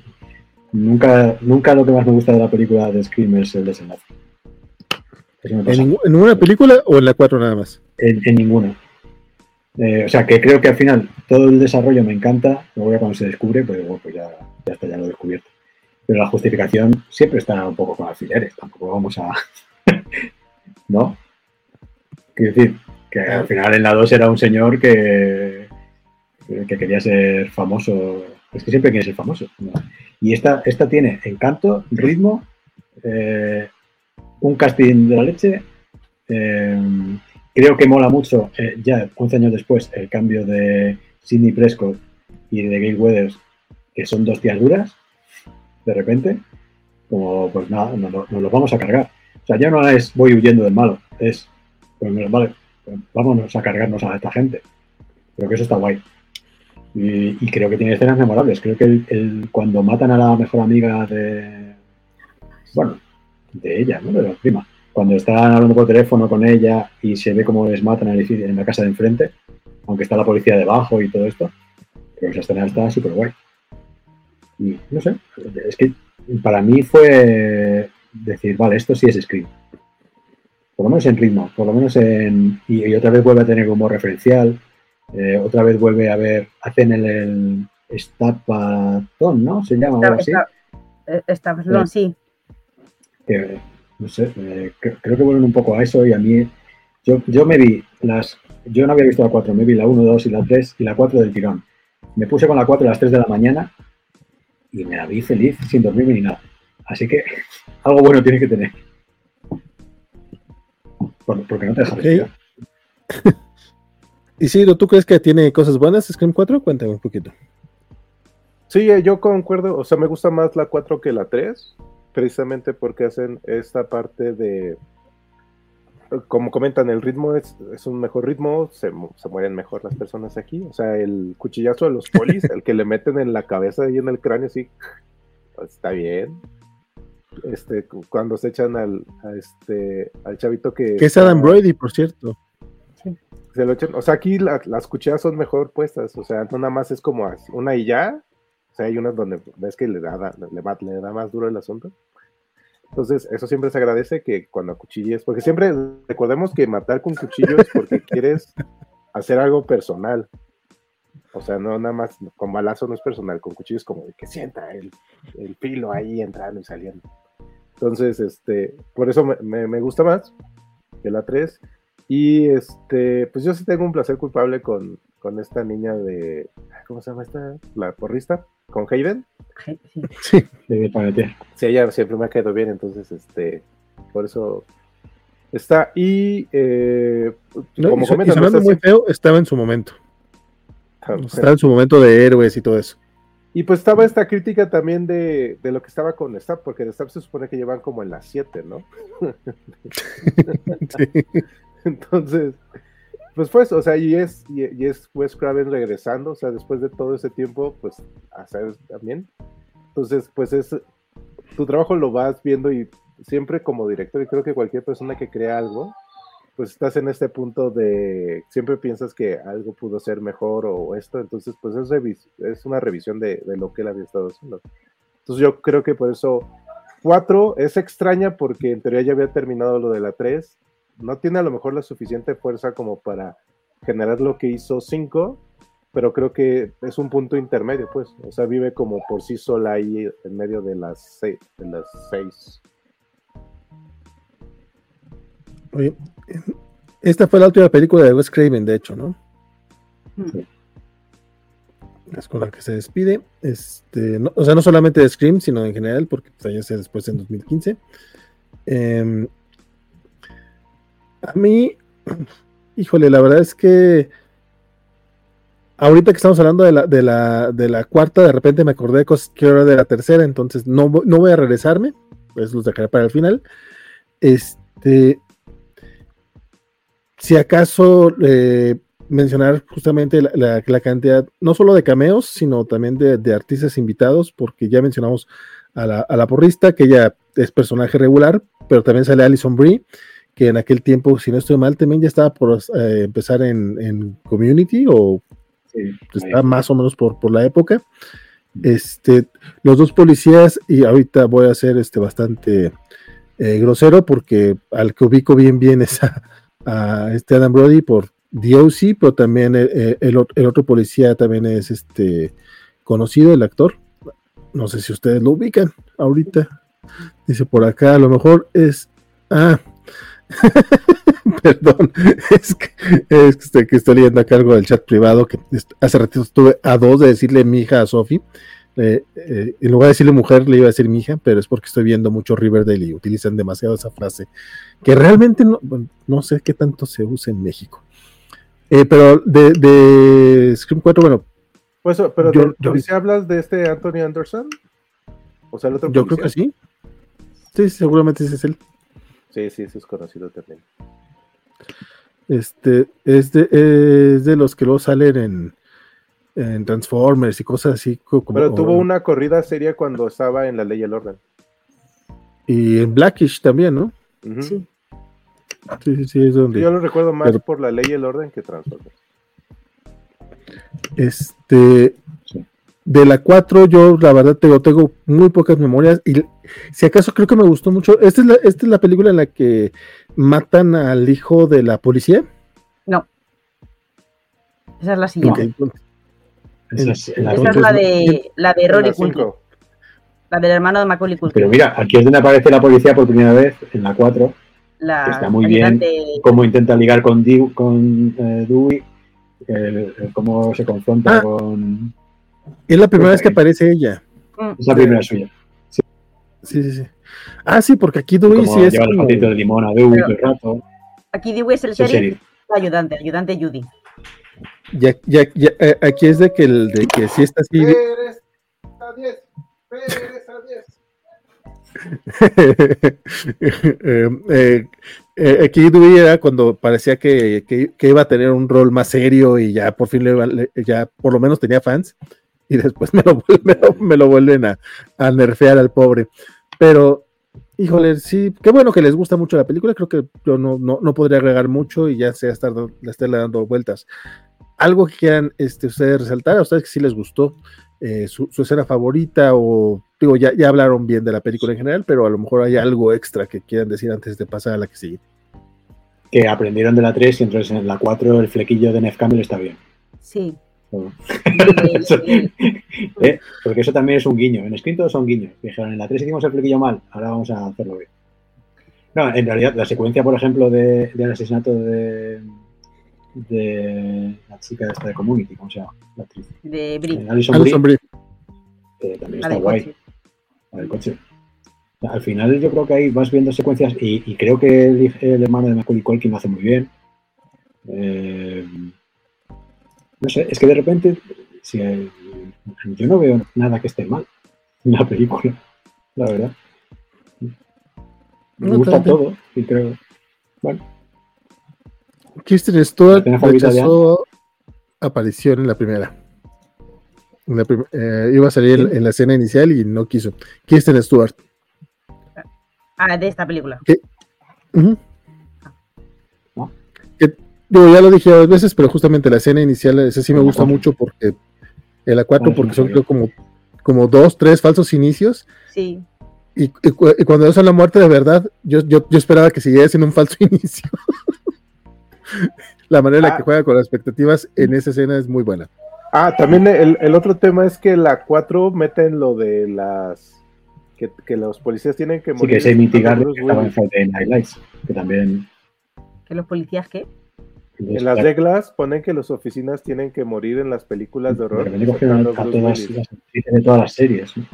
Nunca, nunca lo que más me gusta de la película de Scream es el desenlace. ¿En, ninguna película o en la 4 nada más? En, ninguna. Eh, o sea, que creo que al final todo el desarrollo me encanta, luego ya cuando se descubre, pues, pues ya, ya está, ya lo he descubierto. Pero la justificación siempre está un poco con alfileres, tampoco vamos a... ¿No? Quiero decir, que al final en la 2 era un señor que, que quería ser famoso. Es que siempre quiere ser famoso. ¿no? Y esta, esta tiene encanto, ritmo, eh, un casting de la leche. Eh, creo que mola mucho, eh, ya 11 años después, el cambio de Sidney Prescott y de Gail Weathers, que son dos tías duras, de repente, como pues nada, nos, los vamos a cargar. O sea, ya no es voy huyendo del malo, es, pues vale, pues vámonos a cargarnos a esta gente. Creo que eso está guay. Y, creo que tiene escenas memorables. Creo que el, cuando matan a la mejor amiga de. Bueno, de ella, ¿no? De la prima. Cuando están hablando por teléfono con ella y se ve cómo les matan en, la casa de enfrente, aunque está la policía debajo y todo esto. Que esa escena está súper guay. Y no sé, es que para mí fue decir, vale, esto sí es Scream. Por lo menos en ritmo, por lo menos en. Y, y otra vez vuelve a tener como referencial eh, otra vez vuelve a ver, hacen el, el Stapatón, ¿no? Se llama algo así. Stapatón, sí. no sé, eh, creo que vuelven un poco a eso y a mí, yo, yo me vi las, yo no había visto la 4, me vi la 1, 2 y la 3 y la 4 del tirón. Me puse con la 4 a las 3 de la mañana y me la vi feliz sin dormirme ni nada. Así que algo bueno tiene que tener. porque no te dejas okay. Y si ¿tú crees que tiene cosas buenas Scream 4? Cuéntame un poquito. Sí, eh, yo concuerdo, o sea, me gusta más la 4 que la 3, precisamente porque hacen esta parte de como comentan, el ritmo es, es un mejor ritmo, se, mu- se mueren mejor las personas aquí. O sea, el cuchillazo de los polis, el que le meten en la cabeza y en el cráneo, sí, pues, está bien. Este, cu- cuando se echan al, a este, al chavito que. Que es Adam Brody, por cierto. Se lo echan- o sea, aquí la- las cuchillas son mejor puestas, o sea, no nada más es como una y ya. O sea, hay unas donde ves que le da, da- le, va- le da más duro el asunto. Entonces, eso siempre se agradece que cuando acuchilles, porque siempre recordemos que matar con cuchillo es porque quieres hacer algo personal. O sea, no nada más, con balazo no es personal, con cuchillo es como de que sienta el, el filo ahí entrando y saliendo. Entonces, este, por eso me, me- me gusta más que la 3. Y este, pues yo sí tengo un placer culpable con, con esta niña de, ¿cómo se llama esta? La porrista, con Hayden. Sí. Sí. Sí, ella siempre me ha quedado bien, entonces, este, por eso está. Y, eh, No, como y, comentan, no muy feo, estaba en su momento. siempre- Estaba en su momento de héroes y todo eso. Y pues estaba esta crítica también de, de lo que estaba con Stab, porque de Stab se supone que llevan como en las 7, ¿no? Sí. Entonces, pues fue eso, o sea, y es, y, y es Wes Craven regresando, o sea, después de todo ese tiempo, pues, hacer también. Entonces, pues es, tu trabajo lo vas viendo y siempre como director, y creo que cualquier persona que crea algo, pues estás en este punto de, siempre piensas que algo pudo ser mejor o esto, entonces, pues es, revis- es una revisión de, de lo que él había estado haciendo. Entonces yo creo que por eso 4 es extraña porque en teoría ya había terminado lo de la 3. No tiene a lo mejor la suficiente fuerza como para generar lo que hizo 5, pero creo que es un punto intermedio, pues. O sea, vive como por sí sola ahí en medio de las 6. De las seis. Oye, esta fue la última película de Wes Craven, de hecho, ¿no? Sí. Es con la que se despide. Este, no- o sea, no solamente de Scream, sino en general, porque fallece después en 2015. Em, a mí, híjole, la verdad es que ahorita que estamos hablando de la, de la, de la cuarta, de repente me acordé de cosas que era de la tercera, entonces no, no voy a regresarme, pues los dejaré para el final. Este, si acaso eh, mencionar justamente la, la- cantidad, no solo de cameos, sino también de, de artistas invitados, porque ya mencionamos a la, a la porrista, que ella es personaje regular, pero también sale Alison Brie, que en aquel tiempo, si no estoy mal, también ya estaba por eh, empezar en, en Community o Sí, está más o menos por, por la época. Este, los dos policías, y ahorita voy a ser este, bastante eh, grosero porque al que ubico bien bien es a, a este Adam Brody por DOC, pero también el, el- el el otro policía también es este conocido, el actor. No sé si ustedes lo ubican ahorita. Dice por acá, a lo mejor es. Ah, perdón, es que, es que estoy, que estoy leyendo acá algo del chat privado que hace ratito estuve a dos de decirle mi hija a Sofi. Eh, eh, en lugar de decirle mujer, le iba a decir mi hija, pero es porque estoy viendo mucho Riverdale y utilizan demasiado esa frase, que realmente no, no sé qué tanto se usa en México. Eh, pero de, de Scream 4, bueno, Pues, pero Yo- de- yo- ¿si hablas de este Anthony Anderson? O sea, el otro yo creo que sí. Sí, seguramente ese es él. Sí, sí, sí, es conocido también. Este, es de, es de los que luego salen en, en Transformers y cosas así. Como, Pero tuvo una corrida seria cuando estaba en La Ley y el Orden. Y en Blackish también, ¿no? Sí. Sí, sí, sí, es donde. Yo lo recuerdo más Pero- por La Ley y el Orden que Transformers. Este. Sí. De la 4, yo la verdad tengo, tengo muy pocas memorias. Y si acaso creo que me gustó mucho. Esta es la, esta es la película en la que matan al hijo de la policía. No. Esa es la siguiente. Esa es la Esa es la de, la de Rory Culkin, la del hermano de Macaulay Culkin. Pero mira, aquí es donde aparece la policía por primera vez, en la 4, la está muy bien. cómo intenta ligar con, Dew- con eh, Dewey, cómo se confronta Ah. con... Es la primera vez que aparece ella. Mm, Es la primera suya. Sí, sí, sí. Ah, sí, porque aquí Dewey Como sí es lleva el como- de limón a Dewey Pero- todo el rato. Aquí Dewey es el sheriff, ayudante, ayudante Judy. Ya, ya, ya, eh, aquí es de que el de que sí está así. Pérez a 10. Pérez a 10. Eh, eh, eh, aquí Dewey era cuando parecía que, que- que iba a tener un rol más serio y ya por fin le iba- le- ya por lo menos tenía fans y después me lo, me lo, me lo vuelven a, a nerfear al pobre. Pero, híjole, sí, qué bueno que les gusta mucho la película, creo que yo no, no, no podría agregar mucho y ya sea estar, estarle dando vueltas. Algo que quieran este, ustedes resaltar, a ustedes que sí les gustó, eh, su, su escena favorita o digo, ya, ya hablaron bien de la película en general, pero a lo mejor hay algo extra que quieran decir antes de pasar a la que sigue. Que aprendieron de la 3 y entonces en la 4 el flequillo de Nef Campbell está bien. Sí. Todo. Eh, Porque eso también es un guiño. En Screen todos son guiños. Dijeron, en la 3 hicimos el flequillo mal, ahora vamos a hacerlo bien. No, en realidad, la secuencia, por ejemplo, de- del asesinato de, de la chica esta de Community, ¿cómo se llama? La actriz. De Brie. Eh, Alison Alison Brie, Brie. que también está guay. coche. La del coche. Al final yo creo que ahí vas viendo secuencias y, y creo que el hermano de Macaulay Culkin lo hace muy bien. Eh, no sé, es que de repente si hay- yo no veo nada que esté mal en la película, la verdad. Me No, gusta todo y creo... Kristen Stewart ¿La escena favorita de rechazó aparición en la primera. En la prim- eh, iba a salir en, en la escena inicial y no quiso. Kristen Stewart. Ah, de esta película. ¿No? Digo, ya lo dije dos veces, pero justamente la escena inicial, esa sí me En gusta mucho porque en la 4 Ah, es porque muy son creo como, como dos, tres falsos inicios. Sí. Y, y cu- y cuando eso la muerte de verdad, yo, yo, yo esperaba que siguiera siendo un falso inicio. la manera en la Ah. que juega con las expectativas en esa escena es muy buena. Ah, también el, el otro tema es que la 4 meten lo de las. Que, que los policías tienen que Sí que morir. sé mitigar que en que también... Que los policías, ¿qué? En las reglas ponen que las oficinas tienen que morir en las películas de horror. exceptuando a Bruce todas las de todas las series. ¿no?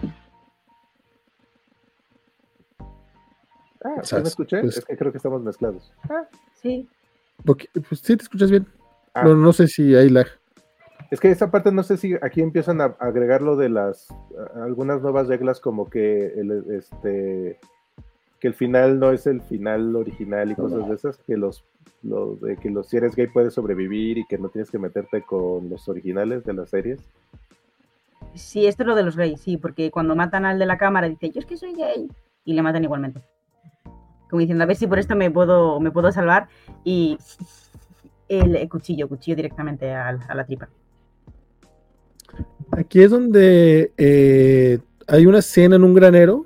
Ah, ¿sí Sas, me escuché? pues- Es que creo que estamos mezclados. Sí. Porque, pues sí, te escuchas bien. Ah. No, no sé si hay lag. Es que esa parte no sé si aquí empiezan a agregar lo de las a- algunas nuevas reglas como que el este que el final no es el final original y cosas de esas, que los lo de que los si eres gay puedes sobrevivir y que no tienes que meterte con los originales de las series. Sí, esto es lo de los gays, sí, porque cuando matan al de la cámara dice, yo es que soy gay, y le matan igualmente. Como diciendo, a ver si por esto me puedo, me puedo salvar, y el cuchillo, cuchillo directamente a la tripa. Aquí es donde eh, hay una escena en un granero.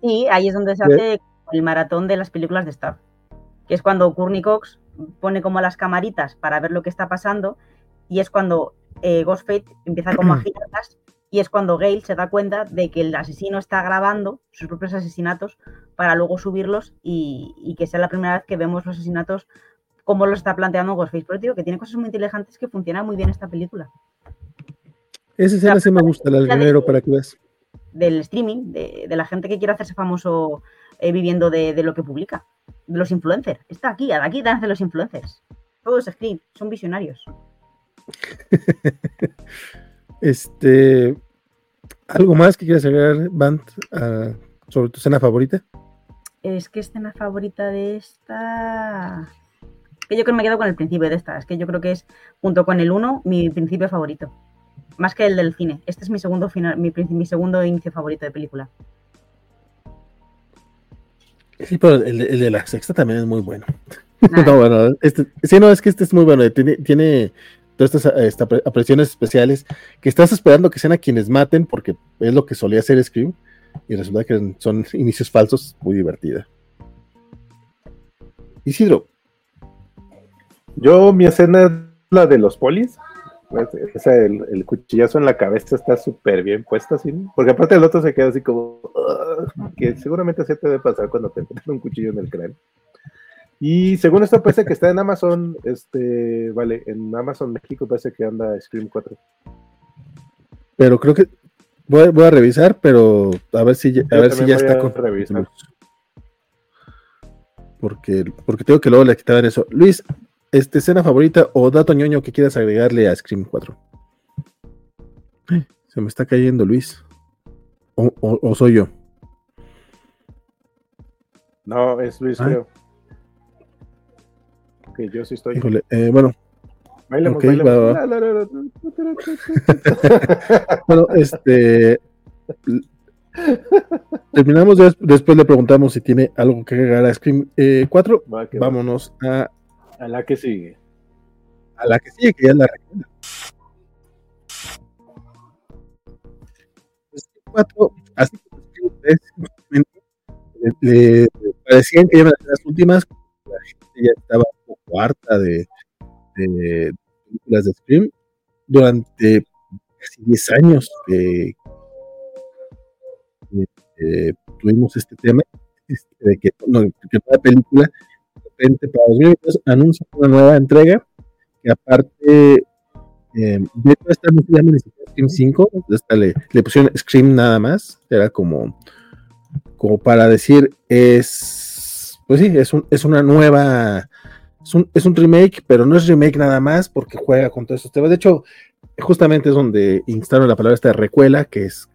Y ahí es donde se hace el maratón de las películas de Star, que es cuando Courtney Cox pone como las camaritas para ver lo que está pasando, y es cuando eh, Ghostface empieza como a girarlas, y es cuando Gale se da cuenta de que el asesino está grabando sus propios asesinatos para luego subirlos y, y que sea la primera vez que vemos los asesinatos como los está planteando Ghostface. Pero digo que tiene cosas muy inteligentes que funciona muy bien esta película. Esa escena sí me gusta, la del granero, para que veas. Del streaming, de, de la gente que quiere hacerse famoso eh, viviendo de, de lo que publica. De los influencers. Está aquí, aquí de los influencers. Todos screen, son visionarios. Este, ¿algo más que quieras agregar, Bant, ah, sobre tu escena favorita? Es que escena favorita de esta. Que yo creo que me quedo con el principio de esta. Es que yo creo que es, junto con el 1, mi principio favorito. Más que el del cine. Este es mi segundo final, mi, mi segundo inicio favorito de película. Sí, pero el, de- el de la sexta también es muy bueno. No, bueno, este, sí, no, es que este es muy bueno. Tiene, tiene todas estas esta, apreciaciones especiales que estás esperando que sean a quienes maten, porque es lo que solía hacer Scream, y resulta que son inicios falsos, muy divertida. Isidro, Yo mi escena es la de los polis. Pues, el, el cuchillazo en la cabeza está súper bien puesto así, ¿no? porque aparte el otro se queda así como que seguramente se te debe pasar cuando te meten un cuchillo en el cráneo. Y según esto parece que está en Amazon, este, vale, en Amazon México parece que anda Scream 4. pero creo que voy, a- voy a revisar, pero a ver si ya, a Yo ver si ya está con revisar. Porque, porque tengo que luego le quitaban eso. Luis, este escena favorita o dato ñoño que quieras agregarle a Scream 4. Eh, Se me está cayendo Luis. O, o- o soy yo. No, es Luis, Ah. creo. Ok, yo sí estoy. Híjole, eh, bueno, Bailemos, bailemos. va, va. Bueno, este. Terminamos, después le preguntamos si tiene algo que agregar a Scream eh, 4. Va, que va. Vámonos a, A la que sigue. a la que sigue, que ya es la recuela. Scream 4, así 3, simplemente, le, le parecían que ser las últimas. La gente ya estaba un poco harta de, de películas de Scream durante casi 10 años que, que, tuvimos este tema este, de que, no, que cada película repente para 2022 anuncia una nueva entrega que aparte eh, de hecho esta no Scream 5 esta le, pusieron Scream nada más era como como para decir es pues sí es, un, es una nueva es un, remake pero no es remake nada más porque juega con todos estos temas. De hecho justamente es donde instaron la palabra esta recuela que es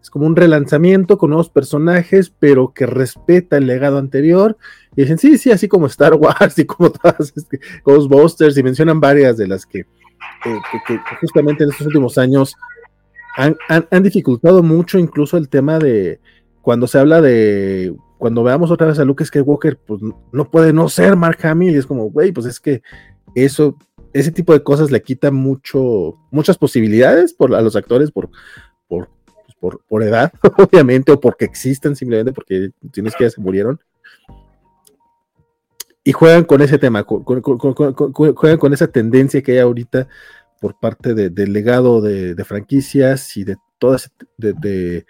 es como un relanzamiento con nuevos personajes, pero que respeta el legado anterior. Y dicen, sí, sí, así como Star Wars y como todas este, Ghostbusters, y mencionan varias de las que, eh, que, justamente en estos últimos años han, han- han dificultado mucho incluso el tema de cuando se habla de cuando veamos otra vez a Luke Skywalker, pues no puede no ser Mark Hamill, y es como, güey, pues es que eso, ese tipo de cosas le quita mucho, muchas posibilidades por, a los actores por, por, por, por edad, obviamente, o porque existen simplemente porque si no es que ya se murieron. Y juegan con ese tema, con- juegan con esa tendencia que hay ahorita por parte de- del legado de, franquicias y de todas, de, de-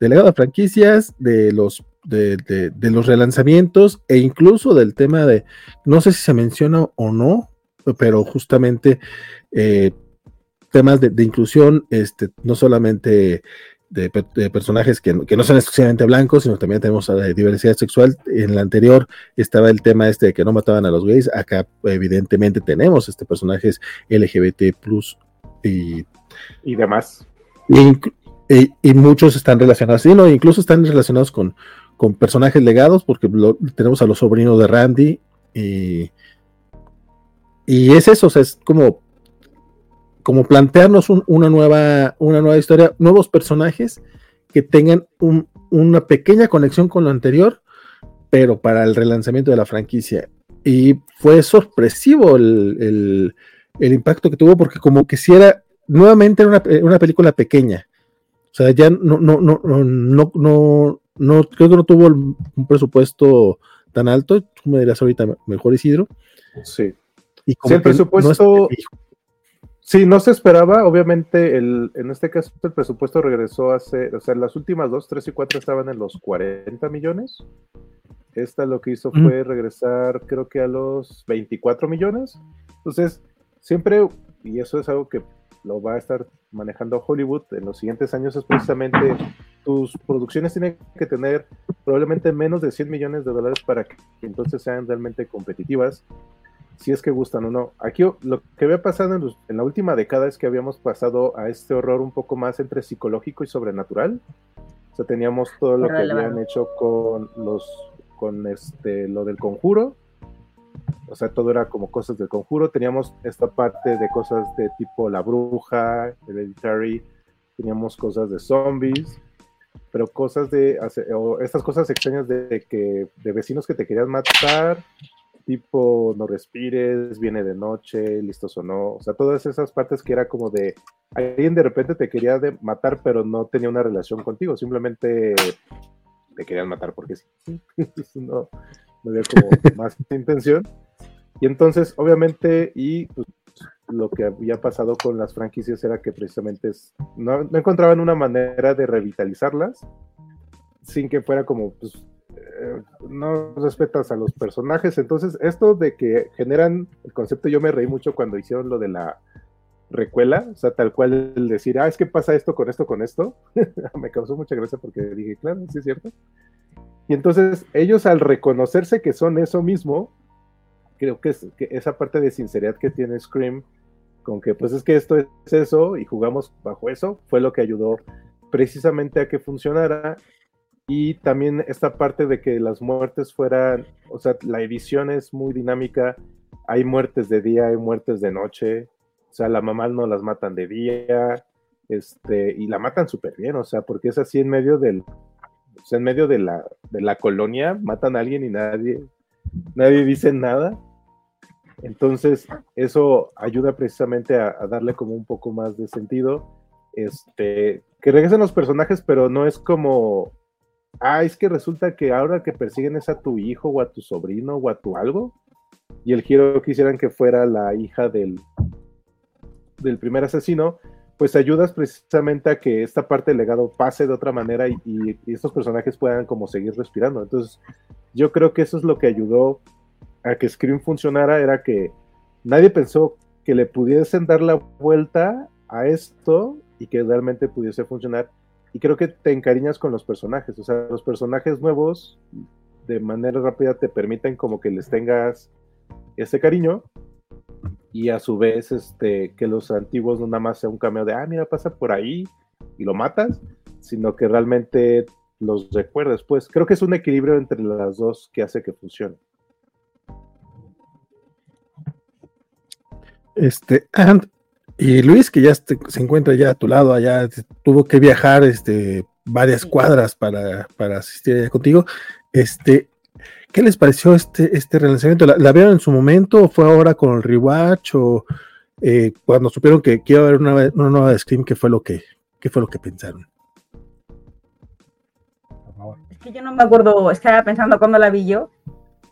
legado de franquicias, de los, de, los relanzamientos e incluso del tema de, no sé si se menciona o no, pero justamente eh, temas de inclusión, este, no solamente de, pe- de personajes que, no- que no son exclusivamente blancos, sino también tenemos eh, diversidad sexual. En la anterior estaba el tema este de que no mataban a los gays. Acá, evidentemente, tenemos este personajes LGBT y, Y demás. y, y- y muchos están relacionados, sí, no, incluso están relacionados con, con personajes legados, porque lo- tenemos a los sobrinos de Randy y, y es eso, o sea, es como, como plantearnos un- una, nueva, una nueva historia, nuevos personajes que tengan un- una pequeña conexión con lo anterior, pero para el relanzamiento de la franquicia. Y fue sorpresivo el, el- el impacto que tuvo, porque como que si era nuevamente era una, una película pequeña. O sea, ya no, no, no, no, no, no, creo que no tuvo un presupuesto tan alto. Tú me dirás ahorita mejor, Isidro. Sí. Y Sí, el que no es- presupuesto- Sí, no se esperaba, obviamente, el, en este caso el presupuesto regresó hace, o sea, las últimas dos, tres y cuatro estaban en los 40 millones. Esta lo que hizo Mm. fue regresar, creo que a los 24 millones. Entonces, siempre, y eso es algo que lo va a estar manejando Hollywood en los siguientes años, es precisamente tus producciones tienen que tener probablemente menos de 100 millones de dólares para que entonces sean realmente competitivas si es que gustan o no. Aquí lo que había pasado en, los- en la última década es que habíamos pasado a este horror un poco más entre psicológico y sobrenatural. O sea, teníamos todo lo que habían hecho con los con este lo del conjuro. O sea, todo era como cosas del conjuro. Teníamos esta parte de cosas de tipo la bruja, hereditary, teníamos cosas de zombies, pero cosas de o estas cosas extrañas de que de vecinos que te querían matar, tipo no respires, viene de noche, listos o no, o sea, todas esas partes que era como de alguien de repente te quería de matar, pero no tenía una relación contigo, simplemente te querían matar porque sí, no, no había como más intención. Y entonces, obviamente, y pues, lo que había pasado con las franquicias era que precisamente es- no, no encontraban una manera de revitalizarlas sin que fuera como, pues, eh, no respetas a los personajes. Entonces, esto de que generan el concepto, yo me reí mucho cuando hicieron lo de la recuela, o sea, tal cual el decir, ah, es que pasa esto con esto, con esto, me causó mucha gracia porque dije, claro, sí es cierto. Y entonces, ellos al reconocerse que son eso mismo, creo que, es, que esa parte de sinceridad que tiene Scream, con que pues es que esto es eso y jugamos bajo eso, fue lo que ayudó precisamente a que funcionara y también esta parte de que las muertes fueran, o sea, la edición es muy dinámica hay muertes de día, hay muertes de noche, o sea, la mamá no las matan de día, este, y la matan súper bien, o sea, porque es así en medio del, en medio de la, de la colonia, matan a alguien y nadie, nadie dice nada. Entonces, eso ayuda precisamente a, a darle como un poco más de sentido. Este, que regresen los personajes, pero no es como, ah, es que resulta que ahora que persiguen es a tu hijo o a tu sobrino o a tu algo, y el giro quisieran que fuera la hija del, del primer asesino, pues ayudas precisamente a que esta parte del legado pase de otra manera y, y, estos personajes puedan como seguir respirando. Entonces, yo creo que eso es lo que ayudó a que Scream funcionara, era que nadie pensó que le pudiesen dar la vuelta a esto y que realmente pudiese funcionar. Y creo que te encariñas con los personajes, o sea, los personajes nuevos de manera rápida te permiten como que les tengas ese cariño y a su vez este, que los antiguos no nada más sea un cameo de, ah, mira, pasa por ahí y lo matas, sino que realmente los recuerdes. Pues creo que es un equilibrio entre las dos que hace que funcione. Este, and, y Luis, que ya este, se encuentra ya a tu lado, allá tuvo que viajar este, varias cuadras para, para asistir allá contigo. Este, ¿Qué les pareció este, este relanzamiento? ¿La, ¿La, vieron en su momento o fue ahora con el rewatch o eh, cuando supieron que, que, iba a haber una, una nueva de Scream, qué fue lo que, qué fue lo que pensaron? Es que yo no me acuerdo, estaba pensando cuando la vi yo.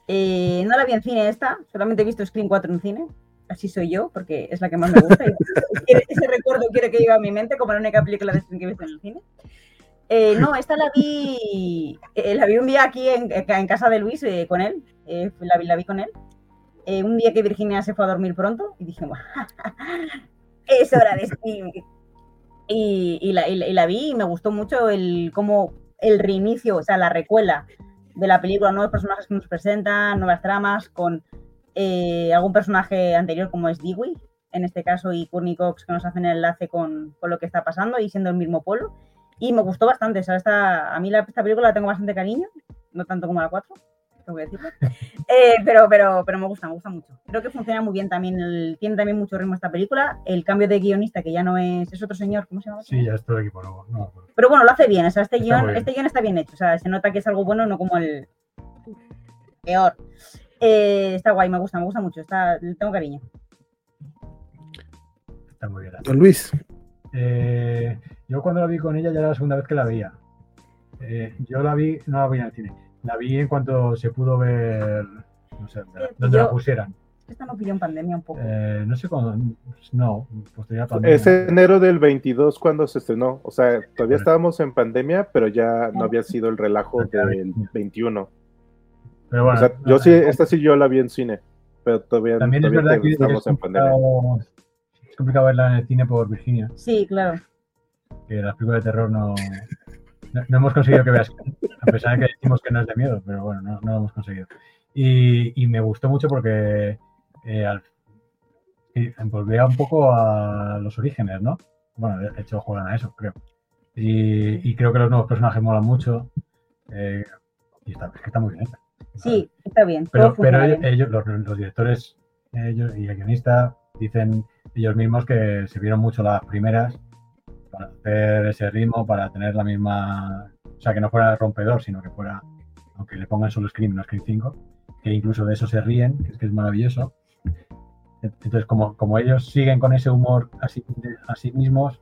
Eh, no la vi en cine esta, solamente he visto Scream 4 en cine. Así soy yo, porque es la que más me gusta. y ese recuerdo quiero que llegue a mi mente como la única película de que he visto en el cine. Eh, no, esta la vi, eh, la vi un día aquí en, en casa de Luis eh, con él, la, vi, la vi con él. un día que Virginia se fue a dormir pronto y dije, es hora de. Y, y, la, y, la, y, la, vi y me gustó mucho el como el reinicio, o sea, la recuela de la película, nuevos personajes que nos presentan, nuevas tramas, con algún personaje anterior como es Dewey, en este caso, y Courtney Cox que nos hacen el enlace con, con lo que está pasando y siendo el mismo polo. Y me gustó bastante, o sea, esta, a mí la, esta película la tengo bastante cariño, no tanto como la 4, tengo que decirlo. Eh, pero, pero, pero me gusta, me gusta mucho. Creo que funciona muy bien también, el, tiene también mucho ritmo esta película. El cambio de guionista, que ya no es, es otro señor, ¿cómo se llama? Sí, ya es todo el equipo nuevo. No, pero... pero bueno, lo hace bien, o sea, este guion, este guion está bien hecho, o sea, se nota que es algo bueno, no como el peor. Eh, está guay, me gusta, me gusta mucho, está, tengo cariño. Está muy bien. Don Luis. Eh, yo cuando la vi con ella ya era la segunda vez que la veía. Eh, yo la vi, no la vi en el cine, la vi en cuanto se pudo ver, no sé, donde la pusieran. Esta no pilló en pandemia un poco. Eh, no sé cuándo, no, posterior a pandemia. Es enero del 22 cuando se estrenó, o sea, todavía estábamos en pandemia, pero ya no había sido el relajo del 21. Pero bueno, o sea, yo sí, esta sí yo la vi en cine, pero todavía, también todavía es verdad que estamos en pandemia. Es complicado verla en el cine por Virginia. Sí, claro. Que las películas de terror no, no, no, hemos conseguido que veas, a pesar de que decimos que no es de miedo, pero bueno, no, no lo hemos conseguido. Y, y, me gustó mucho porque eh, al, volvía un poco a los orígenes, ¿no? Bueno, de hecho juegan a eso, creo. Y, y creo que los nuevos personajes molan mucho. Eh, y está, es que está muy bien. Sí, está bien. Pero, pero ellos, los, los, directores ellos y el guionista dicen ellos mismos que se vieron mucho las primeras para hacer ese ritmo, para tener la misma, o sea, que no fuera rompedor, sino que fuera, aunque le pongan solo Scream, no Scream 5, que incluso de eso se ríen, que es que es maravilloso. Entonces, como, como ellos siguen con ese humor así, a sí mismos,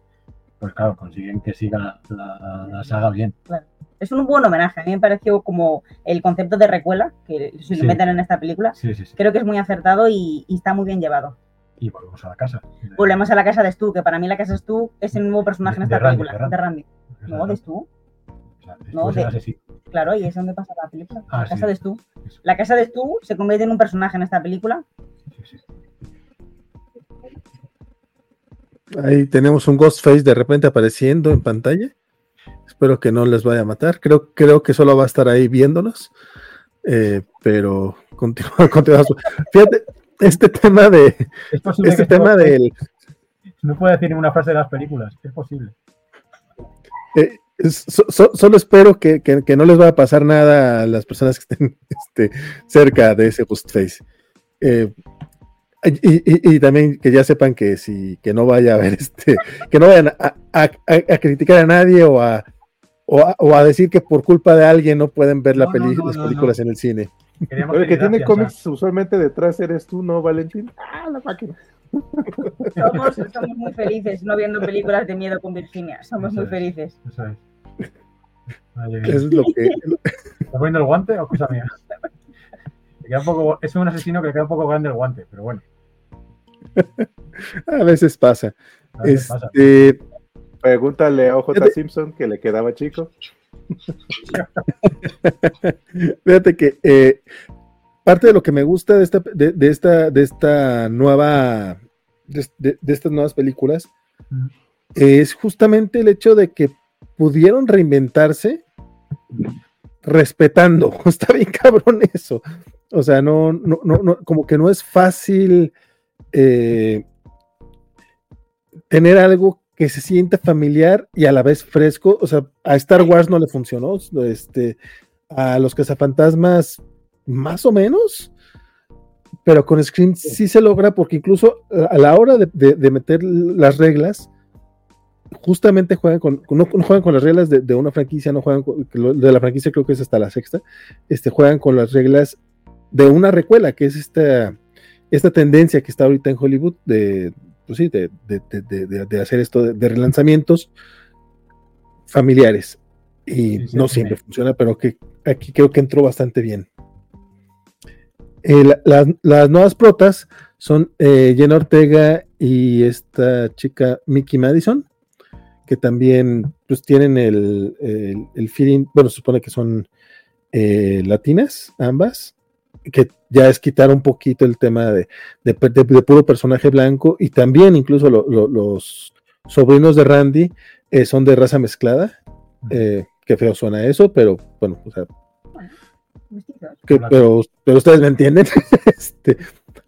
pues claro, consiguen que siga la, la saga bien. Claro. Es un buen homenaje. A mí me pareció como el concepto de recuela, que se lo Sí. meten en esta película. Sí, sí. Creo que es muy acertado y, y está muy bien llevado. Y volvemos a la casa. Volvemos a la casa de Stu, que para mí la casa de Stu es el nuevo personaje en esta de película. de Randy. De Randy. No, de Stu. O sea, No, de-. Claro, y es donde pasa la película. Ah, la casa sí. de Stu. Eso. La casa de Stu se convierte en un personaje en esta película. Sí, sí. Ahí tenemos un Ghostface de repente apareciendo en pantalla. Espero que no les vaya a matar. Creo, creo que solo va a estar ahí viéndonos. Eh, pero continúa, continúa. Fíjate, este tema de. Es Este tema del. No puedo decir ninguna frase de las películas. Es posible. eh, es- so- so- solo espero que, que- que no les vaya a pasar nada a las personas que estén este, cerca de ese Ghostface. Eh, Y, y- y también que ya sepan que si que no vaya a ver este, que no vayan a, a- a- a criticar a nadie o a, o a o a decir que por culpa de alguien no pueden ver la No, peli- no, no, las películas no. en el cine. Queríamos Oye, que tiene cómics usualmente detrás eres tú, ¿no, Valentín? Ah, la máquina. Somos, somos muy felices no viendo películas de miedo con Virginia. Somos Eso muy es. felices. Eso es. Vale, bien. Es lo que ¿Estás poniendo el guante o cosa mía? Me queda un poco- es un asesino que le queda un poco grande el guante, pero bueno. a veces pasa. a veces pasa. Este, Pregúntale a OJ Fíjate- Simpson que le quedaba chico. Fíjate que eh, parte de lo que me gusta de esta, de, de esta, de esta nueva, de, de- de estas nuevas películas, Mm. es justamente el hecho de que pudieron reinventarse respetando. Está bien cabrón eso. O sea, no, no, no, no- como que no es fácil eh, tener algo que se sienta familiar y a la vez fresco. O sea, a Star Wars no le funcionó. Este, a los cazafantasmas, más o menos. Pero con Scream sí se logra porque incluso a la hora de, de- de meter las reglas, justamente juegan con, no, no juegan con las reglas de, de una franquicia, no juegan con, de la franquicia creo que es hasta la sexta, este, juegan con las reglas de una recuela, que es esta, esta tendencia que está ahorita en Hollywood de, pues sí, de, de- de- hacer esto de, relanzamientos familiares. Y Sí, sí, no sí. siempre funciona, pero que aquí creo que entró bastante bien. Eh, la- las, las nuevas protas son eh, Jenna Ortega y esta chica Mickey Madison, que también pues tienen el, el, el feeling, bueno, se supone que son eh, latinas ambas, que ya es quitar un poquito el tema de, de, de- de puro personaje blanco y también incluso lo- lo- los sobrinos de Randy eh, son de raza mezclada. Eh, qué feo suena eso, pero bueno, o sea, que- pero, pero ustedes me entienden. Este,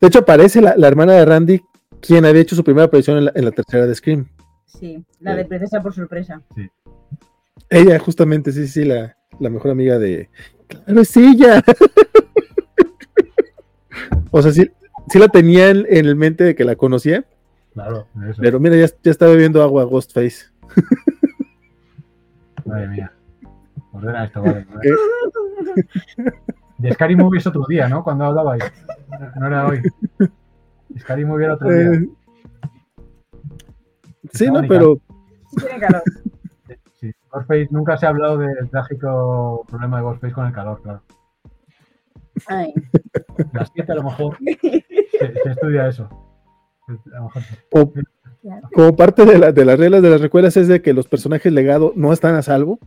de hecho, aparece la, la hermana de Randy, quien había hecho su primera aparición en la, en la tercera de Scream. Sí, la de princesa por sorpresa. Ella, justamente, sí, sí, la, la mejor amiga de. ¡Claro, es ella! o sea, sí, sí la tenía en, en el mente de que la conocía, Claro, eso. pero mira, ya, ya está bebiendo agua Ghostface. Madre mía. Ordena esto, vale. ¿Qué? De Scary Movie es otro día, ¿no? Cuando hablabais. No- No era hoy. Scary Movie era otro día. Sí, no, pero Tiene calor. Sí. Ghostface, nunca se ha hablado del trágico problema de Ghostface con el calor, claro. Ay. Las 7 a lo mejor se, se estudia eso. A lo mejor sí. como, como parte de, la- de las reglas de las recuelas es de que los personajes legado no están a salvo.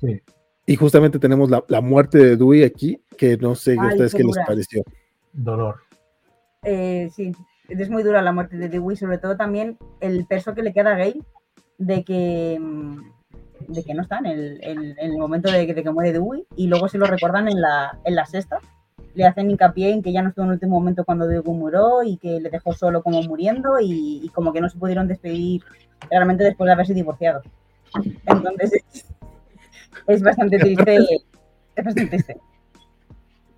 Sí. Y justamente tenemos la, la muerte de Dewey aquí, que no sé a Ay, ustedes qué qué les pareció. Dolor. Eh, sí, es muy dura la muerte de Dewey, sobre todo también el peso que le queda a Gay de que, mm, de que no está en el, en- en el momento de, que- de que muere Dewey y luego se lo recuerdan en la, en la sexta. Le hacen hincapié en que ya no estuvo en el último momento cuando Dewey murió y que le dejó solo como muriendo y, y como que no se pudieron despedir realmente después de haberse divorciado. Entonces es, es bastante triste. Es bastante triste.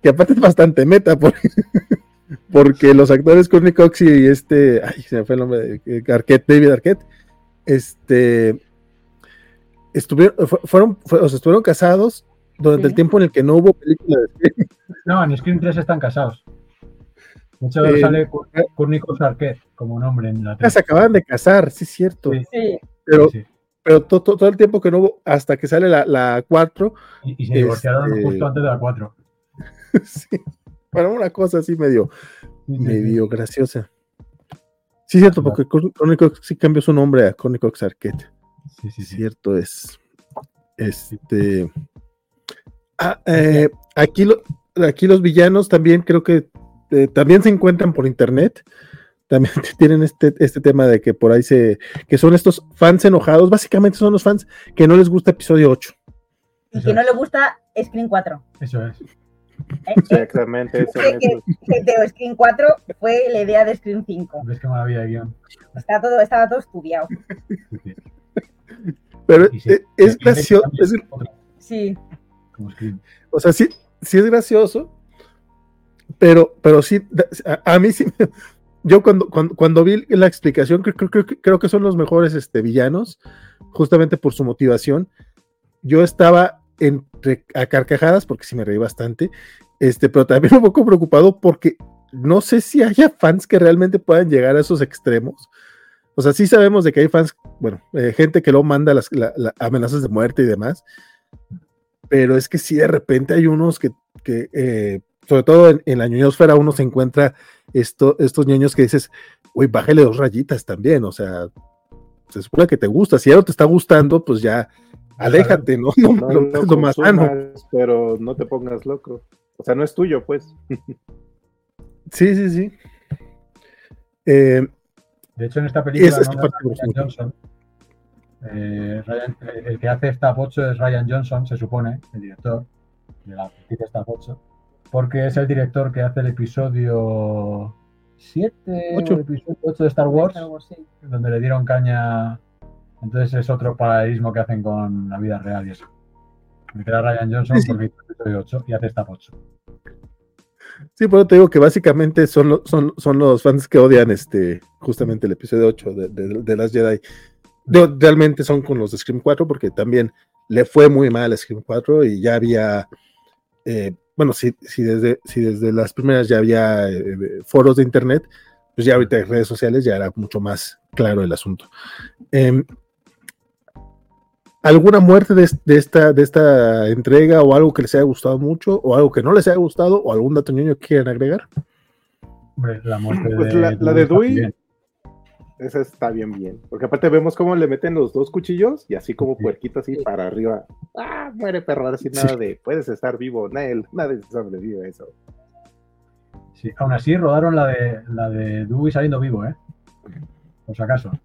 Que aparte es bastante meta, porque, porque los actores Courtney Cox y este, ay, se me fue el nombre, de- eh, Arquette, David Arquette, este, estuvieron, fu- fueron, fue- o sea, estuvieron casados durante Sí. el tiempo en el que no hubo película de Scream. No, en Scream 3 están casados. De hecho, Eh, sale Cour- Courtney Cox Arquette como nombre en la Ah, se 3. acababan de casar, sí es cierto, Sí. Sí, pero, Sí, sí. pero to- to- todo el tiempo que no hubo, hasta que sale la, la 4, Y, y se divorciaron Este- justo antes de la 4. sí, bueno, una cosa así medio, medio graciosa. Sí, es cierto, porque Cour- Courtney Cox sí cambió su nombre a Courtney Cox Arquette. Sí, sí, sí. Cierto es. Este. Ah, eh, aquí, lo- aquí los villanos también creo que eh, también se encuentran por internet. También tienen este, este tema de que por ahí se. que son estos fans enojados. Básicamente son los fans que no les gusta episodio 8. y que no le gusta Screen 4. Eso es. Exactamente, eso de Screen 4 fue la idea de Screen 5. ¿Ves qué maravilla de guion? Está todo, estaba todo estudiado. Sí. Pero sí, eh, es gracioso. es- Sí, o sea, sí, sí es gracioso. Pero, pero sí, a, a mí sí me, yo cuando, cuando, cuando vi la explicación, creo, creo, creo, creo que son los mejores este, villanos, justamente por su motivación. Yo estaba entre a carcajadas, porque sí me reí bastante, este, pero también un poco preocupado porque no sé si haya fans que realmente puedan llegar a esos extremos. O sea, sí sabemos de que hay fans, bueno, eh, gente que lo manda las la, la amenazas de muerte y demás, pero es que sí de repente hay unos que, que eh, sobre todo en, la ñoñosfera uno se encuentra esto, estos niños que dices, uy, bájale dos rayitas también, o sea, se supone que te gusta, si ya te está gustando, pues ya aléjate, ¿no? No, No no, lo más sano. consumas, pero no te pongas loco. O sea, no es tuyo, pues. Sí, sí, sí. Eh, De hecho, en esta película Es- es ¿no? que parte de Ryan Johnson, eh, Ryan- eh, el que hace Staff 8 es Ryan Johnson, se supone, el director de la franquicia Staff 8, porque es el director que hace el episodio 7 o Ocho. el episodio 8 de Star Wars, Algo así. donde le dieron caña. Entonces es otro paralelismo que hacen con la vida real y eso. Me queda Ryan Johnson Sí, porque episodio 8 y hace Staff 8. sí, por eso te digo que básicamente son, lo- son, son los fans que odian este, justamente el episodio 8 de, de, de las Jedi. De- realmente son con los de Scream 4 porque también le fue muy mal a Scream 4 y ya había, eh, bueno, si, si, desde, si desde las primeras ya había eh, foros de internet, pues ya ahorita en redes sociales ya era mucho más claro el asunto. Em, ¿Alguna muerte de, de esta, de esta entrega o algo que les haya gustado mucho o algo que no les haya gustado o algún dato ñoño que quieran agregar? Hombre, la muerte Pues de la- la de Dewey. Esa está bien, bien. Porque aparte vemos cómo le meten los dos cuchillos y así como Sí. puerquito así para arriba. ¡Ah, muere perro! Ahora Sí. nada de puedes estar vivo. Nadie, nadie sobrevive a eso. Sí, aún así rodaron la de la de Dewey saliendo vivo, ¿eh? Por si acaso.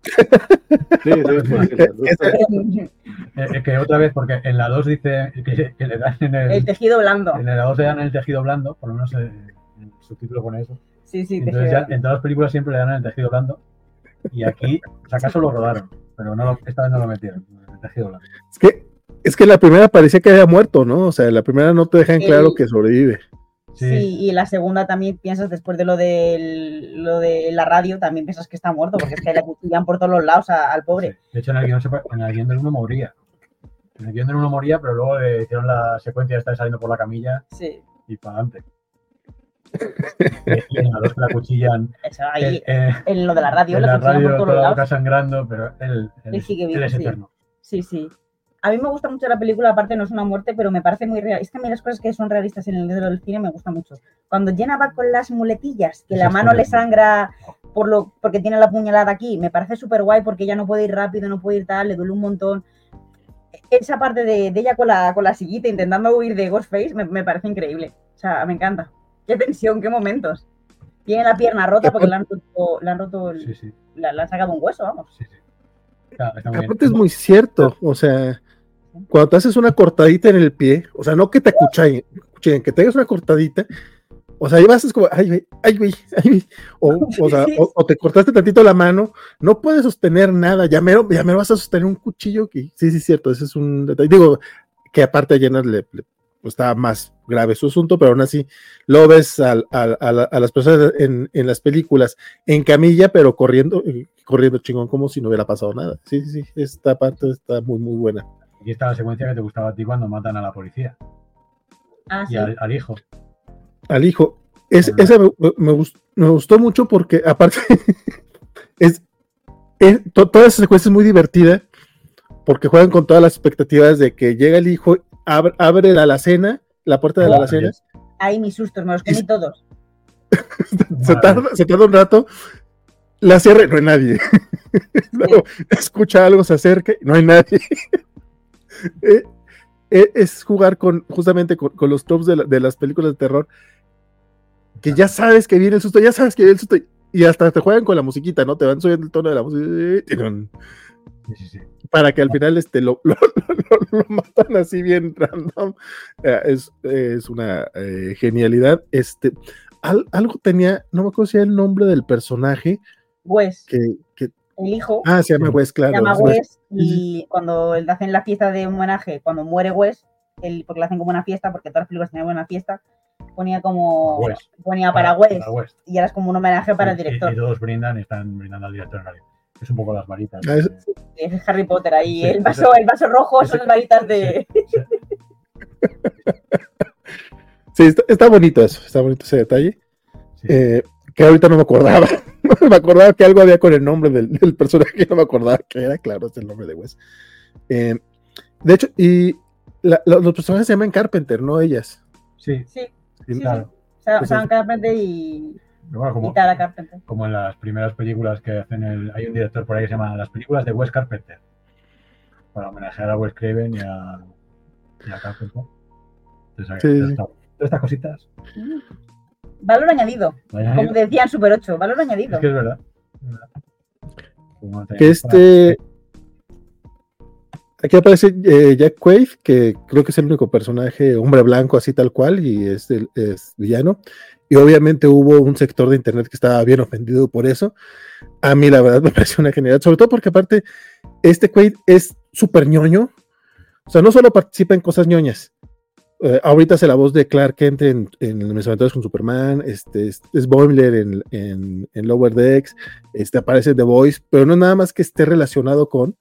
Sí, dos- Eh, eh, que otra vez, porque en la 2 dice que, que le dan en el, El tejido blando. en la 2 le dan el tejido blando, por lo menos eh, el subtítulo pone eso. Sí, sí, Entonces ya en todas las películas siempre le dan el tejido blando. Y aquí, si acaso lo rodaron, pero no lo- esta vez no lo metieron, el tejido blando. Es que, es que la primera parecía que había muerto, ¿no? O sea, la primera no te dejan claro El- que sobrevive. Sí, Sí, y la segunda también piensas, después de lo de, lo de la radio, también piensas que está muerto, porque es que le cuchillan por todos los lados a- al pobre. sí. De hecho, en el guion, en el guion del 1 moría. En el guion del 1 moría, pero luego le hicieron la secuencia de estar saliendo por la camilla Sí, y para adelante. y 2 que la cuchillan. eso ahí, eh, eh, en lo de la radio, en la radio por todos los la lados. sangrando, pero él, él, Él sigue él vivo, es sí. eterno. Sí, sí. A mí me gusta mucho la película, aparte no es una muerte, pero me parece muy real. Es que a mí las cosas que son realistas en el libro del cine me gustan mucho. Cuando Jenna va con las muletillas, que Eso la mano le sangra por lo, porque tiene la puñalada aquí, me parece súper guay porque ella no puede ir rápido, no puede ir tal, le duele un montón. Esa parte de, de ella con la, con la sillita intentando huir de Ghostface me, me parece increíble. O sea, me encanta. Qué tensión, qué momentos. Tiene la pierna rota porque le han roto, le han roto el- Sí, sí. la- le han sacado un hueso, vamos. sí, sí. Está- está muy bien. Aparte es muy cierto, o sea, cuando te haces una cortadita en el pie, o sea, no que te acuchillen, que te hagas una cortadita, o sea, ahí vas es como, ay, güey, ay, güey, ay, güey, o, o sea, o, o te cortaste tantito la mano, no puedes sostener nada, ya mero, ya mero vas a sostener un cuchillo que, sí, sí, cierto, ese es un detalle, digo, que aparte a Jenna le, le- pues, estaba más grave su asunto, pero aún así lo ves a, la- a las personas en, en las películas en camilla, pero corriendo, eh, corriendo chingón como si no hubiera pasado nada. Sí, sí, sí, esta parte está muy, muy buena. Aquí está la secuencia que te gustaba a ti cuando matan a la policía Ah, y sí. al, al hijo. Al hijo. Es, esa me, me gust- me gustó mucho porque aparte es, es- to- toda esa secuencia es muy divertida porque juegan con todas las expectativas de que llega el hijo, abre, abre la alacena, la puerta de la Oh, alacena, Ahí mis sustos, me los comí todos. se tarda, se tarda un rato, la cierra y no hay nadie. Luego escucha algo, se acerca y no hay nadie. Eh, eh, es jugar con justamente con, con los tropes de, la- de las películas de terror que ya sabes que viene el susto, ya sabes que viene el susto y, hasta te juegan con la musiquita, ¿no? Te van subiendo el tono de la música Sí, sí, sí. para que al final este, lo, lo, lo- lo matan así bien random. Eh, es, es una eh, genialidad. Este, al- algo tenía, no me acuerdo si era el nombre del personaje Wes, que- el hijo, ah, se llama. Wes, se claro. llama es Wes. Wes y cuando le hacen la fiesta de homenaje, cuando muere Wes, el- porque le hacen como una fiesta, porque todas las películas tienen una fiesta, ponía como. West. Ponía para West. Para West. Y ahora es como un homenaje para el y- director. Y, todos brindan y están brindando al director en realidad. Es un poco las varitas. Ah, es- Es Harry Potter ahí. Sí, el, vaso, el vaso rojo son las varitas de. Sí, está, está bonito eso, está bonito ese detalle. Sí. Eh, que ahorita no me acordaba. me acordaba que algo había con el nombre del, del personaje, no me acordaba que era, claro, es el nombre de Wes. Eh, de hecho, y la- lo- los personajes se llaman Carpenter, no ellas. Sí, Sí, Sí, sí, claro. Pues Sam es- Carpenter y, bueno, como, como en las primeras películas que hacen el. Hay un director por ahí que se llama Las películas de Wes Carpenter. Para homenajear a Wes Craven y a, y a Carpenter. Entonces, Sí, sí. está. todas estas cositas. Valor añadido. Como decía en Super 8, valor añadido. es que es verdad. Que este. Aquí aparece eh, Jack Quaid, que creo que es el único personaje, hombre blanco, así tal cual, y es, el- es villano. Y obviamente hubo un sector de internet que estaba bien ofendido por eso. A mí, la verdad, me pareció una genialidad, sobre todo porque, aparte, este Quaid es súper ñoño. O sea, no solo participa en cosas ñoñas. Eh, ahorita hace la voz de Clark Kent en, en Mis aventuras con Superman. Este, es, es Boimler en, en, en Lower Decks este, aparece The Voice, pero no nada más que esté relacionado con.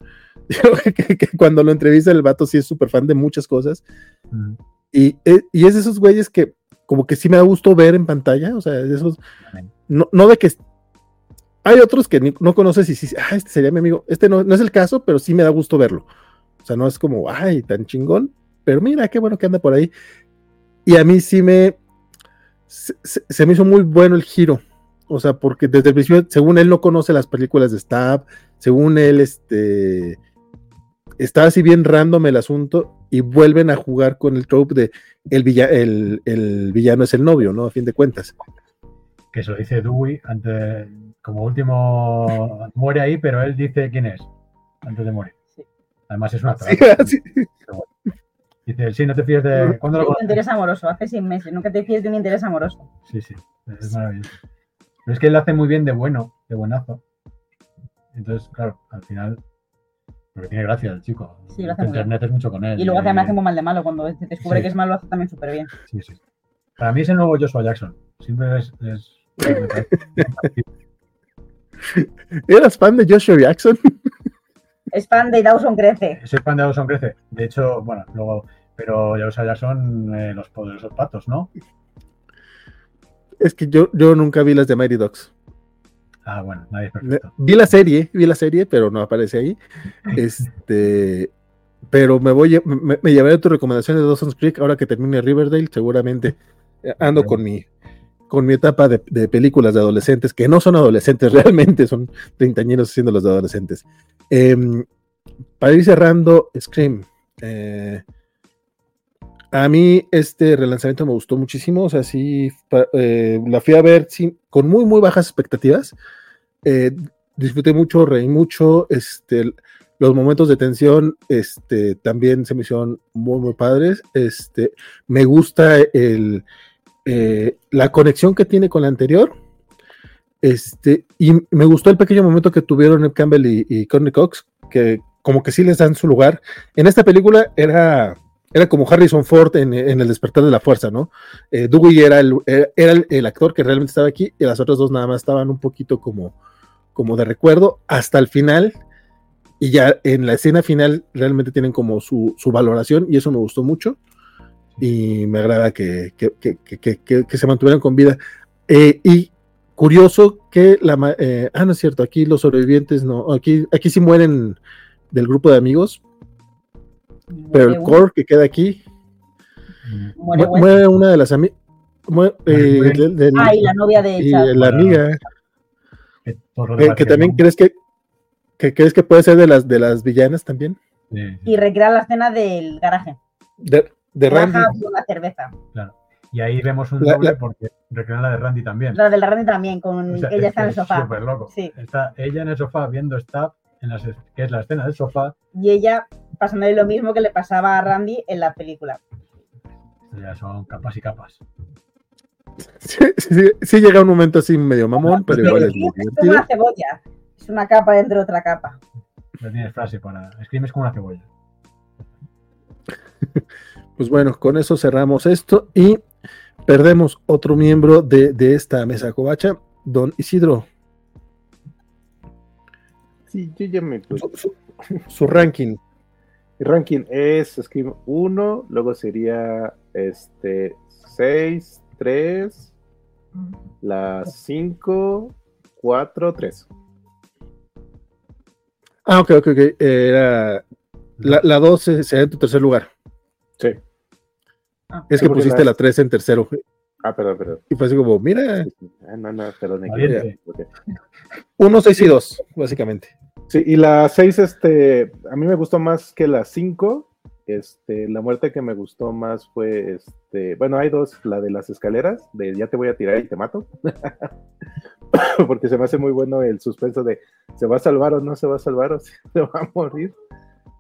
Que, que cuando lo entrevista el vato sí es súper fan de muchas cosas. Mm, Y, eh, y es de esos güeyes que como que sí me da gusto ver en pantalla. O sea, de esos. No, no de que. Hay otros que ni- no conoces y sí, ah, este sería mi amigo. Este no, no es el caso, pero sí me da gusto verlo. O sea, no es como, ay, tan chingón. Pero mira, qué bueno que anda por ahí. Y a mí sí me. Se, se- se me hizo muy bueno el giro. O sea, porque desde el principio, según él no conoce las películas de Stab, según él, este. Está así bien random el asunto y vuelven a jugar con el trope de el, villa- el, el villano es el novio, ¿no? A fin de cuentas. que se lo dice Dewey antes, como último muere ahí, pero él dice quién es antes de morir. Sí. Además es una Sí, trampa. sí. Dice, sí, no te fíes de. ¿Cuándo lo Un interés amoroso, hace seis meses. Nunca te fíes de un interés amoroso. Sí, sí, es maravilloso. Pero es que él lo hace muy bien de bueno, de buenazo. Entonces, claro, al final, porque tiene gracia el chico. Sí, lo hace muy Internet es mucho con él. Y luego me hace muy mal de malo. Cuando se descubre Sí. que es malo, hace también súper bien. Sí, sí. Para mí es el nuevo Joshua Jackson. Siempre es. es- ¿Eras fan de Joshua Jackson? Es fan de Dawson Crece. Soy fan de Dawson Crece. De hecho, bueno, luego. Pero Joshua Jackson, eh, los poderosos patos, ¿no? Es que yo, yo nunca vi las de Mighty Ducks. Ah, bueno, nadie es Ne- perfecto. Vi la serie, vi la serie, pero no aparece ahí. Este, pero me voy, a- me, me llevaré tu recomendación de Dawson's Creek ahora que termine Riverdale, seguramente eh, ando con mi con mi etapa de, de películas de adolescentes, que no son adolescentes realmente, son treintañeros haciendo los de adolescentes. Em, para ir cerrando, Scream. eh, a mí este relanzamiento me gustó muchísimo, o sea, sí, eh, la fui a ver con muy, muy bajas expectativas. Eh, disfruté mucho, reí mucho, este, los momentos de tensión este, también se me hicieron muy, muy padres. Este, me gusta el, eh, la conexión que tiene con la anterior. Este, y me gustó el pequeño momento que tuvieron Ned Campbell y, y Courtney Cox, que como que sí les dan su lugar. En esta película era, era como Harrison Ford en, en El despertar de la fuerza, ¿no? Eh, Dewey era, el, era el, el actor que realmente estaba aquí y las otras dos nada más estaban un poquito como, como de recuerdo hasta el final. Y ya en la escena final realmente tienen como su, su valoración y eso me gustó mucho. Y me agrada que, que, que, que, se mantuvieran con vida. Eh, y curioso que la... eh, ah, no es cierto, aquí los sobrevivientes no, aquí, aquí sí mueren del grupo de amigos, pero el core que queda aquí, muere una de las amigas, Ah, y la novia de y Chad. la amiga, que eh, que también crees que, que crees que puede ser de las de las villanas también, Sí, sí. Y recrea la escena del garaje. de, de Randy. La cerveza. Y ahí vemos un La- doble la- porque recrean la de Randy también. La del Randy también, con O sea, ella es está en el sofá. Súper loco. Sí. Está ella en el sofá viendo Stab, en las, que es la escena del sofá. Y ella pasándole lo mismo que le pasaba a Randy en la película. Ya son capas y capas. Sí, sí, sí, sí llega un momento así medio mamón, pero igual es muy Es una cebolla. Es una capa dentro de otra capa. No tienes frase para. Scream es como una cebolla. Pues bueno, con eso cerramos esto y perdemos otro miembro de, de esta mesa covacha, don Isidro. Sí, yo ya me. Su, su- su ranking. Mi ranking es Scream 1, luego sería este 6, 3, la 5, 4, 3. Ah, ok, ok, ok. Era la, la 2 sería en tu tercer lugar. Sí. Ah, Es que pusiste la- la 3 en tercero. Ah, perdón, perdón. Y fue así como, mira, Ah, no, no, perdón. me Valiente. equivoqué. Ok. 1, 6 y 2, básicamente. Sí, y la 6, este, a mí me gustó más que la 5. Este, la muerte que me gustó más fue, este, bueno, hay dos, la de las escaleras, de ya te voy a tirar y te mato. Porque se me hace muy bueno el suspenso de, ¿se va a salvar o no se va a salvar o se va a morir?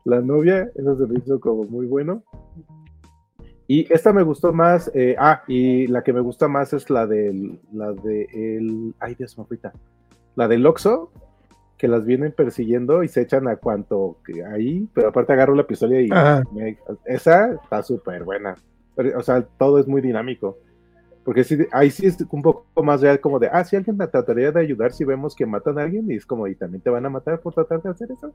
La novia, eso se me hizo como muy bueno. Y esta me gustó más, eh, ah, y la que me gusta más es la del, la de el, ay Dios, me ahorita, la del Oxo, que las vienen persiguiendo y se echan a cuanto que ahí, pero aparte agarro la pistola y me- esa está súper buena. Pero, o sea, todo es muy dinámico. Porque sí, ahí sí es un poco más real, como de, ah, si alguien me trataría de ayudar si vemos que matan a alguien, y es como, y también te van a matar por tratar de hacer eso.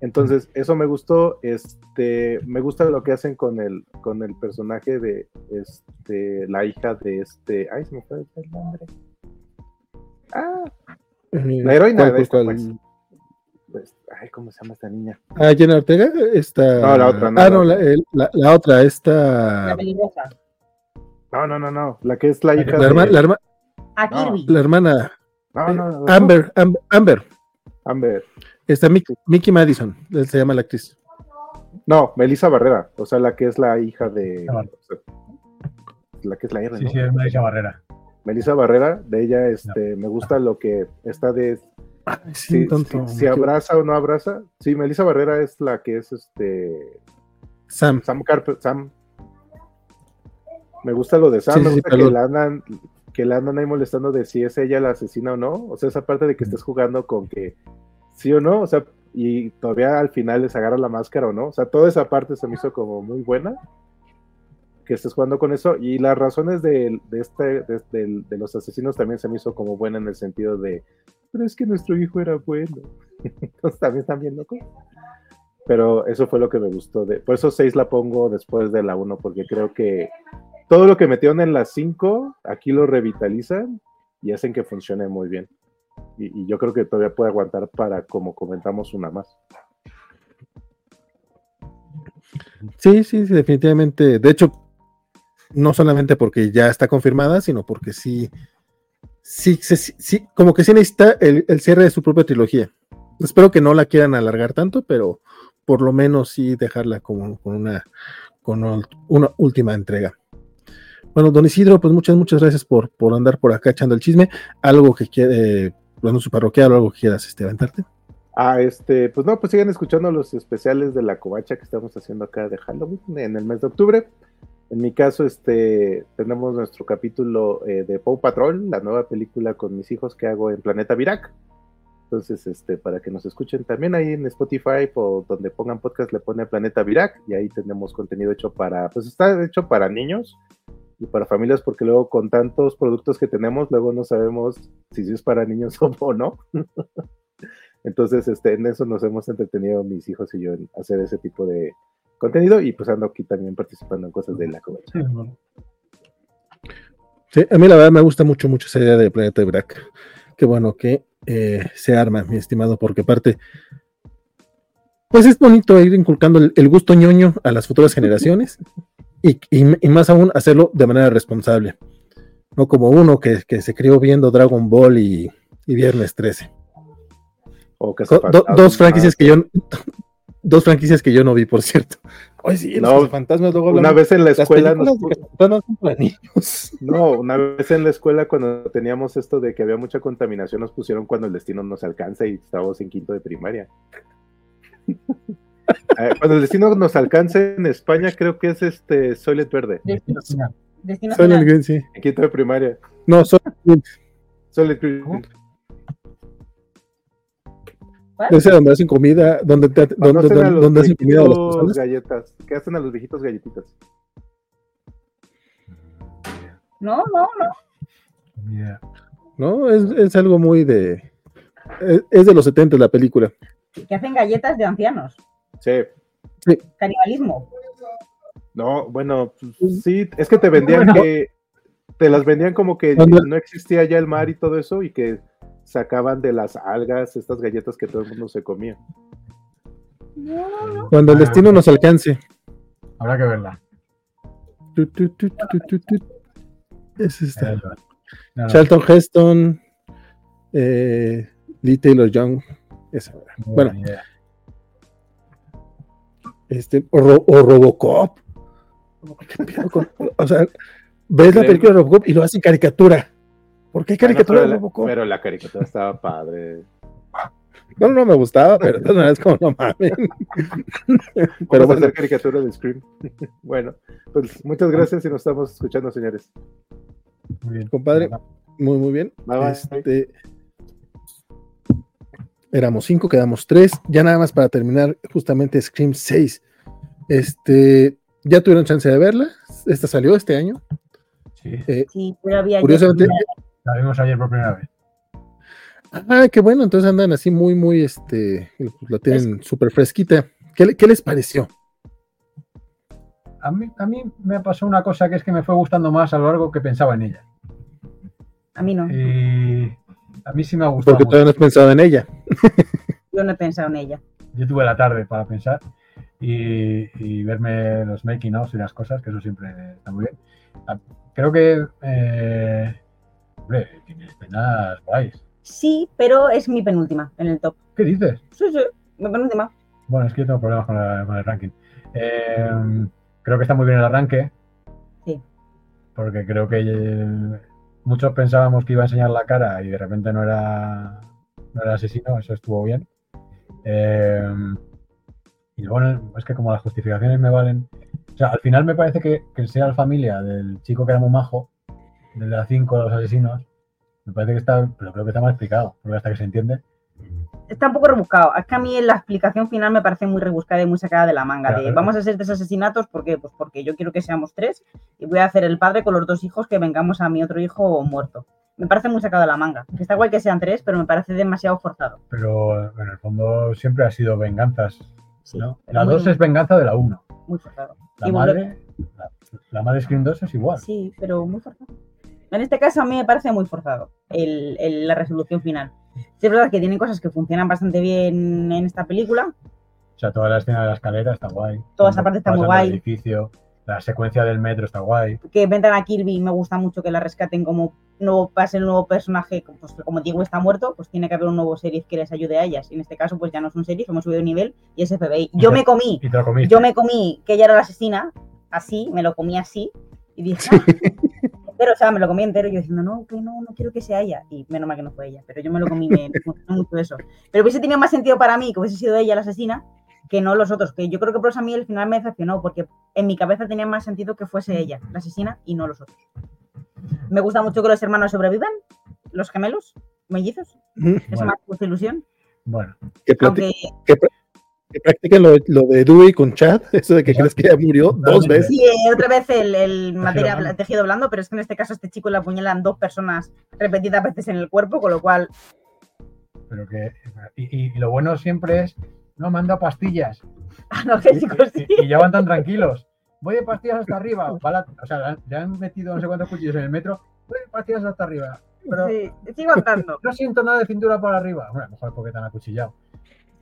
Entonces, eso me gustó. Este, me gusta lo que hacen con el, con el personaje de este, la hija de este. Ay, se me fue el nombre. Ah, la heroína de esta, pues. pues, ay, ¿cómo se llama esta niña? Ah, Jenna Ortega, esta. No, la otra, no, ah, no, la, la- la otra, esta. La peligrosa. No, no, no, no. La que es la hija La, herma- de. la herma- A No. Kirby. la hermana. No, no, no, no. Amber, Amber, Amber. Amber. Está Mickey, Mickey Madison, él se llama la actriz. No, Melissa Barrera. O sea, la que es la hija de. Ah, vale. o sea, la que es la R, Sí, ¿no? sí, es Melissa Barrera. Melissa Barrera, de ella, este, me gusta lo que está de Sí, si, tonto. si- si abraza o no abraza. Sí, Melissa Barrera es la que es este Sam. Sam Carpenter. Sam. Me gusta lo de Sam, Sí, me gusta sí, que la andan, que la andan ahí molestando de si es ella la asesina o no. O sea, esa parte de que estés jugando con que sí o no, o sea, y todavía al final les agarra la máscara o no. O sea, toda esa parte se me hizo como muy buena. Que estés jugando con eso. Y las razones de, de este, de, del- de los asesinos también se me hizo como buena en el sentido de, pero es que nuestro hijo era bueno. Entonces también están bien locos. Pero eso fue lo que me gustó. De, por eso 6 la pongo después de la 1, porque creo que todo lo que metieron en la 5, aquí lo revitalizan y hacen que funcione muy bien. Y, y yo creo que todavía puede aguantar para, como comentamos, una más. Sí, sí, sí, definitivamente. De hecho, no solamente porque ya está confirmada, sino porque sí, sí, sí, sí, como que sí necesita el, el cierre de su propia trilogía. Espero que no la quieran alargar tanto, pero por lo menos sí dejarla como con una, con una última entrega. Bueno, don Isidro, pues muchas, muchas gracias por, por andar por acá echando el chisme. Algo que quiere, bueno, su parroquial o algo que quieras este, aventarte. Ah, este, pues no, pues sigan escuchando los especiales de la covacha que estamos haciendo acá de Halloween en el mes de octubre. En mi caso, este, tenemos nuestro capítulo eh, de Paw Patrol, la nueva película con mis hijos que hago en Planeta Virac. Entonces, este, para que nos escuchen también ahí en Spotify o donde pongan podcast le pone Planeta Virac y ahí tenemos contenido hecho para, pues está hecho para niños y para familias porque luego con tantos productos que tenemos, luego no sabemos si es para niños o no. Entonces, este, en eso nos hemos entretenido mis hijos y yo en hacer ese tipo de contenido y pues ando aquí también participando en cosas de la covacha. Sí, a mí la verdad me gusta mucho, mucho esa idea de Planeta Brack. Qué bueno que eh, se arma, mi estimado, porque aparte, pues es bonito ir inculcando el, el gusto ñoño a las futuras generaciones y, y- y más aún hacerlo de manera responsable. No como uno que, que se crió viendo Dragon Ball y, y Viernes 13. O que Do- do- dos franquicias que yo dos franquicias que yo no vi, por cierto. Ay, sí, No, los fantasmas luego Una vez en la las escuela nos. No, una vez en la escuela cuando teníamos esto de que había mucha contaminación nos pusieron cuando el destino nos alcanza y estábamos en quinto de primaria. Eh, cuando el destino nos alcance en España creo que es este Soylent Verde, Destino, Final. destino Son el final. Green, sí. en quinto de primaria. No, son Soylent Green. ¿Cómo? Ese donde hacen comida, donde, te- donde, a donde- los donde hacen comida a las viejitos personas. galletas, que hacen a los viejitos galletitas. No, no, no. ¿no? Es, es algo muy de. Es, es de los 70 la película. Que hacen galletas de ancianos. Sí. Canibalismo. No, bueno, pues, sí, es que te vendían Bueno. que te las vendían como que no existía ya el mar y todo eso y que sacaban de las algas estas galletas que todo el mundo se comía. Cuando el Ah. destino nos alcance. Habrá que verla. Tu, tu, tu, tu, tu, tu, tu. Es esta. No, no, Charlton Heston, eh, Lee Taylor Young. Esa. Bueno, este, o, Ro- o Robocop. ¿Qué pedo con- o sea, ves la película de Robocop y lo hacen caricatura. ¿Por qué caricatura Bueno, de pero, Robocop? la, pero la caricatura estaba padre. No, no me gustaba, pero de todas maneras, como no mames. Pero a bueno, hacer caricatura de Scream. bueno, pues muchas gracias y nos estamos escuchando, señores. Muy bien. compadre. muy, muy bien. Bye, bye. Este, éramos cinco, quedamos tres. Ya nada más para terminar, justamente Scream 6. Este, ya tuvieron chance de verla. Esta salió este año. Sí, Eh, Sí, pero había curiosamente, la vimos ayer por primera vez. ah, qué bueno, entonces andan así muy, muy, este, pues la tienen súper fresquita. ¿Qué, qué les pareció? A mí, a mí me pasó una cosa que es que me fue gustando más a lo largo que pensaba en ella. A mí no. Y a mí sí me ha gustado. Porque mucho. todavía no has pensado en ella. Yo no he pensado en ella. Yo tuve la tarde para pensar y, y verme los making ofs y las cosas, que eso siempre está muy bien. Ah, Creo que, eh, hombre, tiene escenas guays. Sí, pero es mi penúltima en el top. ¿Qué dices? Sí, sí, mi penúltima. Bueno, es que yo tengo problemas con, la- con el ranking. Eh, creo que está muy bien el arranque. Sí. Porque creo que eh, muchos pensábamos que iba a enseñar la cara y de repente no era, no era asesino, eso estuvo bien. Eh, y luego es que como las justificaciones me valen. O sea, al final me parece que, que sea la familia del chico que era muy majo, de la 5 de los asesinos, me parece que está, pero creo que está mal explicado, porque hasta que se entiende. Está un poco rebuscado. Es que a mí la explicación final me parece muy rebuscada y muy sacada de la manga. De Claro. vamos a hacer tres asesinatos, ¿por qué? Pues porque yo quiero que seamos tres y voy a hacer el padre con los dos hijos que vengamos a mi otro hijo muerto. Me parece muy sacado de la manga. Está igual que sean tres, pero me parece demasiado forzado. Pero en el fondo siempre ha sido venganzas. Sí, ¿no? La muy- 2 es venganza de la 1. Muy forzado. La Y madre, la, la madre Scream 2 es igual. Sí, pero muy forzado. En este caso a mí me parece muy forzado el- el- la resolución final. Sí, es verdad que tienen cosas que funcionan bastante bien en esta película. O sea, toda la escena de la escalera está guay. Toda esa parte está muy Pasando el guay. edificio, la secuencia del metro está guay. Que vendan a Kirby me gusta mucho que la rescaten como nuevo pase el nuevo personaje. Pues como Diego está muerto, pues tiene que haber un nuevo sheriff que les ayude a ellas. Y en este caso, pues ya no es un sheriff, hemos subido de nivel y es FBI. Yo me comí, Y te lo comiste. yo me comí que ella era la asesina, así, me lo comí así. Y dije, ah, entero, o sea, me lo comí entero y yo diciendo, no, que no, no quiero que sea ella. Y menos mal que no fue ella, pero yo me lo comí, me me gustó mucho eso. Pero hubiese tenido más sentido para mí que hubiese sido ella la asesina que no los otros. Que yo creo que por eso a mí el final me decepcionó, porque en mi cabeza tenía más sentido que fuese ella la asesina y no los otros. Me gusta mucho que los hermanos sobrevivan, los gemelos, mellizos. Eso Bueno. me hace mucha ilusión. Bueno, Que, Aunque que, que practiquen lo, lo de Dewey con Chad, eso de que crees que ya murió dos veces. Sí, otra vez el, el materia blando. tejido blando, pero es que en este caso a este chico le apuñalan dos personas repetidas veces en el cuerpo, con lo cual, pero que. Y, y lo bueno siempre es. No, me han dado pastillas. analgésicos, sí. Y, y ya van tan tranquilos. Voy de pastillas hasta arriba. o sea, le han- metido no sé cuántos cuchillos en el metro. Voy de pastillas hasta arriba. Pero Sí, sigo andando. no siento nada de cintura por arriba. Bueno, a lo mejor porque te han acuchillado.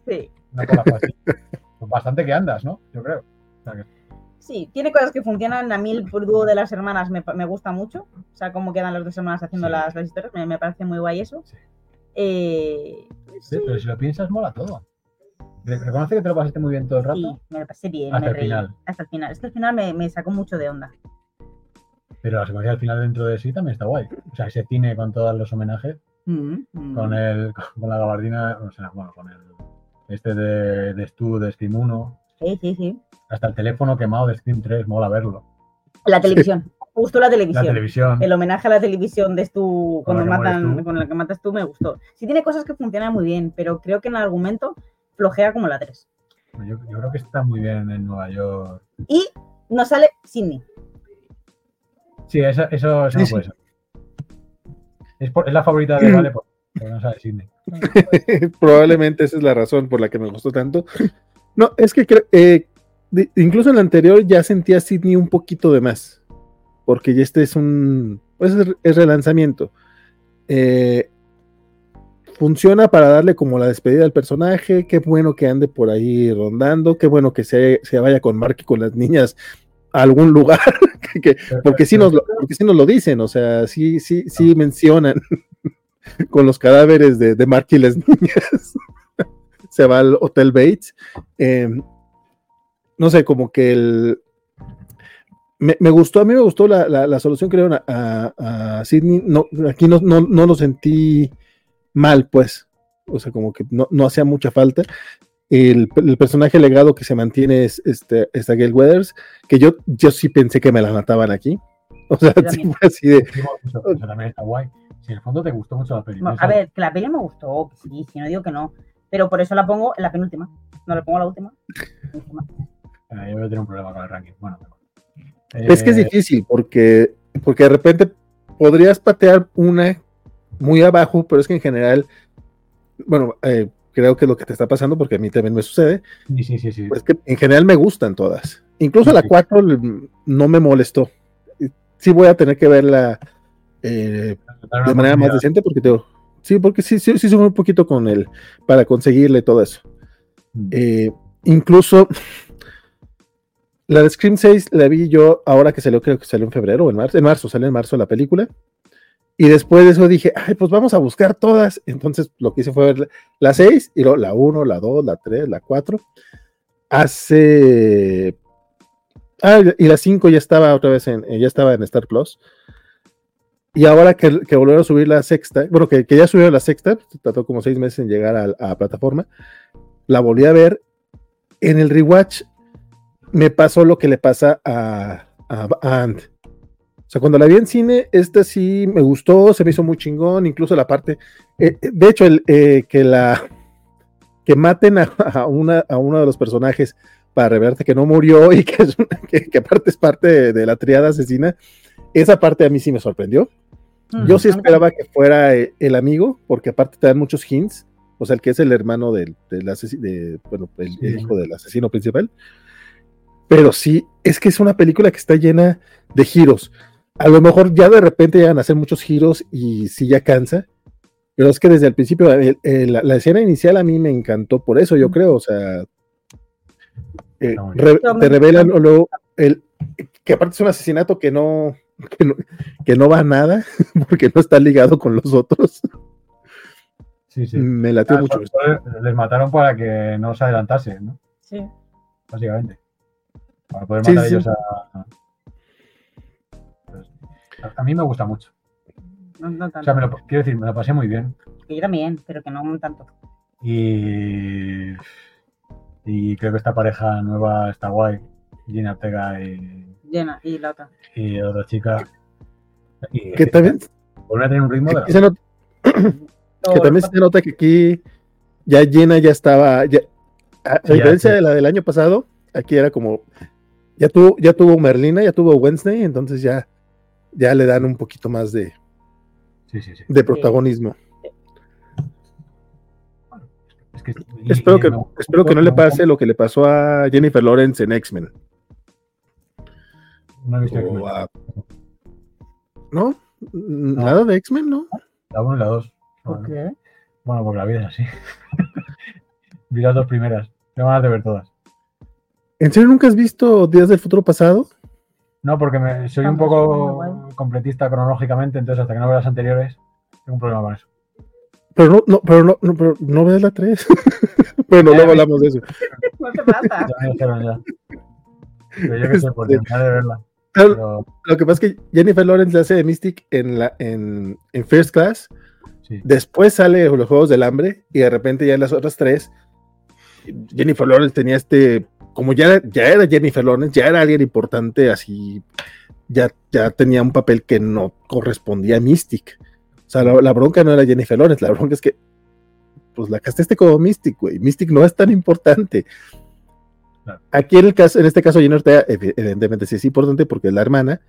Sí. Con las pastillas. Pues bastante que andas, ¿no? Yo creo. O sea que- Sí, tiene cosas que funcionan. A mí el dúo de las hermanas me, me gusta mucho. O sea, cómo quedan las dos hermanas haciendo Sí. las, las historias. Me, me parece muy guay eso. Sí. Eh, Sí, pero si lo piensas, mola todo. Re- Reconoce que te lo pasaste muy bien todo el rato. sí, me lo pasé bien. Hasta me el reí. final. Hasta el final. Es que al final me, me sacó mucho de onda. Pero la secuencia al final dentro de sí también está guay. O sea, ese cine con todos los homenajes, Mm, mm. con el con la gabardina, o sea, bueno, con el este de, de Stu de Scream 1, Sí, sí, sí. hasta el teléfono quemado de Scream 3, mola verlo. La televisión. Justo la televisión. La televisión. El homenaje a la televisión de Stu, Con la cuando matan, tú. con la que matas tú, me gustó. Sí tiene cosas que funcionan muy bien, pero creo que en el argumento flojea como la 3. Yo, yo creo que está muy bien en Nueva York. Y no sale Sidney. Sí, eso, eso, eso Sí, no sí. puede ser. Es, por- es la favorita de Vale, por- pero no sabe Sidney. Probablemente esa es la razón por la que me gustó tanto. No, es que creo- eh, de- incluso en la anterior ya sentía a Sidney un poquito de más. Porque ya este es un. Pues es, es relanzamiento. Eh, funciona para darle como la despedida al personaje. Qué bueno que ande por ahí rondando. Qué bueno que se, se vaya con Mark y con las niñas a algún lugar. que- que- porque sí nos lo, porque sí nos lo dicen, o sea, sí, sí, sí mencionan con los cadáveres de, de Mark y las niñas. Se va al Hotel Bates. Eh, no sé, como que el. Me, me gustó, a mí me gustó la, la- la solución que le dieron a, a, a Sidney. No, aquí no, no, no lo sentí mal, pues. O sea, como que no, no hacía mucha falta. El, el personaje legado que se mantiene es este, esta Gail Weathers, que yo, yo sí pensé que me la mataban aquí. O sea, sí fue así de. Dijimos Eso, eso también está guay. Si en el fondo te gustó mucho la película. Bueno, a ver, que la peli me gustó, que sí, si no digo que no. Pero por eso la pongo en la penúltima. No la pongo la última. Última. Eh, yo voy a tener un problema con el ranking. Bueno, mejor. Es que es Eh, difícil porque, porque de repente podrías patear una muy abajo, pero es que en general, bueno, eh, creo que es lo que te está pasando porque a mí también me sucede, Sí, sí, sí. sí. pues que en general me gustan todas. Incluso la Sí. 4 l- no me molestó. Sí voy a tener que verla eh, de manera más decente porque tengo... Sí, porque sí, sí, sí sube un poquito con él para conseguirle todo eso. Mm. Eh, incluso la de Scream 6 la vi yo ahora que salió, creo que salió en febrero o en marzo. En marzo, salió en marzo la película. Y después de eso dije, ay, pues vamos a buscar todas. Entonces lo que hice fue ver la- la 6 y luego la 1, la 2, la 3, la 4. Hace. Ah, y la 5 ya estaba otra vez en, ya estaba en Star Plus. Y ahora que, que volvieron a subir la sexta, bueno, que, ya subieron la sexta, tardó como seis meses en llegar a, a plataforma, la volví a ver. En el rewatch me pasó lo que le pasa a, a, Ant. O sea, cuando la vi en cine, esta sí me gustó, se me hizo muy chingón, incluso la parte, eh, eh, de hecho, el, eh, que la que maten a, a una, a uno de los personajes para revelarte que no murió y que, es que, aparte es parte de la triada asesina, esa parte a mí sí me sorprendió. Yo sí Mm, esperaba que fuera eh, el amigo, porque aparte te dan muchos hints. O sea, el que es el hermano del, del asesi- de, bueno, el, hijo del asesino principal. Pero sí, es que es una película que está llena de giros. A lo mejor ya de repente llegan a hacer muchos giros y sí ya cansa. Pero es que desde el principio, el- el- la, la escena inicial a mí me encantó por eso, yo creo. O sea, eh, re- te revelan luego el, que aparte es un asesinato que no, que no, que no va a nada, porque no está ligado con los otros. Sí, sí. Me latió Ah, mucho. solo Les mataron para que no se adelantase, ¿no? Sí. Básicamente. Para poder matar sí. ellos a. Pues, a- a mí me gusta mucho. No, no O sea, me lo, quiero decir, me lo pasé muy bien. Que yo también, pero que no tanto. Y. Y creo que esta pareja nueva está guay. Gina Ortega y, Llena. Y la otra. y otra chica. Y, Que también, Vuelven a tener un ritmo de la- que se nota, que también se nota que aquí ya llena, ya estaba, ya, a, a Sí, ya, diferencia sí. de la del año pasado, aquí era como, ya tuvo, ya tuvo Merlina, ya tuvo Wednesday, entonces ya, ya le dan un poquito más de, Sí, sí, sí. de protagonismo. Es que- espero y que, me- espero que no le pase lo que le pasó a Jennifer Lawrence en X-Men. No he visto X-Men. a- ¿No? Nada de X-Men, ¿no? La 1 y la 2. ¿Por qué? Bueno, porque la vida es así. Vi las dos primeras. Tengo ganas de ver todas. ¿En serio nunca has visto Días del Futuro Pasado? No, porque me- soy un poco completista cronológicamente, entonces hasta que no vea las anteriores, tengo un problema con eso. Pero no, no, pero no, no, pero no veas la 3. bueno, Ya, luego ya. hablamos de eso. No te pasa. Ya me dijeron ya. Pero yo qué sé, por Este- terminar de verla. Pero, Lo que pasa es que Jennifer Lawrence la hace de Mystic en, la, en, en First Class. sí. Después sale los Juegos del Hambre y de repente ya en las otras tres, Jennifer Lawrence tenía este, como ya, ya era Jennifer Lawrence, ya era alguien importante, así, ya, ya tenía un papel que no correspondía a Mystic. O sea, la, la bronca no era Jennifer Lawrence, la bronca es que, pues la castaste como Mystic, güey. Mystic no es tan importante. Claro. Aquí en, el caso, en este caso, Jennifer Ortega, evi- evidentemente sí es importante porque es la hermana,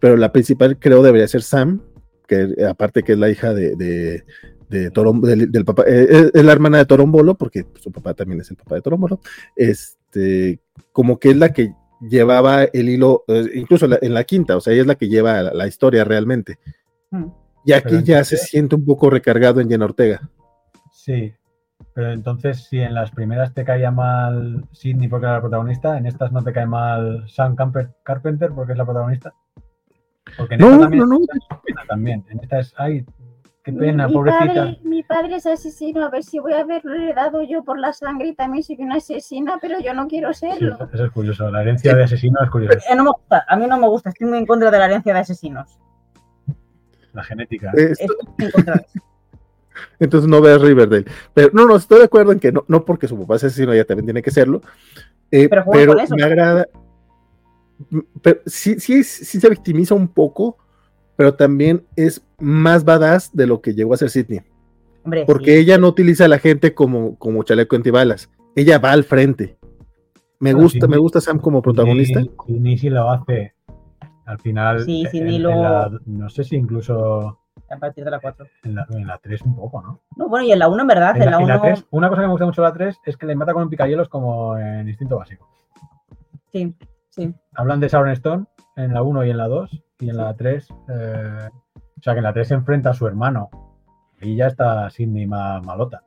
pero la principal creo debería ser Sam, que eh, aparte que es la hija de, de, de Torom- del, del papá, eh, es- la hermana de Torombolo, porque su papá también es el papá de Torombolo, este, como que es la que llevaba el hilo, eh, incluso la- en la quinta, o sea, ella es la que lleva la, la historia realmente. Mm. Y aquí Pero ya se siente un poco recargado en Jenna Ortega. Sí, pero entonces si en las primeras te caía mal Sidney porque era la protagonista, en estas no te cae mal Sam Camper- Carpenter porque es la protagonista. Porque en No, esta también, no, no. es pena también. En esta es, ay, qué pena, mi, pobrecita. padre, mi padre es asesino, a ver si voy a haberlo heredado yo por la sangre y también soy una asesina, pero yo no quiero serlo. eso, eso es curioso. La herencia de asesino es curiosa. Eh, no me gusta, a mí no me gusta, estoy muy en contra de la herencia de asesinos. La genética. Eh, Estoy muy en contra de eso. Entonces no ves Riverdale. Pero no, no, estoy de acuerdo en que no, no porque su papá es asesino, ella también tiene que serlo. Eh, Pero pero me agrada. m- Pero sí, sí, sí se victimiza un poco, pero también es más badass de lo que llegó a ser Sidney. Hombre, Porque sí. ella no utiliza a la gente como, como chaleco antibalas. Ella va al frente. Me gusta, sí. me gusta Sam como protagonista. Sidney, sí lo hace. Al final, Sí, en- lo- la- no sé si incluso a partir de la 4. en la, en la 3 un poco, ¿no? No, bueno, y en la 1 en verdad, En en la, la en la 1 3, una cosa que me gusta mucho de la 3 es que le mata con un picayelos como en Instinto Básico. sí, sí. Hablan de Sharon Stone en la 1 y en la 2, y en la 3, eh, o sea que en la 3 se enfrenta a su hermano, y ya está Sidney ma- malota.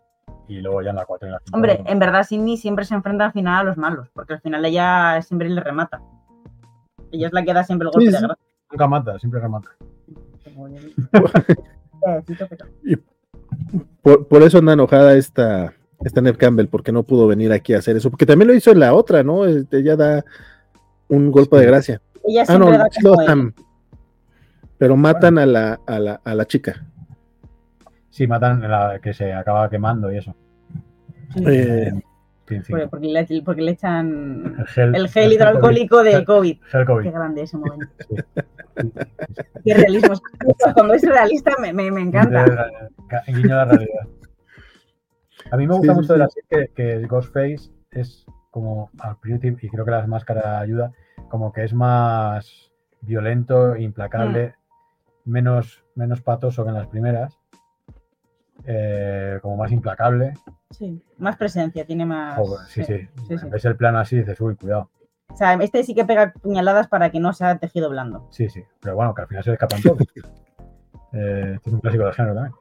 Y luego ya en la 4 y en la 5. Hombre, en verdad Sidney siempre se enfrenta al final a los malos, porque al final ella siempre le remata. Ella es la que da siempre el golpe Sí, de sí. gracia. nunca mata, siempre remata. Por, por eso anda enojada esta, esta Neve Campbell, porque no pudo venir aquí a hacer eso. Porque también lo hizo en la otra, ¿no? Este, Ella da un golpe de gracia. Ella Ah, no, siempre da sí lo como el- dan, Pero matan a la, a la, a la chica. Sí, matan a la que se acaba quemando y eso. Sí, Eh. Porque, porque le, porque le echan El gel, el gel hidroalcohólico del COVID. Gel COVID. Qué grande ese momento. Sí. Qué realismo. Cuando es realista me, me, me encanta. Guiño a la realidad. A mí me gusta Sí, sí, mucho de la serie que, que Ghostface es como al y creo que las máscaras ayuda, como que es más violento, implacable, menos, menos patoso que en las primeras, eh, como más implacable. Sí, más presencia, tiene más. Joder, sí, sí. sí, sí. Ves el plano así y dices, uy, cuidado. O sea, este sí que pega puñaladas para que no sea tejido blando. Sí, sí. Pero bueno, que al final se le escapan todos. Eh, este es un clásico del género también.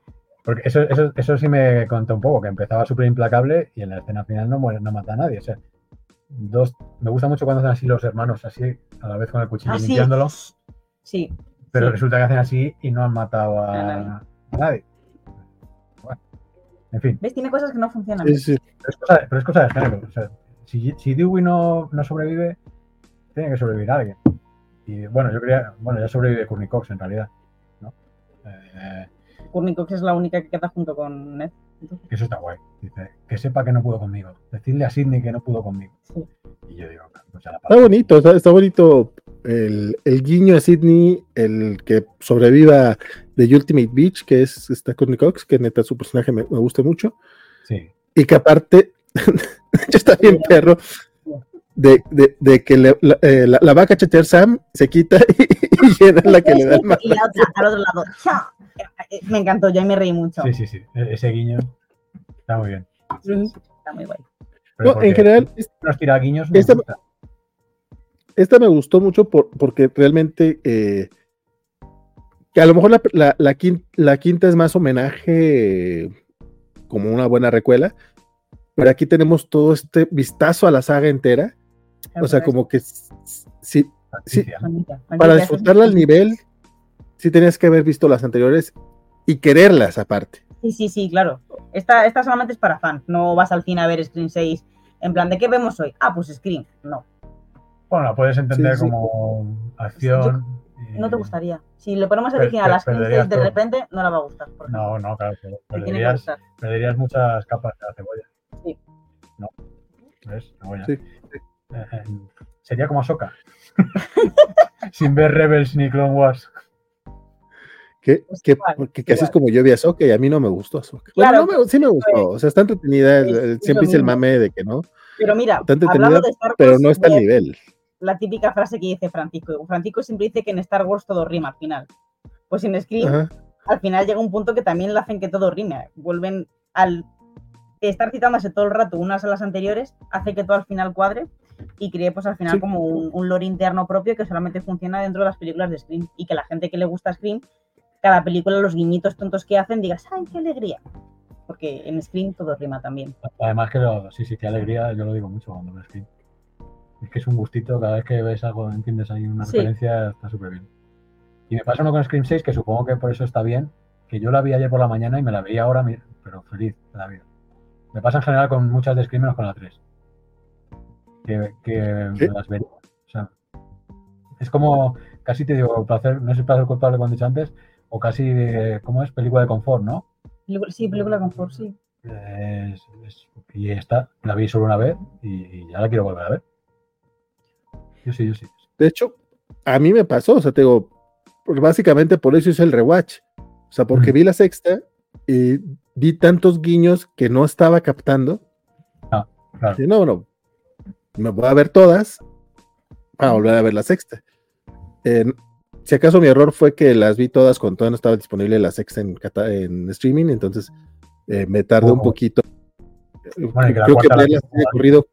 Porque eso, eso, eso sí me contó un poco, que empezaba súper implacable y en la escena final no muere, no mata a nadie. O sea, dos, me gusta mucho cuando hacen así los hermanos, así, a la vez con el cuchillo Ah, sí. limpiándolo, Sí, pero resulta que hacen así y no han matado a, A nadie. a nadie. En fin, ¿Ves? Tiene cosas que no funcionan. Sí, sí. pero es cosa, pero es cosa de género. O sea, si, si Dewey no, no sobrevive, tiene que sobrevivir alguien. Y bueno, yo creía, bueno, ya sobrevive Courtney Cox en realidad. ¿no? Eh, Courtney Cox es la única que queda junto con Ned. Entonces, Eso está guay. Dice, que sepa que no pudo conmigo. Decirle a Sidney que no pudo conmigo. Sí. Y yo digo, pues ya la Está bonito, está, está bonito el, el guiño a Sidney, el que sobreviva de Ultimate Beach, que es está Courtney Cox, que neta su personaje me, me gusta mucho. Sí. Y que aparte, está bien perro, de, de, de que le- la, eh, la- la va a cachetear Sam, se quita y, y es la que le da el y mano. la otra, al otro lado. ¡cha! Me encantó, yo ahí me reí mucho. sí, sí, sí. E- Ese guiño está muy bien. Está muy guay. Pero No, en general, Los tiraguiños me esta- gusta. esta me gustó mucho por, porque realmente eh, que a lo mejor la, la, la quin- la quinta, es más homenaje como una buena recuela, pero aquí tenemos todo este vistazo a la saga entera, o sea, como que s- sí, sí, para disfrutarla al nivel, sí tenías que haber visto las anteriores y quererlas aparte. Sí, sí, sí, claro. Esta, esta solamente es para fans. No vas al cine a ver Scream 6 en plan, ¿de qué vemos hoy? Ah, pues Scream. No, Bueno, la puedes entender Sí, sí. como acción. No te gustaría. Si le ponemos original a 6 perderías de todo. repente, no la va a gustar. por. No, no, claro. pero que Perderías, perderías muchas capas de la cebolla. Sí. ¿No? ¿Ves? Cebolla. Sí. Eh, eh, sería como Ahsoka. Sin ver Rebels ni Clone Wars. Que, Pues que, igual, porque que así es como yo vi a Ahsoka y a mí no me gustó Ahsoka. Claro, Bueno, no me- sí me gustó, o sea, está entretenida, es- eh, es siempre lo hice el mame de que no, Pero mira, Está entretenida, de Star Wars, pero no está al nivel. La típica frase que dice Francisco. Francisco siempre dice que en Star Wars todo rima al final. Pues en Scream, Ajá. al final llega un punto que también le hacen que todo rime. Vuelven al estar citándose todo el rato unas a las anteriores, hace que todo al final cuadre y cree pues al final Sí. como un, un lore interno propio que solamente funciona dentro de las películas de Scream y que la gente que le gusta Scream, cada película, los guiñitos tontos que hacen, digas, ¡ay, qué alegría! Porque en Scream todo rima también. Además que lo- sí, sí, qué alegría, yo lo digo mucho cuando veo Scream. Es que es un gustito, cada vez que ves algo, entiendes ahí una Sí. referencia, está súper bien. Y me pasa uno con Scream 6, que supongo que por eso está bien, que yo la vi ayer por la mañana y me la veía ahora, pero feliz de la vida. Me pasa en general con muchas de Scream menos con la 3. Que, que las vería. O sea, es como, casi te digo, placer, no sé si placer culpable como he dicho antes, o casi, eh, ¿cómo es? Película de confort, ¿no? Sí, película con confort, sí. Es- es- y esta la vi solo una vez y, y ya la quiero volver a ver. Yo sí, yo sí. De hecho, a mí me pasó, o sea, te digo, básicamente por eso hice el rewatch. O sea, porque vi la sexta y vi tantos guiños que no estaba captando. Ah, claro. Y no, no, me voy a ver todas para volver a ver la sexta. Eh, si acaso mi error fue que las vi todas cuando todavía no estaba disponible la sexta en, streaming, entonces eh, me tardé un poquito. Bueno, que la creo que la de corrido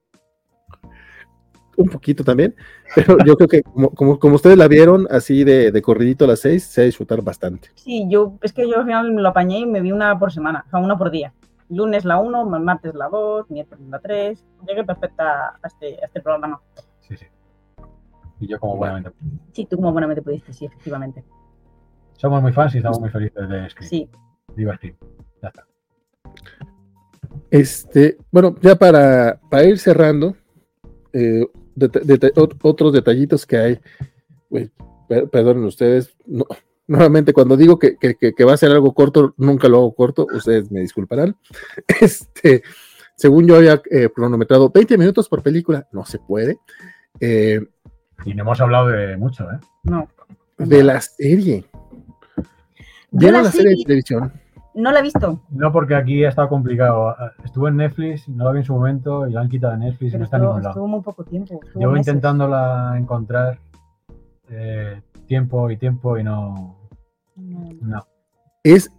un poquito también, pero yo creo que como, como, como ustedes la vieron así de, de corridito a las seis, se va a disfrutar bastante. Sí, yo, es que yo al final me lo apañé y me vi una por semana, o sea, una por día. Lunes la 1, martes la 2, miércoles la 3. Llegué perfecta a este, a este programa. Sí, sí. Y yo como buenamente. Sí, tú como buenamente pudiste, sí, efectivamente. Somos muy fans y estamos muy felices de Scream. Sí, Viva Scream. Ya está. Este, bueno, ya para, para ir cerrando, eh, deta- deta- ot- otros detallitos que hay. Per- perdonen ustedes. no- nuevamente, cuando digo que, que- que- que va a ser algo corto, nunca lo hago corto. Ustedes me disculparán. Este, según yo había eh, cronometrado 20 minutos por película, no se puede. Eh, Y no hemos hablado de mucho, ¿eh? no. de la serie. ¿Vieron la la serie de televisión? No la he visto, No porque aquí ha estado complicado. Estuvo en Netflix, no la vi en su momento y la han quitado de Netflix y no está en estuvo, ningún lado. estuvo muy poco tiempo. Llevo meses. intentándola encontrar eh, tiempo y tiempo y no. No. No. es,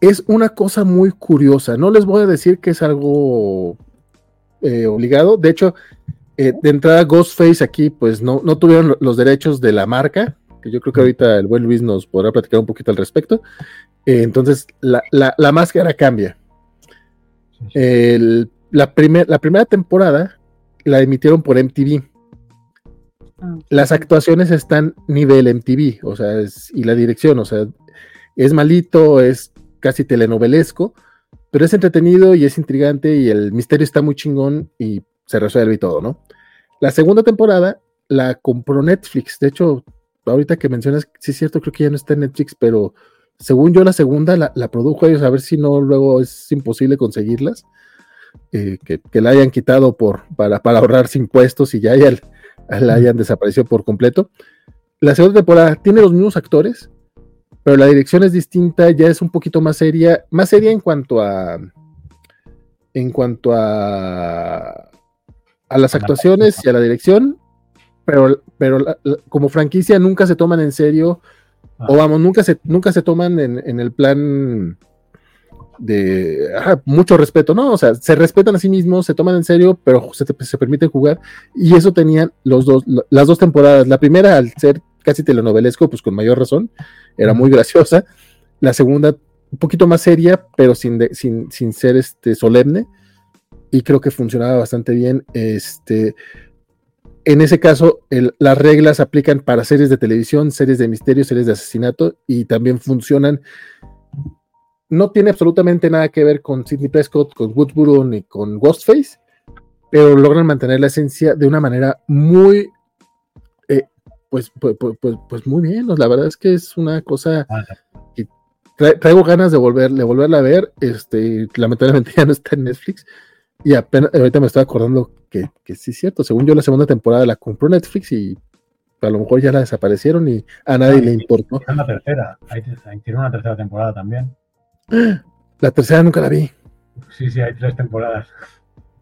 es una cosa muy curiosa. No les voy a decir que es algo eh, obligado. De hecho, eh, de entrada, Ghostface aquí, pues no, no tuvieron lo- los derechos de la marca, que yo creo que ahorita el buen Luis nos podrá platicar un poquito al respecto. Eh, entonces, la, la- la máscara cambia. El- la, primer- la primera temporada la emitieron por MTV. Ah, las actuaciones están nivel MTV, o sea, es- y la dirección, o sea, es malito, es casi telenovelesco, pero es entretenido y es intrigante y el misterio está muy chingón y se resuelve y todo, ¿no? La segunda temporada la compró Netflix, de hecho, ahorita que mencionas, sí es cierto, creo que ya no está en Netflix, pero según yo la segunda la, la produjo ellos, a ver si no luego es imposible conseguirlas, eh, que, que la hayan quitado por, para, para ahorrarse impuestos y ya hayan, la hayan desaparecido por completo. La segunda temporada tiene los mismos actores, pero la dirección es distinta, ya es un poquito más seria, más seria en cuanto a en cuanto a a las actuaciones y a la dirección, pero, pero la- la- como franquicia nunca se toman en serio, Ah. o vamos, nunca se, nunca se toman en, en el plan de mucho respeto, ¿no? O sea, se respetan a sí mismos, se toman en serio, pero se, te- se permiten jugar, y eso tenían los dos, la- las dos temporadas. La primera, al ser casi telenovelesco, pues con mayor razón, era muy graciosa. La segunda, un poquito más seria, pero sin, de- sin, sin ser este, solemne. Y creo que funcionaba bastante bien. Este, en ese caso, el- las reglas aplican para series de televisión, series de misterio, series de asesinato, y también funcionan. No tiene absolutamente nada que ver con Sidney Prescott, con Woodsboro ni con Ghostface, pero logran mantener la esencia de una manera muy, eh, pues, pues, pues, pues- pues muy bien. La verdad es que es una cosa Ah, que tra- traigo ganas de, volver, de volverla a ver. Este, lamentablemente ya no está en Netflix. Y apenas, ahorita me estoy acordando que, que sí es cierto. Según yo, la segunda temporada la compró Netflix y a lo mejor ya la desaparecieron y a nadie Ah, le importó. Tiene una tercera. Ahí tiene una tercera temporada también. La tercera nunca la vi. Sí, sí, hay tres temporadas.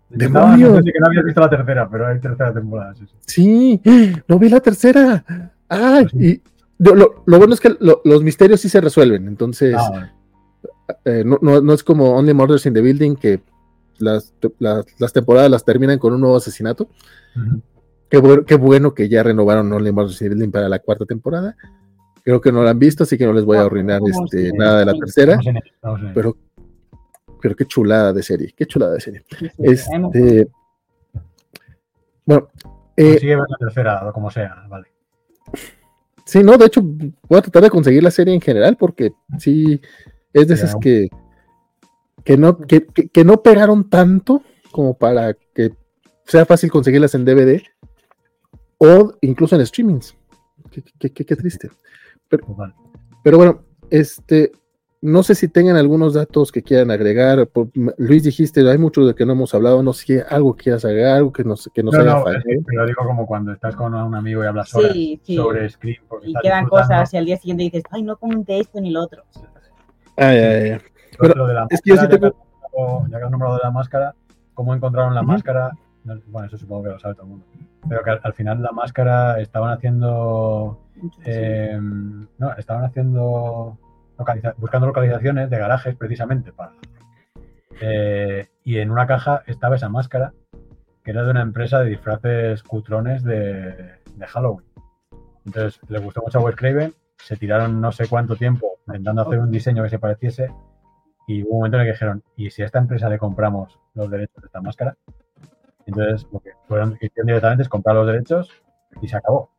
¡Demonios! no sé que no habías visto la tercera, pero hay tercera temporada. Sí, sí. Sí, no vi la tercera. Ay, Pues sí. y lo, lo- lo bueno es que lo- los misterios sí se resuelven, entonces Ah, vale. eh, no, no- no es como Only Murders in the Building que las, las, las temporadas las terminan con un nuevo asesinato. Qué, bu- qué bueno que ya renovaron Only Building para la cuarta temporada. Creo que no la han visto, así que no les voy a No, arruinar ¿cómo este, nada de la sí, tercera, pero, pero qué chulada de serie, qué chulada de serie. Sí, Este, bueno, eh, Consigue ver la tercera, o como sea, vale. Sí, no, de hecho, voy a tratar de conseguir la serie en general porque sí, es de esas que, que, no, que, que- que no pegaron tanto como para que sea fácil conseguirlas en DVD o incluso en streamings. Qué, qué- qué- qué triste. Pues vale. Pero bueno, este, no sé si tengan algunos datos que quieran agregar. Por- Luis, dijiste, hay mucho de que no hemos hablado, no sé si algo quieras agregar, algo que nos, que nos No, haya no, fallado. es que te lo digo como cuando estás con un amigo y hablas horas Sí, sí. sobre Scream. Y quedan cosas y al día siguiente dices, ay, no comenté esto ni lo otro. Ay, ay, ay. Pero lo de la es que yo sí máscara, ya, tengo- que has nombrado, ya que has nombrado de la máscara, ¿cómo encontraron la máscara? No, Bueno, eso supongo que lo sabe todo el mundo. Pero que al, al final la máscara estaban haciendo. eh, no, estaban haciendo. localiza- buscando localizaciones de garajes precisamente para. eh, y en una caja estaba esa máscara que era de una empresa de disfraces cutrones de, de Halloween. Entonces le gustó mucho a Wes Craven, se tiraron no sé cuánto tiempo intentando hacer un diseño que se pareciese y hubo un momento en el que dijeron, ¿y si a esta empresa le compramos los derechos de esta máscara? Entonces lo que fueron, hicieron directamente es comprar los derechos y se acabó.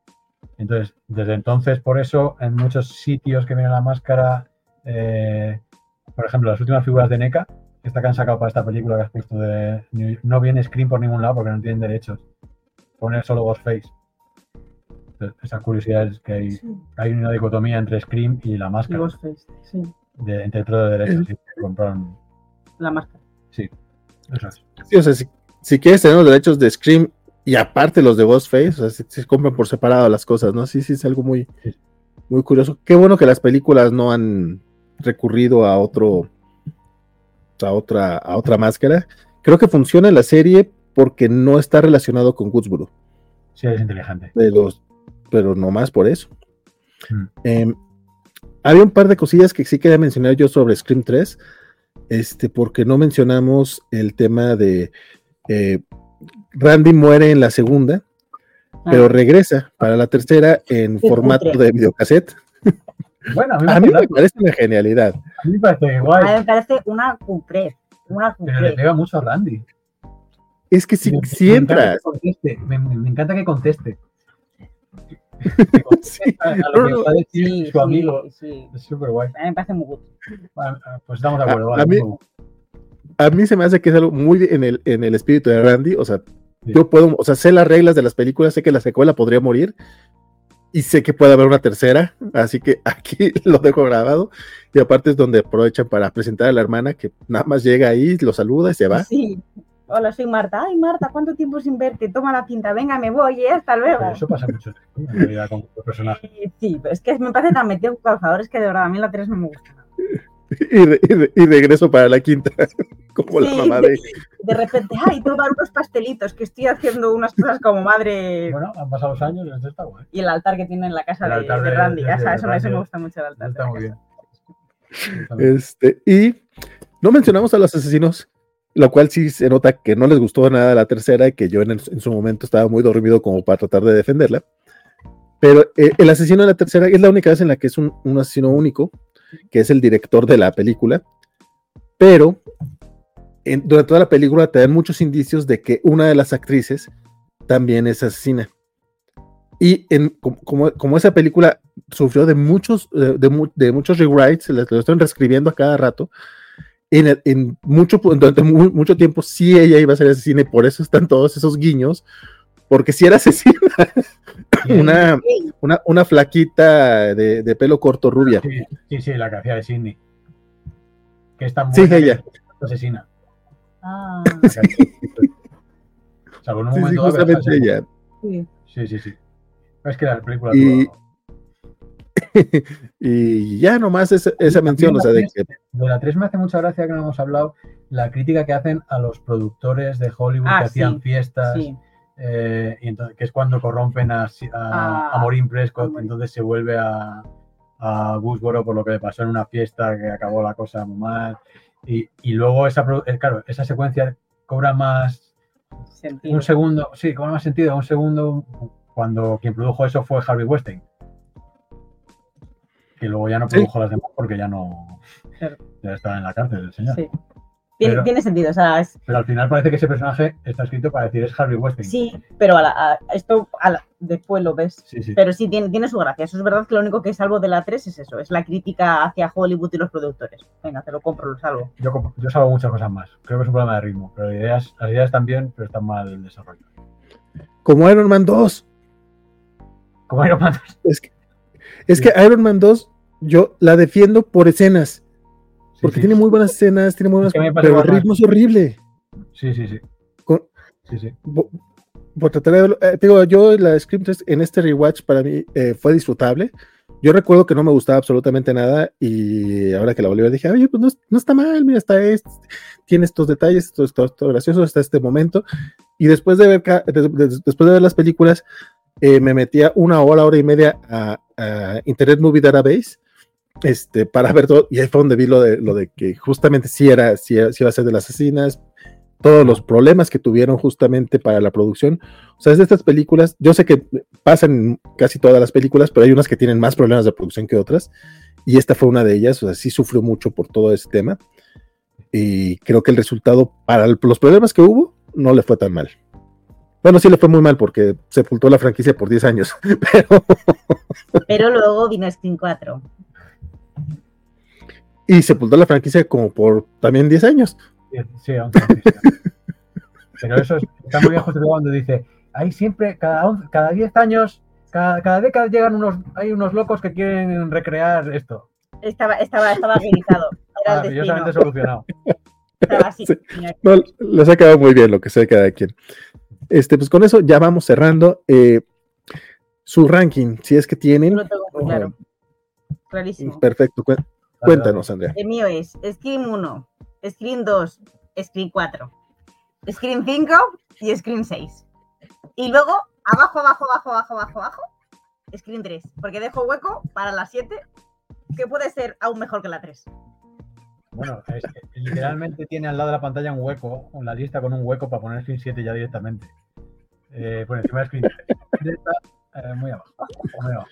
Entonces, desde entonces, por eso, en muchos sitios que viene la máscara, eh, por ejemplo, las últimas figuras de NECA, esta que han sacado para esta película que has puesto de no viene Scream por ningún lado porque no tienen derechos. Pone solo Ghostface. Entonces, esa curiosidad es que hay, Sí, hay una dicotomía entre Scream y la y máscara, Ghostface, sí, de, entre todo de derechos. y que compraron. la máscara. Sí, eso es. Sí, o sea, si, si quieres tener los derechos de Scream y aparte los de Ghostface, o sea, se, se compran por separado las cosas, ¿no? Sí, sí, es algo muy, Sí. muy curioso. Qué bueno que las películas no han recurrido a otro, a otra, a otra máscara. Creo que funciona la serie porque no está relacionado con Woodsboro, Sí, es inteligente. de los, pero no más por eso. Mm. Em, había un par de cosillas que sí quería mencionar yo sobre Scream 3, este, porque no mencionamos el tema de eh, Randy muere en la segunda, pero Ah, regresa para la tercera en formato de videocassette. Bueno, a mí me, A mí me parece, una genialidad. a mí me parece a guay, mí me parece una cutrez, una pero le pega mucho a Randy. Es que si, Me- si me encanta entras, que conteste, me, me- me encanta que conteste. Sí. a, lo que no. decir Sí, amigo. sí. Es súper guay. A mí me parece muy good. Pues estamos de acuerdo. A- vale, a mí- a mí se me hace que es algo muy en el, en el espíritu de Randy. O sea, Sí. yo puedo, o sea, sé las reglas de las películas, sé que la secuela podría morir y sé que puede haber una tercera, así que aquí lo dejo grabado. Y aparte es donde aprovechan para presentar a la hermana que nada más llega ahí, lo saluda y se va. Sí. Hola, soy Marta. Ay, Marta, ¿cuánto tiempo sin verte? Toma la cinta, venga, me voy, ¿eh? hasta luego. Pero eso pasa mucho en realidad con los personajes. Eh, Sí, pero es que me parece tan metido con calzadores que de verdad a mí la 3 no me gusta nada. Y, re- y re- y regreso para la quinta, como la Sí. mamá de. De repente, ay, tomar unos pastelitos, que estoy haciendo unas cosas como madre. Bueno, han pasado los años y esto está guay. Y el altar que tiene en la casa de, altar de de- Randy. de- sabes, de eso, me- eso me Randy. gusta mucho el altar. Está muy casa. bien. Este, y no mencionamos a los asesinos, lo cual sí se nota que no les gustó nada la tercera y que yo en, el- en su momento estaba muy dormido como para tratar de defenderla. Pero eh, el asesino de la tercera es la única vez en la que es un, un asesino único, que es el director de la película. Pero en- durante toda la película te dan muchos indicios de que una de las actrices también es asesina. Y en, como, como- esa película sufrió de muchos, de, mu- de muchos rewrites, lo están reescribiendo a cada rato. En, el- en mucho, durante mu- mucho tiempo sí ella iba a ser asesina y por eso están todos esos guiños, porque si era asesina, una, una, una flaquita de, de pelo corto rubia. Sí, sí, sí, la que hacía de Sidney. Que es tan Sí, ella. asesina. Ah, O sea, o sea, en un Sí, sí, momento sí. Sí, sí, sí. Es que la película. Y- y ya nomás esa, esa mención, o sea, de que De la 3 me hace mucha gracia que no hemos hablado la crítica que hacen a los productores de Hollywood Ah, que hacían sí, fiestas, Sí. eh, y entonces, que es cuando corrompen a, a, Ah, a Maureen Prescott, Maureen. entonces se vuelve a, a Gooseboro por lo que le pasó en una fiesta que acabó la cosa muy mal. Y, y luego esa, eh, claro, esa secuencia cobra más Sentido. un segundo, sí, cobra más sentido, un segundo cuando quien produjo eso fue Harvey Weinstein. Que luego ya no Sí. produjo las demás porque ya no Claro. ya estaba en la cárcel el señor. Sí. Tiene, Pero- tiene sentido, o sea, es- Pero al final parece que ese personaje está escrito para decir es Harvey Weinstein. sí, pero a la- a- esto a la- después lo ves. sí, sí. Pero sí, tiene, tiene su gracia. Eso es verdad que lo único que salvo de la 3 es eso, es la crítica hacia Hollywood y los productores. Venga, te lo compro, lo salvo. Yo, yo salvo muchas cosas más. Creo que es un problema de ritmo. Pero las ideas, las ideas están bien, pero están mal desarrolladas. Como Iron Man 2. Como Iron Man. Es que, es que Iron Man 2, yo la defiendo por escenas. Porque sí. tiene muy buenas escenas, tiene muy buenas. me Pero el ritmo es horrible. Sí, sí, sí. Con- Sí. Bo- de- eh, digo, yo la 3 en este rewatch para mí eh, fue disfrutable. Yo recuerdo que no me gustaba absolutamente nada y ahora que la volví a ver dije, oye, pues no, es- no está mal, mira, está este, tiene estos detalles, esto, esto gracioso hasta este momento. Y después de ver, después de ver las películas, eh, me metía una hora, hora y media a, a Internet Movie Database este, para ver todo. Y ahí fue donde vi lo de, lo de que justamente sí era, sí, sí iba a ser de las asesinas, todos los problemas que tuvieron justamente para la producción. O sea, es de estas películas, yo sé que pasan casi todas las películas, pero hay unas que tienen más problemas de producción que otras. Y esta fue una de ellas, o sea, sí sufrió mucho por todo ese tema. Y creo que el resultado para el- los problemas que hubo no le fue tan mal. Bueno, sí le fue muy mal porque sepultó la franquicia por 10 años, pero Pero luego vino Screen 4. Y sepultó la franquicia como por también 10 años. Sí, sí, sí. Pero eso es- está muy bien justificado cuando dice, hay siempre, cada, on- cada 10 años, cada, cada década llegan unos, hay unos locos que quieren recrear esto. Estaba, estaba, estaba agilizado. Era Maravillosamente destino. solucionado. Estaba así. Sí. No, les ha quedado muy bien lo que sea cada quien. Este, pues con eso ya vamos cerrando. eh, su ranking, si es que tienen. lo tengo muy claro. Clarísimo. Perfecto. cu- Cuéntanos, Andrea. El mío es Screen 1, Screen 2, Screen 4, Screen 5 y Screen 6. Y luego, abajo, abajo, abajo, abajo, abajo, abajo, Screen 3. Porque dejo hueco para la 7, que puede ser aún mejor que la 3. Bueno, es que literalmente tiene al lado de la pantalla un hueco, la lista con un hueco para poner Screen 7 ya directamente. Eh, por encima de Screen 3. Está, eh, muy abajo. Muy abajo.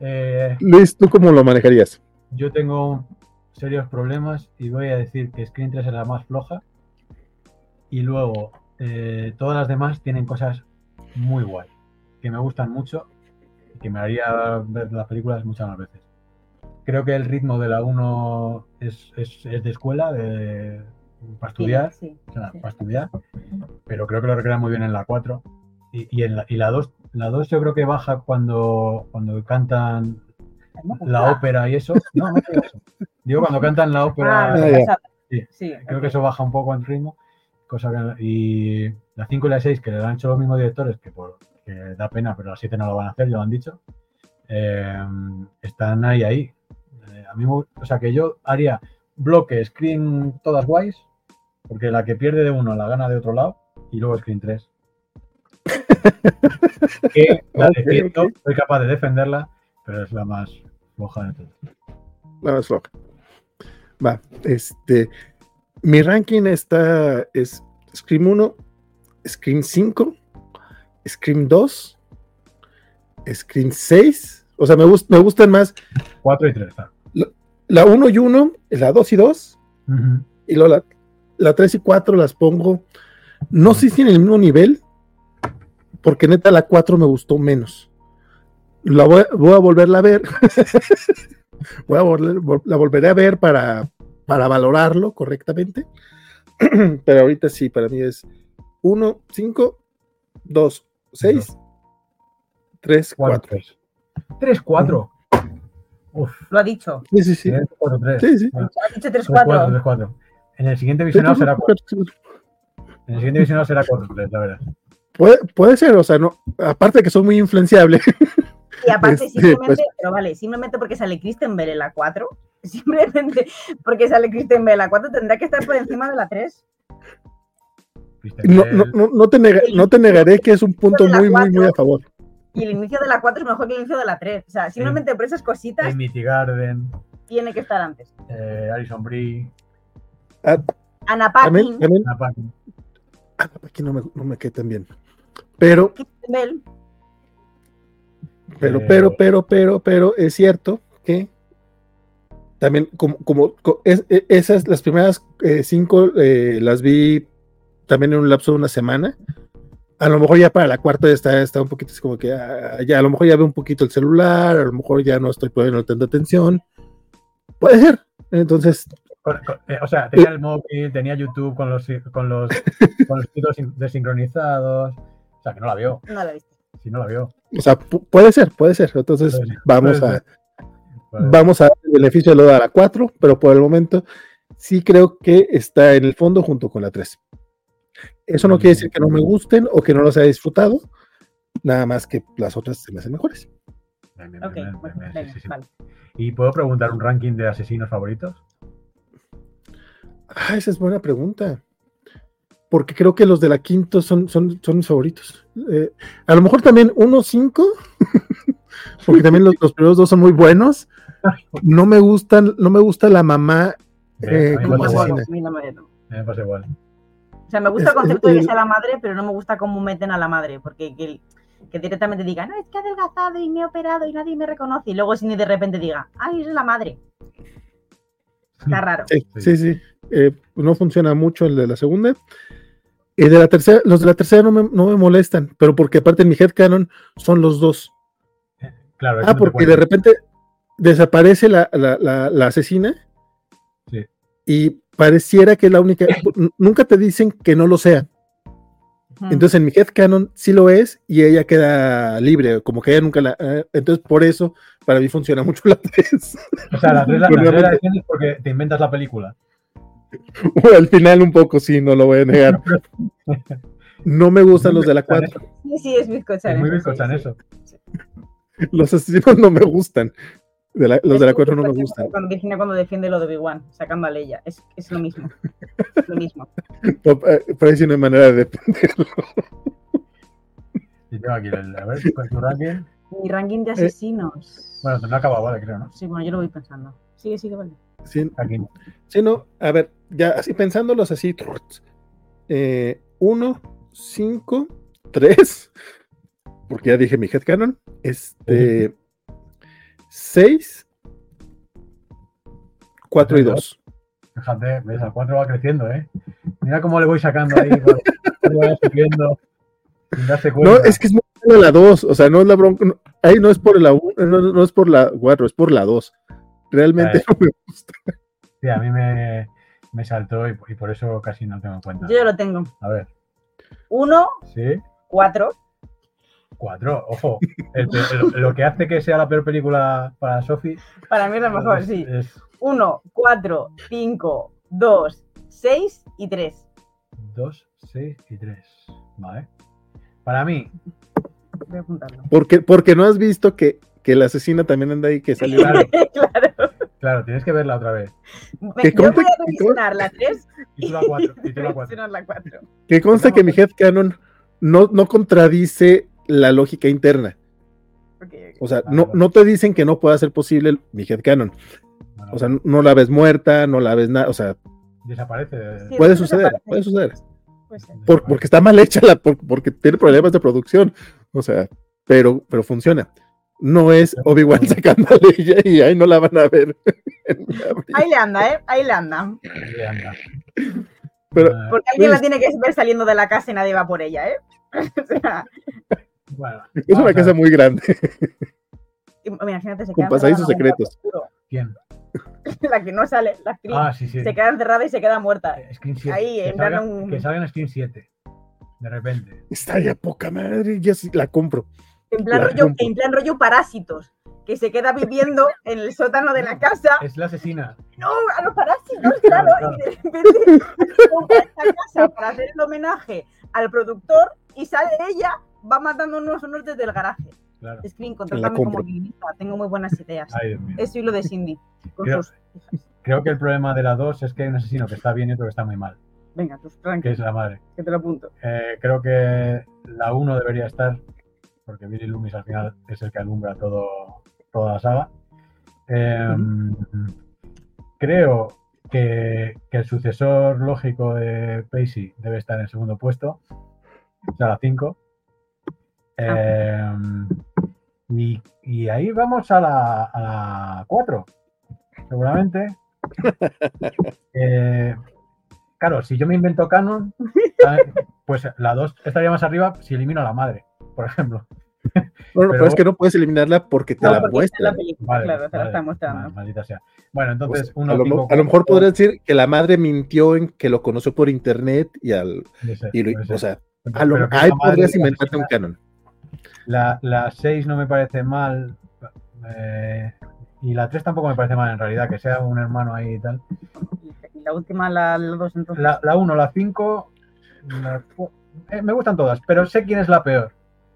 Eh, Luis, ¿tú cómo lo manejarías? yo tengo serios problemas y voy a decir que Screen 3 es la más floja. Y luego, eh, todas las demás tienen cosas muy guay, que me gustan mucho y que me haría ver las películas muchas más veces. Creo que el ritmo de la 1 es, es- es de escuela, de, para estudiar, Sí, o sea, sí. para estudiar, pero creo que lo recrea muy bien en la 4. Y, y en la, y la 2, la 2 yo creo que baja cuando, cuando cantan la ópera y eso. No, no digo eso. Digo cuando cantan la ópera. Ah, Ah. Sí, Sí, creo que eso baja un poco en ritmo. Cosa que, y la 5 y la 6, que le han hecho los mismos directores, que, por, que da pena, pero la 7 no lo van a hacer, ya lo han dicho. eh, están ahí, ahí. Eh, a mí o sea, que yo haría bloque, screen todas guays, porque la que pierde de uno la gana de otro lado, y luego screen 3. que la defiendo, soy capaz de defenderla, pero es la más floja de todas. La más floja. Va, este. Mi ranking está. Es Scream 1, Scream 5, Scream 2, Scream 6. O sea, me, gust- me gustan más 4 y 3, claro. la 1 y 1, la 2 y 2, Ujú. y luego la, la 3 y 4 las pongo. No sé si en el mismo nivel, porque neta la 4 me gustó menos. La voy, a- voy a volverla a ver. voy a volver- vol- la volveré a ver para, para valorarlo correctamente. Pero ahorita sí, para mí es 1, 5, 2, 6, 3, 4. 3. 3, 4. Uf. Lo ha dicho. Sí, sí, sí. 3, 4, 3. Sí, sí. Ha dicho 3, 3, 4, 4. 3, 4. En el siguiente visionado será 4. En el siguiente visionado será 4, 3, la verdad. Puede, puede ser, o sea, no, aparte de que soy muy influenciable. Y aparte, Este, simplemente, pues- pero vale, simplemente porque sale Kristen Bell en la 4, Simplemente porque sale Kristen Bell. La 4 tendrá que estar por encima de la 3. Kristen No, no, no, no te nega- no te negaré que es un punto muy, muy, muy a favor. Y el inicio de la 4 es mejor que el inicio de la 3. O sea, simplemente por esas cositas Amy T. Garden, tiene que estar antes. eh, Alison Brie, Ah, también, Paquin, Paquin. ah, aquí no me, no me quedé tan bien. Pero, pero, Eh, pero, pero, pero, pero, es cierto que también, como, como co- es- e- esas, las primeras eh, cinco eh, las vi también en un lapso de una semana. A lo mejor ya para la cuarta ya está, está un poquito así como que ah, ya a lo mejor ya veo un poquito el celular, a lo mejor ya no estoy poniendo tanta atención. Puede ser. Entonces, o sea, tenía el móvil, tenía YouTube con los, con los, con los títulos desincronizados. Sea, que no la vio. No la he visto. Si no la vio. o sea, pu- puede ser, puede ser. Entonces, Puede ser, vamos puede a, vamos a dar el beneficio de lo de la 4, pero por el momento sí creo que está en el fondo junto con la 3. Eso no quiere decir que no me gusten o que no los haya disfrutado, nada más que las otras se me hacen mejores. bien, bien, Ok, bien, bien, bueno, bien, venga, sí, sí, sí. vale. ¿Y puedo preguntar un ranking de asesinos favoritos? Ah, esa es buena pregunta. Porque creo que los de la quinto son, son, son mis favoritos. Eh, a lo mejor también 1, 5, porque también los, los primeros dos son muy buenos. No me gustan, no me gusta la mamá. Eh, a mí me ¿cómo pasa asesina? igual. A mí no me- me pasa igual. O sea, me gusta Es- el concepto de que es- sea la madre, pero no me gusta cómo meten a la madre, porque que, que directamente diga, no, es que he adelgazado y me he operado y nadie me reconoce, y luego sin de repente diga, ay, es la madre. Está raro. Sí, Sí. sí, sí. Eh, no funciona mucho el de la segunda. Y de la tercera, los de la tercera no me, no me molestan, pero porque aparte en mi headcanon son los dos. Claro, Ah, porque de repente desaparece la, la- la- la asesina Sí. y pareciera que es la única. Nunca te dicen que no lo sea. Entonces en mi headcanon sí lo es y ella queda libre, como que ella nunca la. eh, entonces por eso para mí funciona mucho la 3. O sea, la tres la, la la realmente- defiendes porque te inventas la película. Al final un poco sí, no lo voy a negar. No me gustan los de la 4. Sí, sí, es bizcocha. Es muy eso. Los asesinos no me gustan. De la- los Es de la muy 4 no me gustan. Cuando Virginia cuando defiende lo de Big One, sacando a Leia, es, es lo mismo. Es lo mismo. Pero eh, ahí sí no hay manera de defenderlo. Y tengo aquí el, a ver, con tu ranking. Mi ranking de asesinos. Bueno, no ha acabado, vale, creo, ¿no? Sí, bueno, yo lo voy pensando. Sigue, sigue, vale. Sí, Aquí. sí, no. A ver, ya así pensándolos así. Eh, uno, cinco, tres. Porque ya dije mi headcanon. Este. Seis. Cuatro y dos. Fíjate, ves, al 4 va creciendo, ¿eh? Mira cómo le voy sacando ahí. subiendo, darse No, es que es muy buena la dos. O sea, no es la bronca. no- ahí no es por la uno, no, no es por la cuatro, es por la dos. Realmente no me gusta. Sí, a mí me, me saltó y, y por eso casi no tengo en cuenta. Yo ya lo tengo. A ver, Uno, sí, cuatro. 4, ojo. El lo que hace que sea la peor película para Sophie Para mí es lo mejor, es, sí. es Uno, cuatro, cinco, dos, seis y tres. 2, 6 y 3. Vale. Para mí, Voy a apuntarlo. Porque, porque no has visto que, que la asesina también anda ahí que salió. Claro. claro. Claro, tienes que verla otra vez. ¿Qué yo voy conte- a revisionar la tres Título 4, y 4. revisionar la cuatro. Que consta que mi headcanon no, no contradice la lógica interna. O sea, Vale, no, no te dicen que no pueda ser posible el- mi headcanon. O sea, no la ves muerta, no la ves nada. O sea, desaparece. Sí, puede suceder, desaparece. puede suceder. Puede. Por- porque está mal hecha, la, por- porque tiene problemas de producción. O sea, pero, pero funciona. No es Obi-Wan sacando a Leia y ahí no la van a ver. Ahí le anda, ¿eh? Ahí le anda. Ahí anda. Pero- Ah, Porque alguien la Pues- tiene que ver saliendo de la casa y nadie va por ella, ¿eh? o sea, bueno, Es una casa muy grande. imagínate, se Con queda pasadizos secretos. ¿Quién? La que no sale, la actriz. Ah, sí, sí. Se queda encerrada y se queda muerta. Screen 7. Ahí, que, salga, un- que salga en Screen 7. De repente. Está ya poca madre, ya sí la compro. En plan, La rollo, rompo. en plan rollo parásitos. Que se queda viviendo en el sótano de la casa. Es la asesina. No, a los parásitos, claro. Claro, Y de repente compra esta casa para hacer el homenaje al productor y sale ella, va matando unos unos desde el garaje. Claro. Screen, compro. como guionista, tengo muy buenas ideas. Ay. Eso y lo de Cindy. Creo- sus- Creo que el problema de la 2 es que hay un asesino que está bien y otro que está muy mal, Venga, pues que tranqui, es la madre. que te lo apunto. Eh, creo que la 1 debería estar, porque Billy Loomis al final es el que alumbra todo, toda la saga. Eh, Creo que, que el sucesor lógico de Pacey debe estar en el segundo puesto, o sea, la 5. Eh, y, y ahí vamos a la, a la 4, seguramente. Eh, claro, si yo me invento canon, pues la 2 estaría más arriba si elimino a la madre, por ejemplo. Bueno, pero, Pero- es que no puedes eliminarla porque te No, la porque película, Vale, claro, te la está mostrando. vale, maldita sea. Bueno, entonces, Pues, uno, a, lo, a lo mejor podrías decir que la madre mintió en que lo conoció por internet y al y lo- o sea, Pero a lo, que ahí podrías inventarte un asesina- canon. La, la 6 no me parece mal. eh, y la 3 tampoco me parece mal en realidad, que sea un hermano ahí y tal. Y la última, la, la dos, entonces. La, la 1, la 5, la cu- eh, me gustan todas, pero sé quién es la peor.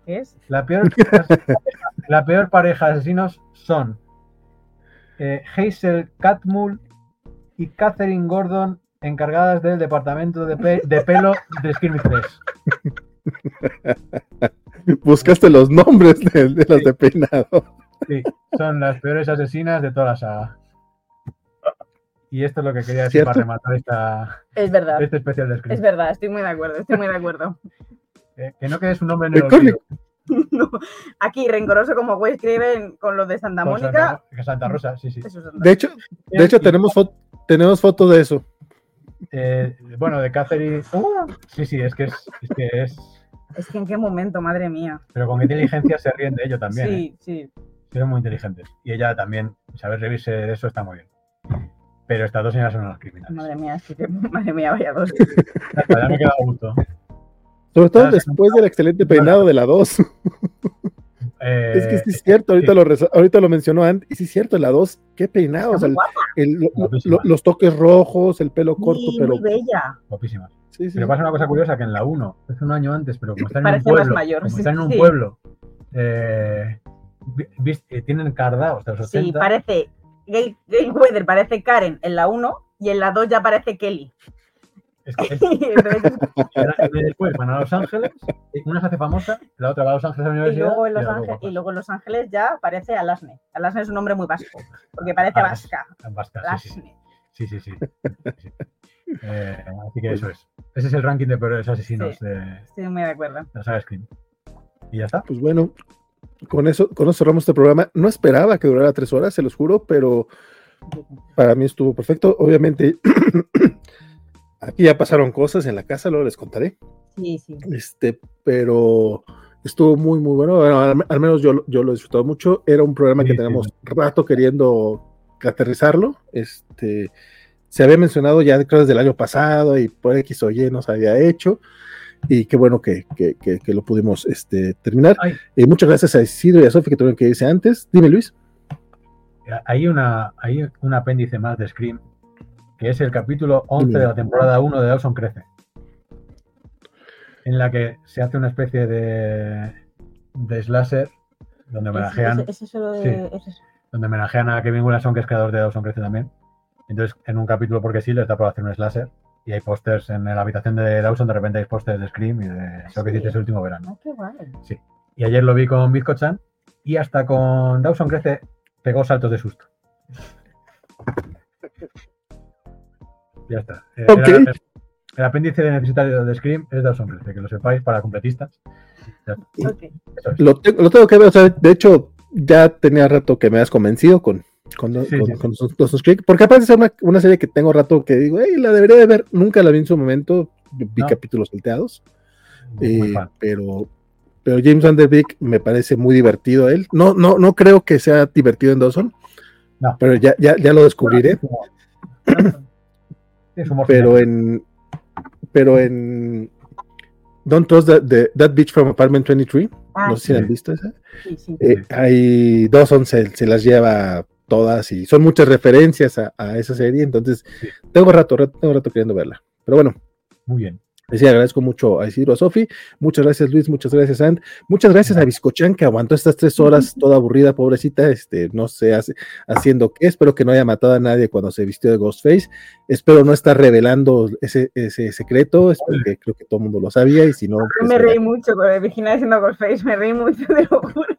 ¿Qué es? La peor, la peor pareja de asesinos son eh, Hazel Catmull y Catherine Gordon, encargadas del departamento de, pe- de pelo de Scream 3. Buscaste los nombres de, de las de peinado. Sí, son las peores asesinas de toda la saga. Y esto es lo que quería decir ¿Cierto? para rematar esta, Es verdad. este especial de Scream. Es verdad, estoy muy de acuerdo, estoy muy de acuerdo. Eh, que no quede su nombre en el Icónico. olvido. No, Aquí, rencoroso como Wes Craven con los de Santa Mónica. Santa, Rosa, sí, sí. De hecho, de hecho tenemos tenemos foto de eso. eh, bueno, de Catherine. ¡Uh! sí, sí, es que es, es que es. Es que en qué momento, madre mía. Pero con inteligencia se ríen de ello también. ¿eh? sí, sí. Son muy inteligentes. Y ella también, saber reírse de eso está muy bien. Pero estas dos señoras son las criminales. Madre mía, que, madre mía, vaya dos. Ya me he quedado a gusto. Sobre todo Ah, sí. después del excelente peinado de la 2. Eh, es que sí es cierto, ahorita, sí. lo, ahorita lo mencionó Ant, y sí es cierto, la 2, qué peinado. o sea, el- el- lo- Guapísima. lo- los toques rojos, el pelo corto, Sí, pero. muy bella. guapísimas. Sí, sí. Pero pasa una cosa curiosa, que en la 1, es un año antes, pero como están en un Parece más pueblo, mayor, como están en un sí. pueblo, eh, eh, tienen cardaos de los 80. Sí, parece. Gail Weather parece Karen en la 1 y en la 2 ya parece Kelly. Es que después van a Los Ángeles, una se hace famosa, la otra va a Los Ángeles a la y, universidad. luego en Los y Ángeles, y luego en Los Ángeles ya parece Alasne. Alasne es un nombre muy vasco, porque parece Ah, vasca. Vasca, sí, sí, sí. Alasne. Sí, sí, sí. Sí. Eh, así que eso es. Ese es el ranking de peores asesinos Sí. de Estoy muy de acuerdo. la saga Scream. Y ya está. Pues bueno, con eso, con eso cerramos este programa. No esperaba que durara tres horas, se los juro, pero para mí estuvo perfecto. Obviamente, aquí ya pasaron cosas en la casa, luego les contaré. Sí, sí. Este, pero estuvo muy, muy bueno. Bueno, al, al menos yo, lo- yo lo he disfrutado mucho. Era un programa Sí, que sí. tenemos rato queriendo aterrizarlo. Este, se había mencionado ya creo desde el año pasado y por X o Y no se había hecho. Y qué bueno que, que- que- que lo pudimos este, terminar. Ay. Y muchas gracias a Isidro y a Sofía que tuvieron que irse antes. Dime, Luis. Hay, una, hay un apéndice más de Scream, que es el capítulo 11 Dime. de la temporada 1 de Dawson Crece. En la que se hace una especie de, de slasher donde homenajean, Es, es- es eso de- Sí. eso. donde homenajean a Kevin Williamson, que es creador de Dawson Crece también. Entonces, en un capítulo, porque sí, les da por hacer un slasher. Y hay pósters en la habitación de Dawson, de repente hay pósters de Scream y de lo que hiciste ese último verano. Ah, qué guay. Y ayer lo vi con Bizko-chan y hasta con Dawson Crece pegó saltos de susto. Ya está. Eh, Ok. era- el, el apéndice de necesitario de Scream es Dawson Crece, que lo sepáis para completistas. Ya está. Ok. Eso es. Lo, te- lo tengo que ver. O sea, de hecho, ya tenía rato que me has convencido con, con, Sí, con- sí. con Dawson's- Dawson's Creek, porque aparte es una, una serie que tengo rato que digo, "Ey, la debería de ver. Nunca la vi en su momento. Vi No. capítulos salteados. Eh, pero, pero James Van Der Beek me parece muy divertido él. No, no, no creo que sea divertido en Dawson, No. pero ya, ya, ya lo descubriré. Es humor Pero final. en, pero en Don't Trust the- the- That Beach from Apartment 23, Ah, no sé si la han sí. visto esa. sí, sí. Eh, hay Dawson se, se las lleva todas y son muchas referencias a, a esa serie, entonces Sí. tengo rato, rato, tengo rato queriendo verla. Pero bueno, Muy bien. Sí, agradezco mucho a Isidro, a Sofi. Muchas gracias, Luis. Muchas gracias, And. Muchas gracias a Biscochan, que aguantó estas tres horas toda aburrida, pobrecita. Este, no sé hace, haciendo qué. Espero que no haya matado a nadie cuando se vistió de Ghostface. Espero no estar revelando ese, ese secreto. Espero que creo que todo el mundo lo sabía. Y si no. Pues, me reí mucho con Virginia haciendo Ghostface. Me reí mucho, de lo juro.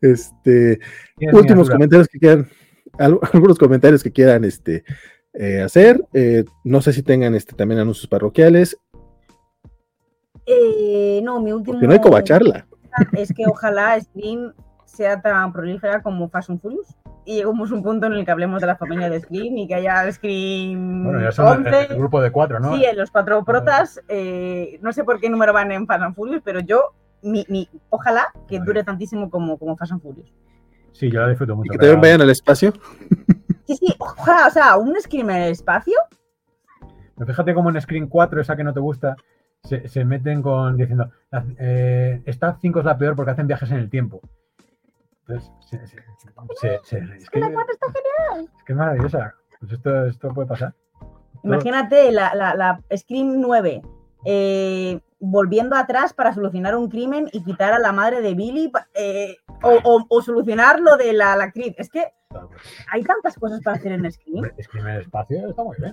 Este, últimos comentarios que quieran, algunos comentarios que quieran este, eh, hacer. Eh, no sé si tengan este, también anuncios parroquiales. Eh, no, mi último. No hay cobacharla. Es que ojalá Scream sea tan prolífera como Fast and Furious y lleguemos a un punto en el que hablemos de la familia de Scream y que haya Scream. Bueno, ya son el, grupo de cuatro, ¿no? Sí, los cuatro protas. no sé por qué número van en Fast and Furious, pero yo, mi, mi, ojalá que dure tantísimo como, como Fast and Furious. Sí, yo la disfruto mucho. ¿Y que también vayan al espacio? Sí, sí, ojalá, o sea, un Scream en el espacio. Pero fíjate cómo en Scream 4, esa que no te gusta, se, se meten con diciendo, eh, esta 5 es la peor porque hacen viajes en el tiempo. Entonces, se, se, es que la 4 está genial. Es que es maravillosa. Pues esto, esto puede pasar. Imagínate la, la, la Scream 9. Eh, volviendo atrás para solucionar un crimen y quitar a la madre de Billy eh, o, o, o, solucionar lo de la, la actriz. Es que hay tantas cosas para hacer en Scream. Scream en espacio está muy bien.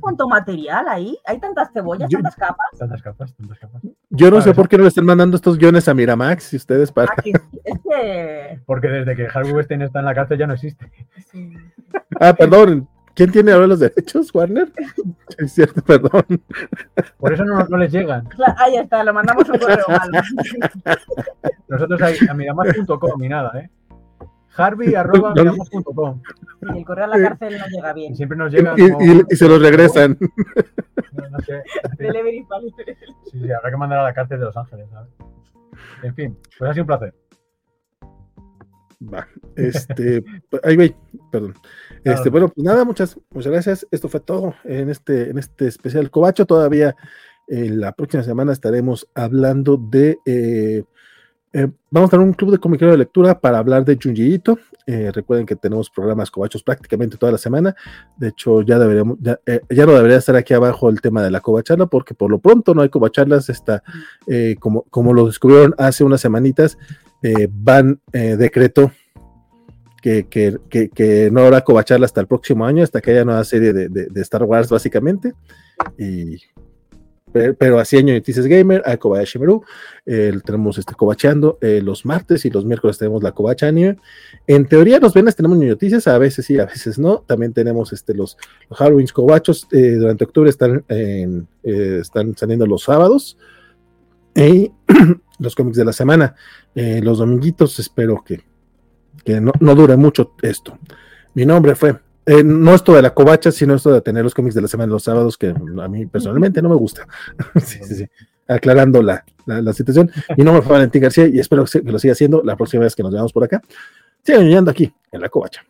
¿Cuánto material ahí? Hay tantas cebollas, yo, tantas capas. Tantas capas, tantas capas. Yo no sé por qué no le están mandando estos guiones a Miramax y ustedes para. Ah, que, es que... Porque desde que Harvey Weinstein está en la cárcel ya no existe. Sí. Ah, perdón, ¿Quién tiene ahora los derechos, Warner? Es cierto, perdón. Por eso no, no les llegan. Ahí está, lo mandamos un correo malo. Nosotros ahí, a miramar.com y nada, ¿eh? Harvey arroba. Y el correo a la cárcel no llega bien. Y siempre nos llega. Y, como... y, y se los regresan. No, no sé. Delivery Sí, sí, habrá que mandar a la cárcel de Los Ángeles, ¿sabes? En fin, pues ha sido un placer. Va, este, ahí voy, perdón. Este, bueno, pues nada, muchas, muchas gracias. Esto fue todo en este, en este especial Cobacho. Todavía eh, la próxima semana estaremos hablando de. Eh, eh, vamos a tener un club de comiquero de lectura para hablar de Junji eh, recuerden que tenemos programas cobachos prácticamente toda la semana. De hecho, ya deberíamos, ya, eh, ya, no debería estar aquí abajo el tema de la cobacharla, porque por lo pronto no hay cobacharlas. Está, como, como lo descubrieron hace unas semanitas, van decreto que, que, que, no habrá cobacharla hasta el próximo año, hasta que haya nueva serie de, de, Star Wars, básicamente. Y pero, pero así año Noticias Gamer, a Kobayashi Meru, eh, tenemos este cobacheando eh, los martes y los miércoles tenemos la cobacha anime. En teoría los viernes tenemos noticias, a veces sí, a veces no. También tenemos este, los, los Halloween cobachos, eh, durante octubre están, en, están saliendo los sábados. Y los cómics de la semana, los dominguitos, espero que, que no, no dure mucho esto. Mi nombre fue eh, no esto de la covacha, sino esto de tener los cómics de la semana los sábados, que a mí personalmente no me gusta. sí, sí, sí. Aclarando la, la, situación. Mi nombre fue Valentín García y espero que lo siga haciendo la próxima vez que nos veamos por acá. Sigan yendo aquí en la covacha.